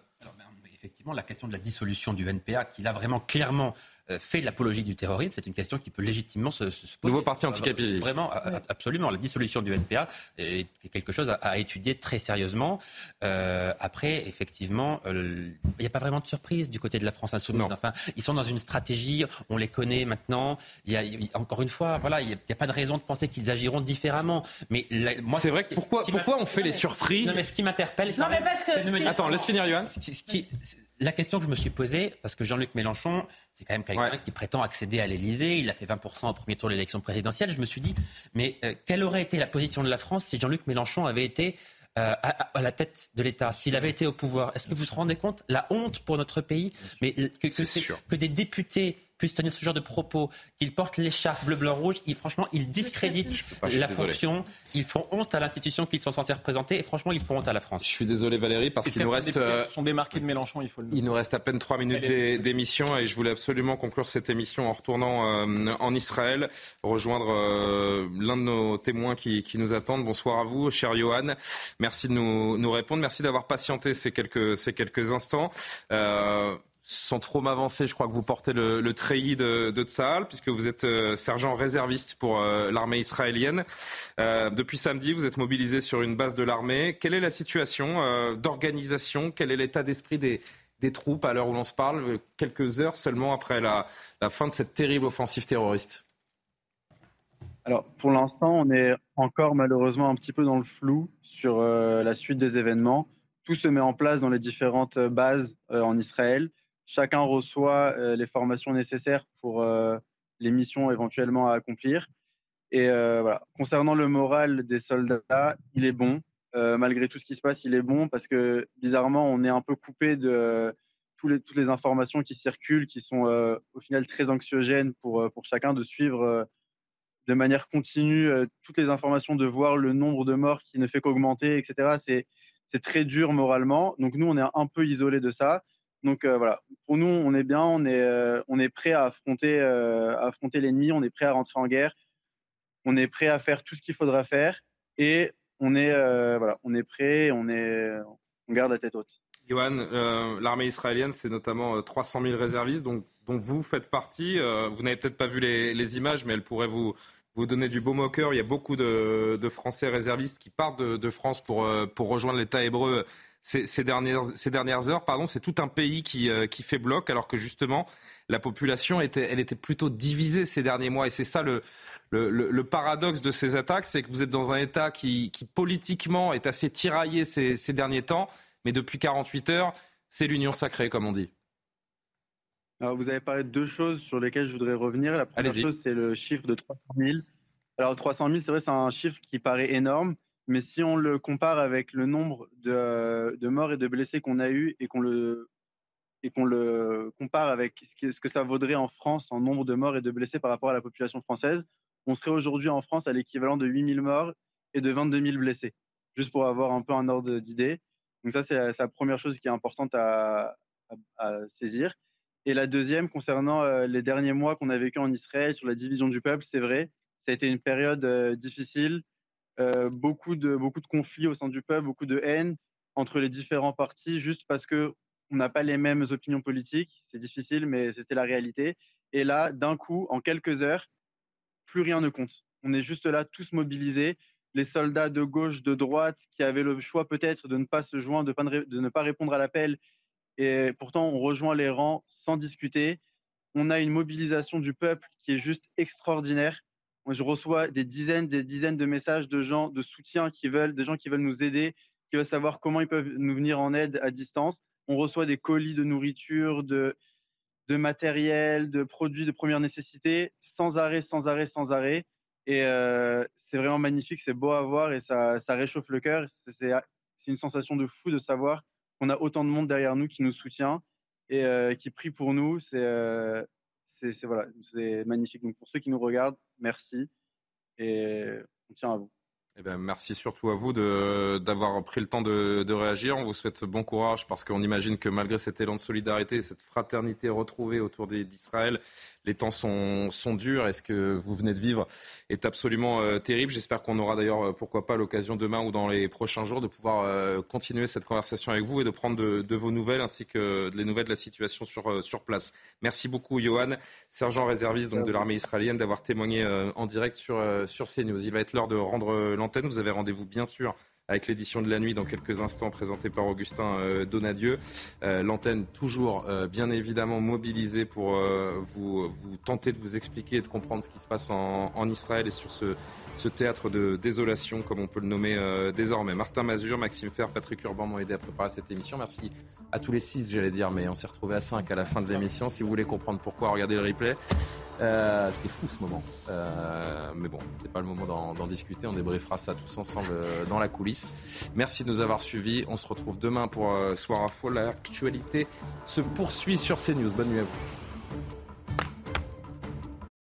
Effectivement, la question de la dissolution du NPA, qui l'a vraiment clairement fait l'apologie du terrorisme, c'est une question qui peut légitimement se, se poser. Nouveau parti anticapitaliste. Vraiment, absolument. La dissolution du NPA est quelque chose à, étudier très sérieusement. Euh, après, effectivement, euh, il n'y a pas vraiment de surprise du côté de la France insoumise. Enfin, ils sont dans une stratégie, on les connaît maintenant. Il y a, encore une fois, voilà, il n'y a, pas de raison de penser qu'ils agiront différemment. Mais moi, c'est vrai que pourquoi, pourquoi on fait les surprises Non, mais ce qui m'interpelle. Non, mais parce que. Attends, laisse finir, Johan. Ce qui, la question que je me suis posée, parce que Jean-Luc Mélenchon, c'est quand même quelqu'un qui prétend accéder à l'Élysée. Il a fait 20% au premier tour de l'élection présidentielle. Je me suis dit, mais euh, quelle aurait été la position de la France si Jean-Luc Mélenchon avait été euh, à, la tête de l'État, s'il avait été au pouvoir? Est-ce que vous vous rendez compte? La honte pour notre pays. Mais que, que, que des députés puisse tenir ce genre de propos, qu'ils portent l'écharpe bleu, blanc, rouge, ils, franchement, ils discréditent la fonction, ils font honte à l'institution qu'ils sont censés représenter et franchement, ils font honte à la France. Je suis désolé Valérie, parce qu'il nous reste... Euh, sont démarqués de Mélenchon, il faut le Il nous reste à peine trois minutes d'émission et je voulais absolument conclure cette émission en retournant euh, en Israël, rejoindre euh, l'un de nos témoins qui, qui, nous attendent. Bonsoir à vous, cher Johan. Merci de nous, nous répondre. Merci d'avoir patienté ces quelques, ces quelques instants. Sans trop m'avancer, je crois que vous portez le, treillis de, de puisque vous êtes euh, sergent réserviste pour euh, l'armée israélienne. Euh, depuis samedi, vous êtes mobilisé sur une base de l'armée. Quelle est la situation d'organisation? Quel est l'état d'esprit des, des, troupes à l'heure où l'on se parle, quelques heures seulement après la, la fin de cette terrible offensive terroriste? Alors, pour l'instant, on est encore malheureusement un petit peu dans le flou sur la suite des événements. Tout se met en place dans les différentes bases en Israël chacun reçoit euh, les formations nécessaires pour euh, les missions éventuellement à accomplir. Et euh, voilà. Concernant le moral des soldats, il est bon. malgré tout ce qui se passe, il est bon parce que bizarrement, on est un peu coupé de toutes les informations qui circulent, qui sont au final très anxiogènes pour, pour chacun de suivre de manière continue toutes les informations, de voir le nombre de morts qui ne fait qu'augmenter, etc. C'est très dur moralement. Donc nous, on est un peu isolé de ça. Donc euh, voilà, pour nous, on est bien, on est, euh, on est prêt à affronter, euh, affronter l'ennemi, on est prêt à rentrer en guerre, on est prêt à faire tout ce qu'il faudra faire et on est, voilà, on est prêt, on, est, on garde la tête haute. Johan, l'armée israélienne, c'est notamment 300 000 réservistes dont, dont vous faites partie. vous n'avez peut-être pas vu les, images, mais elles pourraient vous, vous donner du beau au cœur. Il y a beaucoup de, de Français réservistes qui partent de, de France pour, pour rejoindre l'État hébreu ces, dernières, ces dernières heures, pardon, c'est tout un pays qui, euh, qui fait bloc, alors que justement, la population était, elle était plutôt divisée ces derniers mois. Et c'est ça le, le, le, paradoxe de ces attaques, c'est que vous êtes dans un État qui, qui politiquement est assez tiraillé ces, ces derniers temps, mais depuis 48 heures, c'est l'union sacrée, comme on dit. Alors, vous avez parlé de deux choses sur lesquelles je voudrais revenir. La première chose, c'est le chiffre de 300 000. Alors, 300 000, c'est vrai, c'est un chiffre qui paraît énorme. Mais si on le compare avec le nombre de, de morts et de blessés qu'on a eu et qu'on le, et qu'on le compare avec ce que ça vaudrait en France en nombre de morts et de blessés par rapport à la population française, on serait aujourd'hui en France à l'équivalent de 8000 morts et de 22 000 blessés, juste pour avoir un peu un ordre d'idée. Donc ça, c'est la, première chose qui est importante à, à, saisir. Et la deuxième, concernant euh, les derniers mois qu'on a vécu en Israël sur la division du peuple, c'est vrai, ça a été une période euh, difficile, euh, beaucoup, de, beaucoup de conflits au sein du peuple, beaucoup de haine entre les différents partis, juste parce que on n'a pas les mêmes opinions politiques. C'est difficile, mais c'était la réalité. Et là, d'un coup, en quelques heures, plus rien ne compte. On est juste là, tous mobilisés. Les soldats de gauche, de droite, qui avaient le choix peut-être de ne pas se joindre, de, ne pas répondre à l'appel, et pourtant on rejoint les rangs sans discuter. On a une mobilisation du peuple qui est juste extraordinaire je reçois des dizaines, des dizaines de messages de gens de soutien qui veulent, des gens qui veulent nous aider, qui veulent savoir comment ils peuvent nous venir en aide à distance. On reçoit des colis de nourriture, de, matériel, de produits de première nécessité, sans arrêt, sans arrêt, sans arrêt. Et euh, c'est vraiment magnifique, c'est beau à voir et ça, réchauffe le cœur. C'est une sensation de fou de savoir qu'on a autant de monde derrière nous qui nous soutient et euh, qui prie pour nous. Euh, c'est magnifique. Donc pour ceux qui nous regardent, merci et on tient à vous. Eh ben, merci surtout à vous d'avoir pris le temps de, de, réagir. On vous souhaite bon courage parce qu'on imagine que malgré cet élan de solidarité, cette fraternité retrouvée autour d'Israël, les temps sont, sont durs et ce que vous venez de vivre est absolument euh, terrible. J'espère qu'on aura d'ailleurs, euh, pourquoi pas, l'occasion demain ou dans les prochains jours de pouvoir euh, continuer cette conversation avec vous et de prendre de, de, vos nouvelles ainsi que les nouvelles de la situation sur, sur place. Merci beaucoup, Johan, sergent réserviste donc, de l'armée israélienne, d'avoir témoigné en direct sur, sur CNews. Il va être l'heure de rendre Vous avez rendez-vous, bien sûr, avec l'édition de la nuit dans quelques instants présentée par Augustin euh, Donadieu. Euh, l'antenne toujours bien évidemment mobilisée pour vous, tenter de vous expliquer et de comprendre ce qui se passe en, Israël et sur ce, théâtre de désolation, comme on peut le nommer euh, désormais. Martin Mazur, Maxime Fer, Patrick Urban m'ont aidé à préparer cette émission. Merci à tous les six, j'allais dire, mais on s'est retrouvé à cinq à la fin de l'émission. Si vous voulez comprendre pourquoi, regardez le replay. Euh, C'était fou ce moment. Euh, mais bon, c'est pas le moment d'en discuter. On débriefera ça tous ensemble euh, dans la coulisse. Merci de nous avoir suivis. On se retrouve demain pour euh, Soir Faux. L'actualité se poursuit sur CNews. Bonne nuit à vous.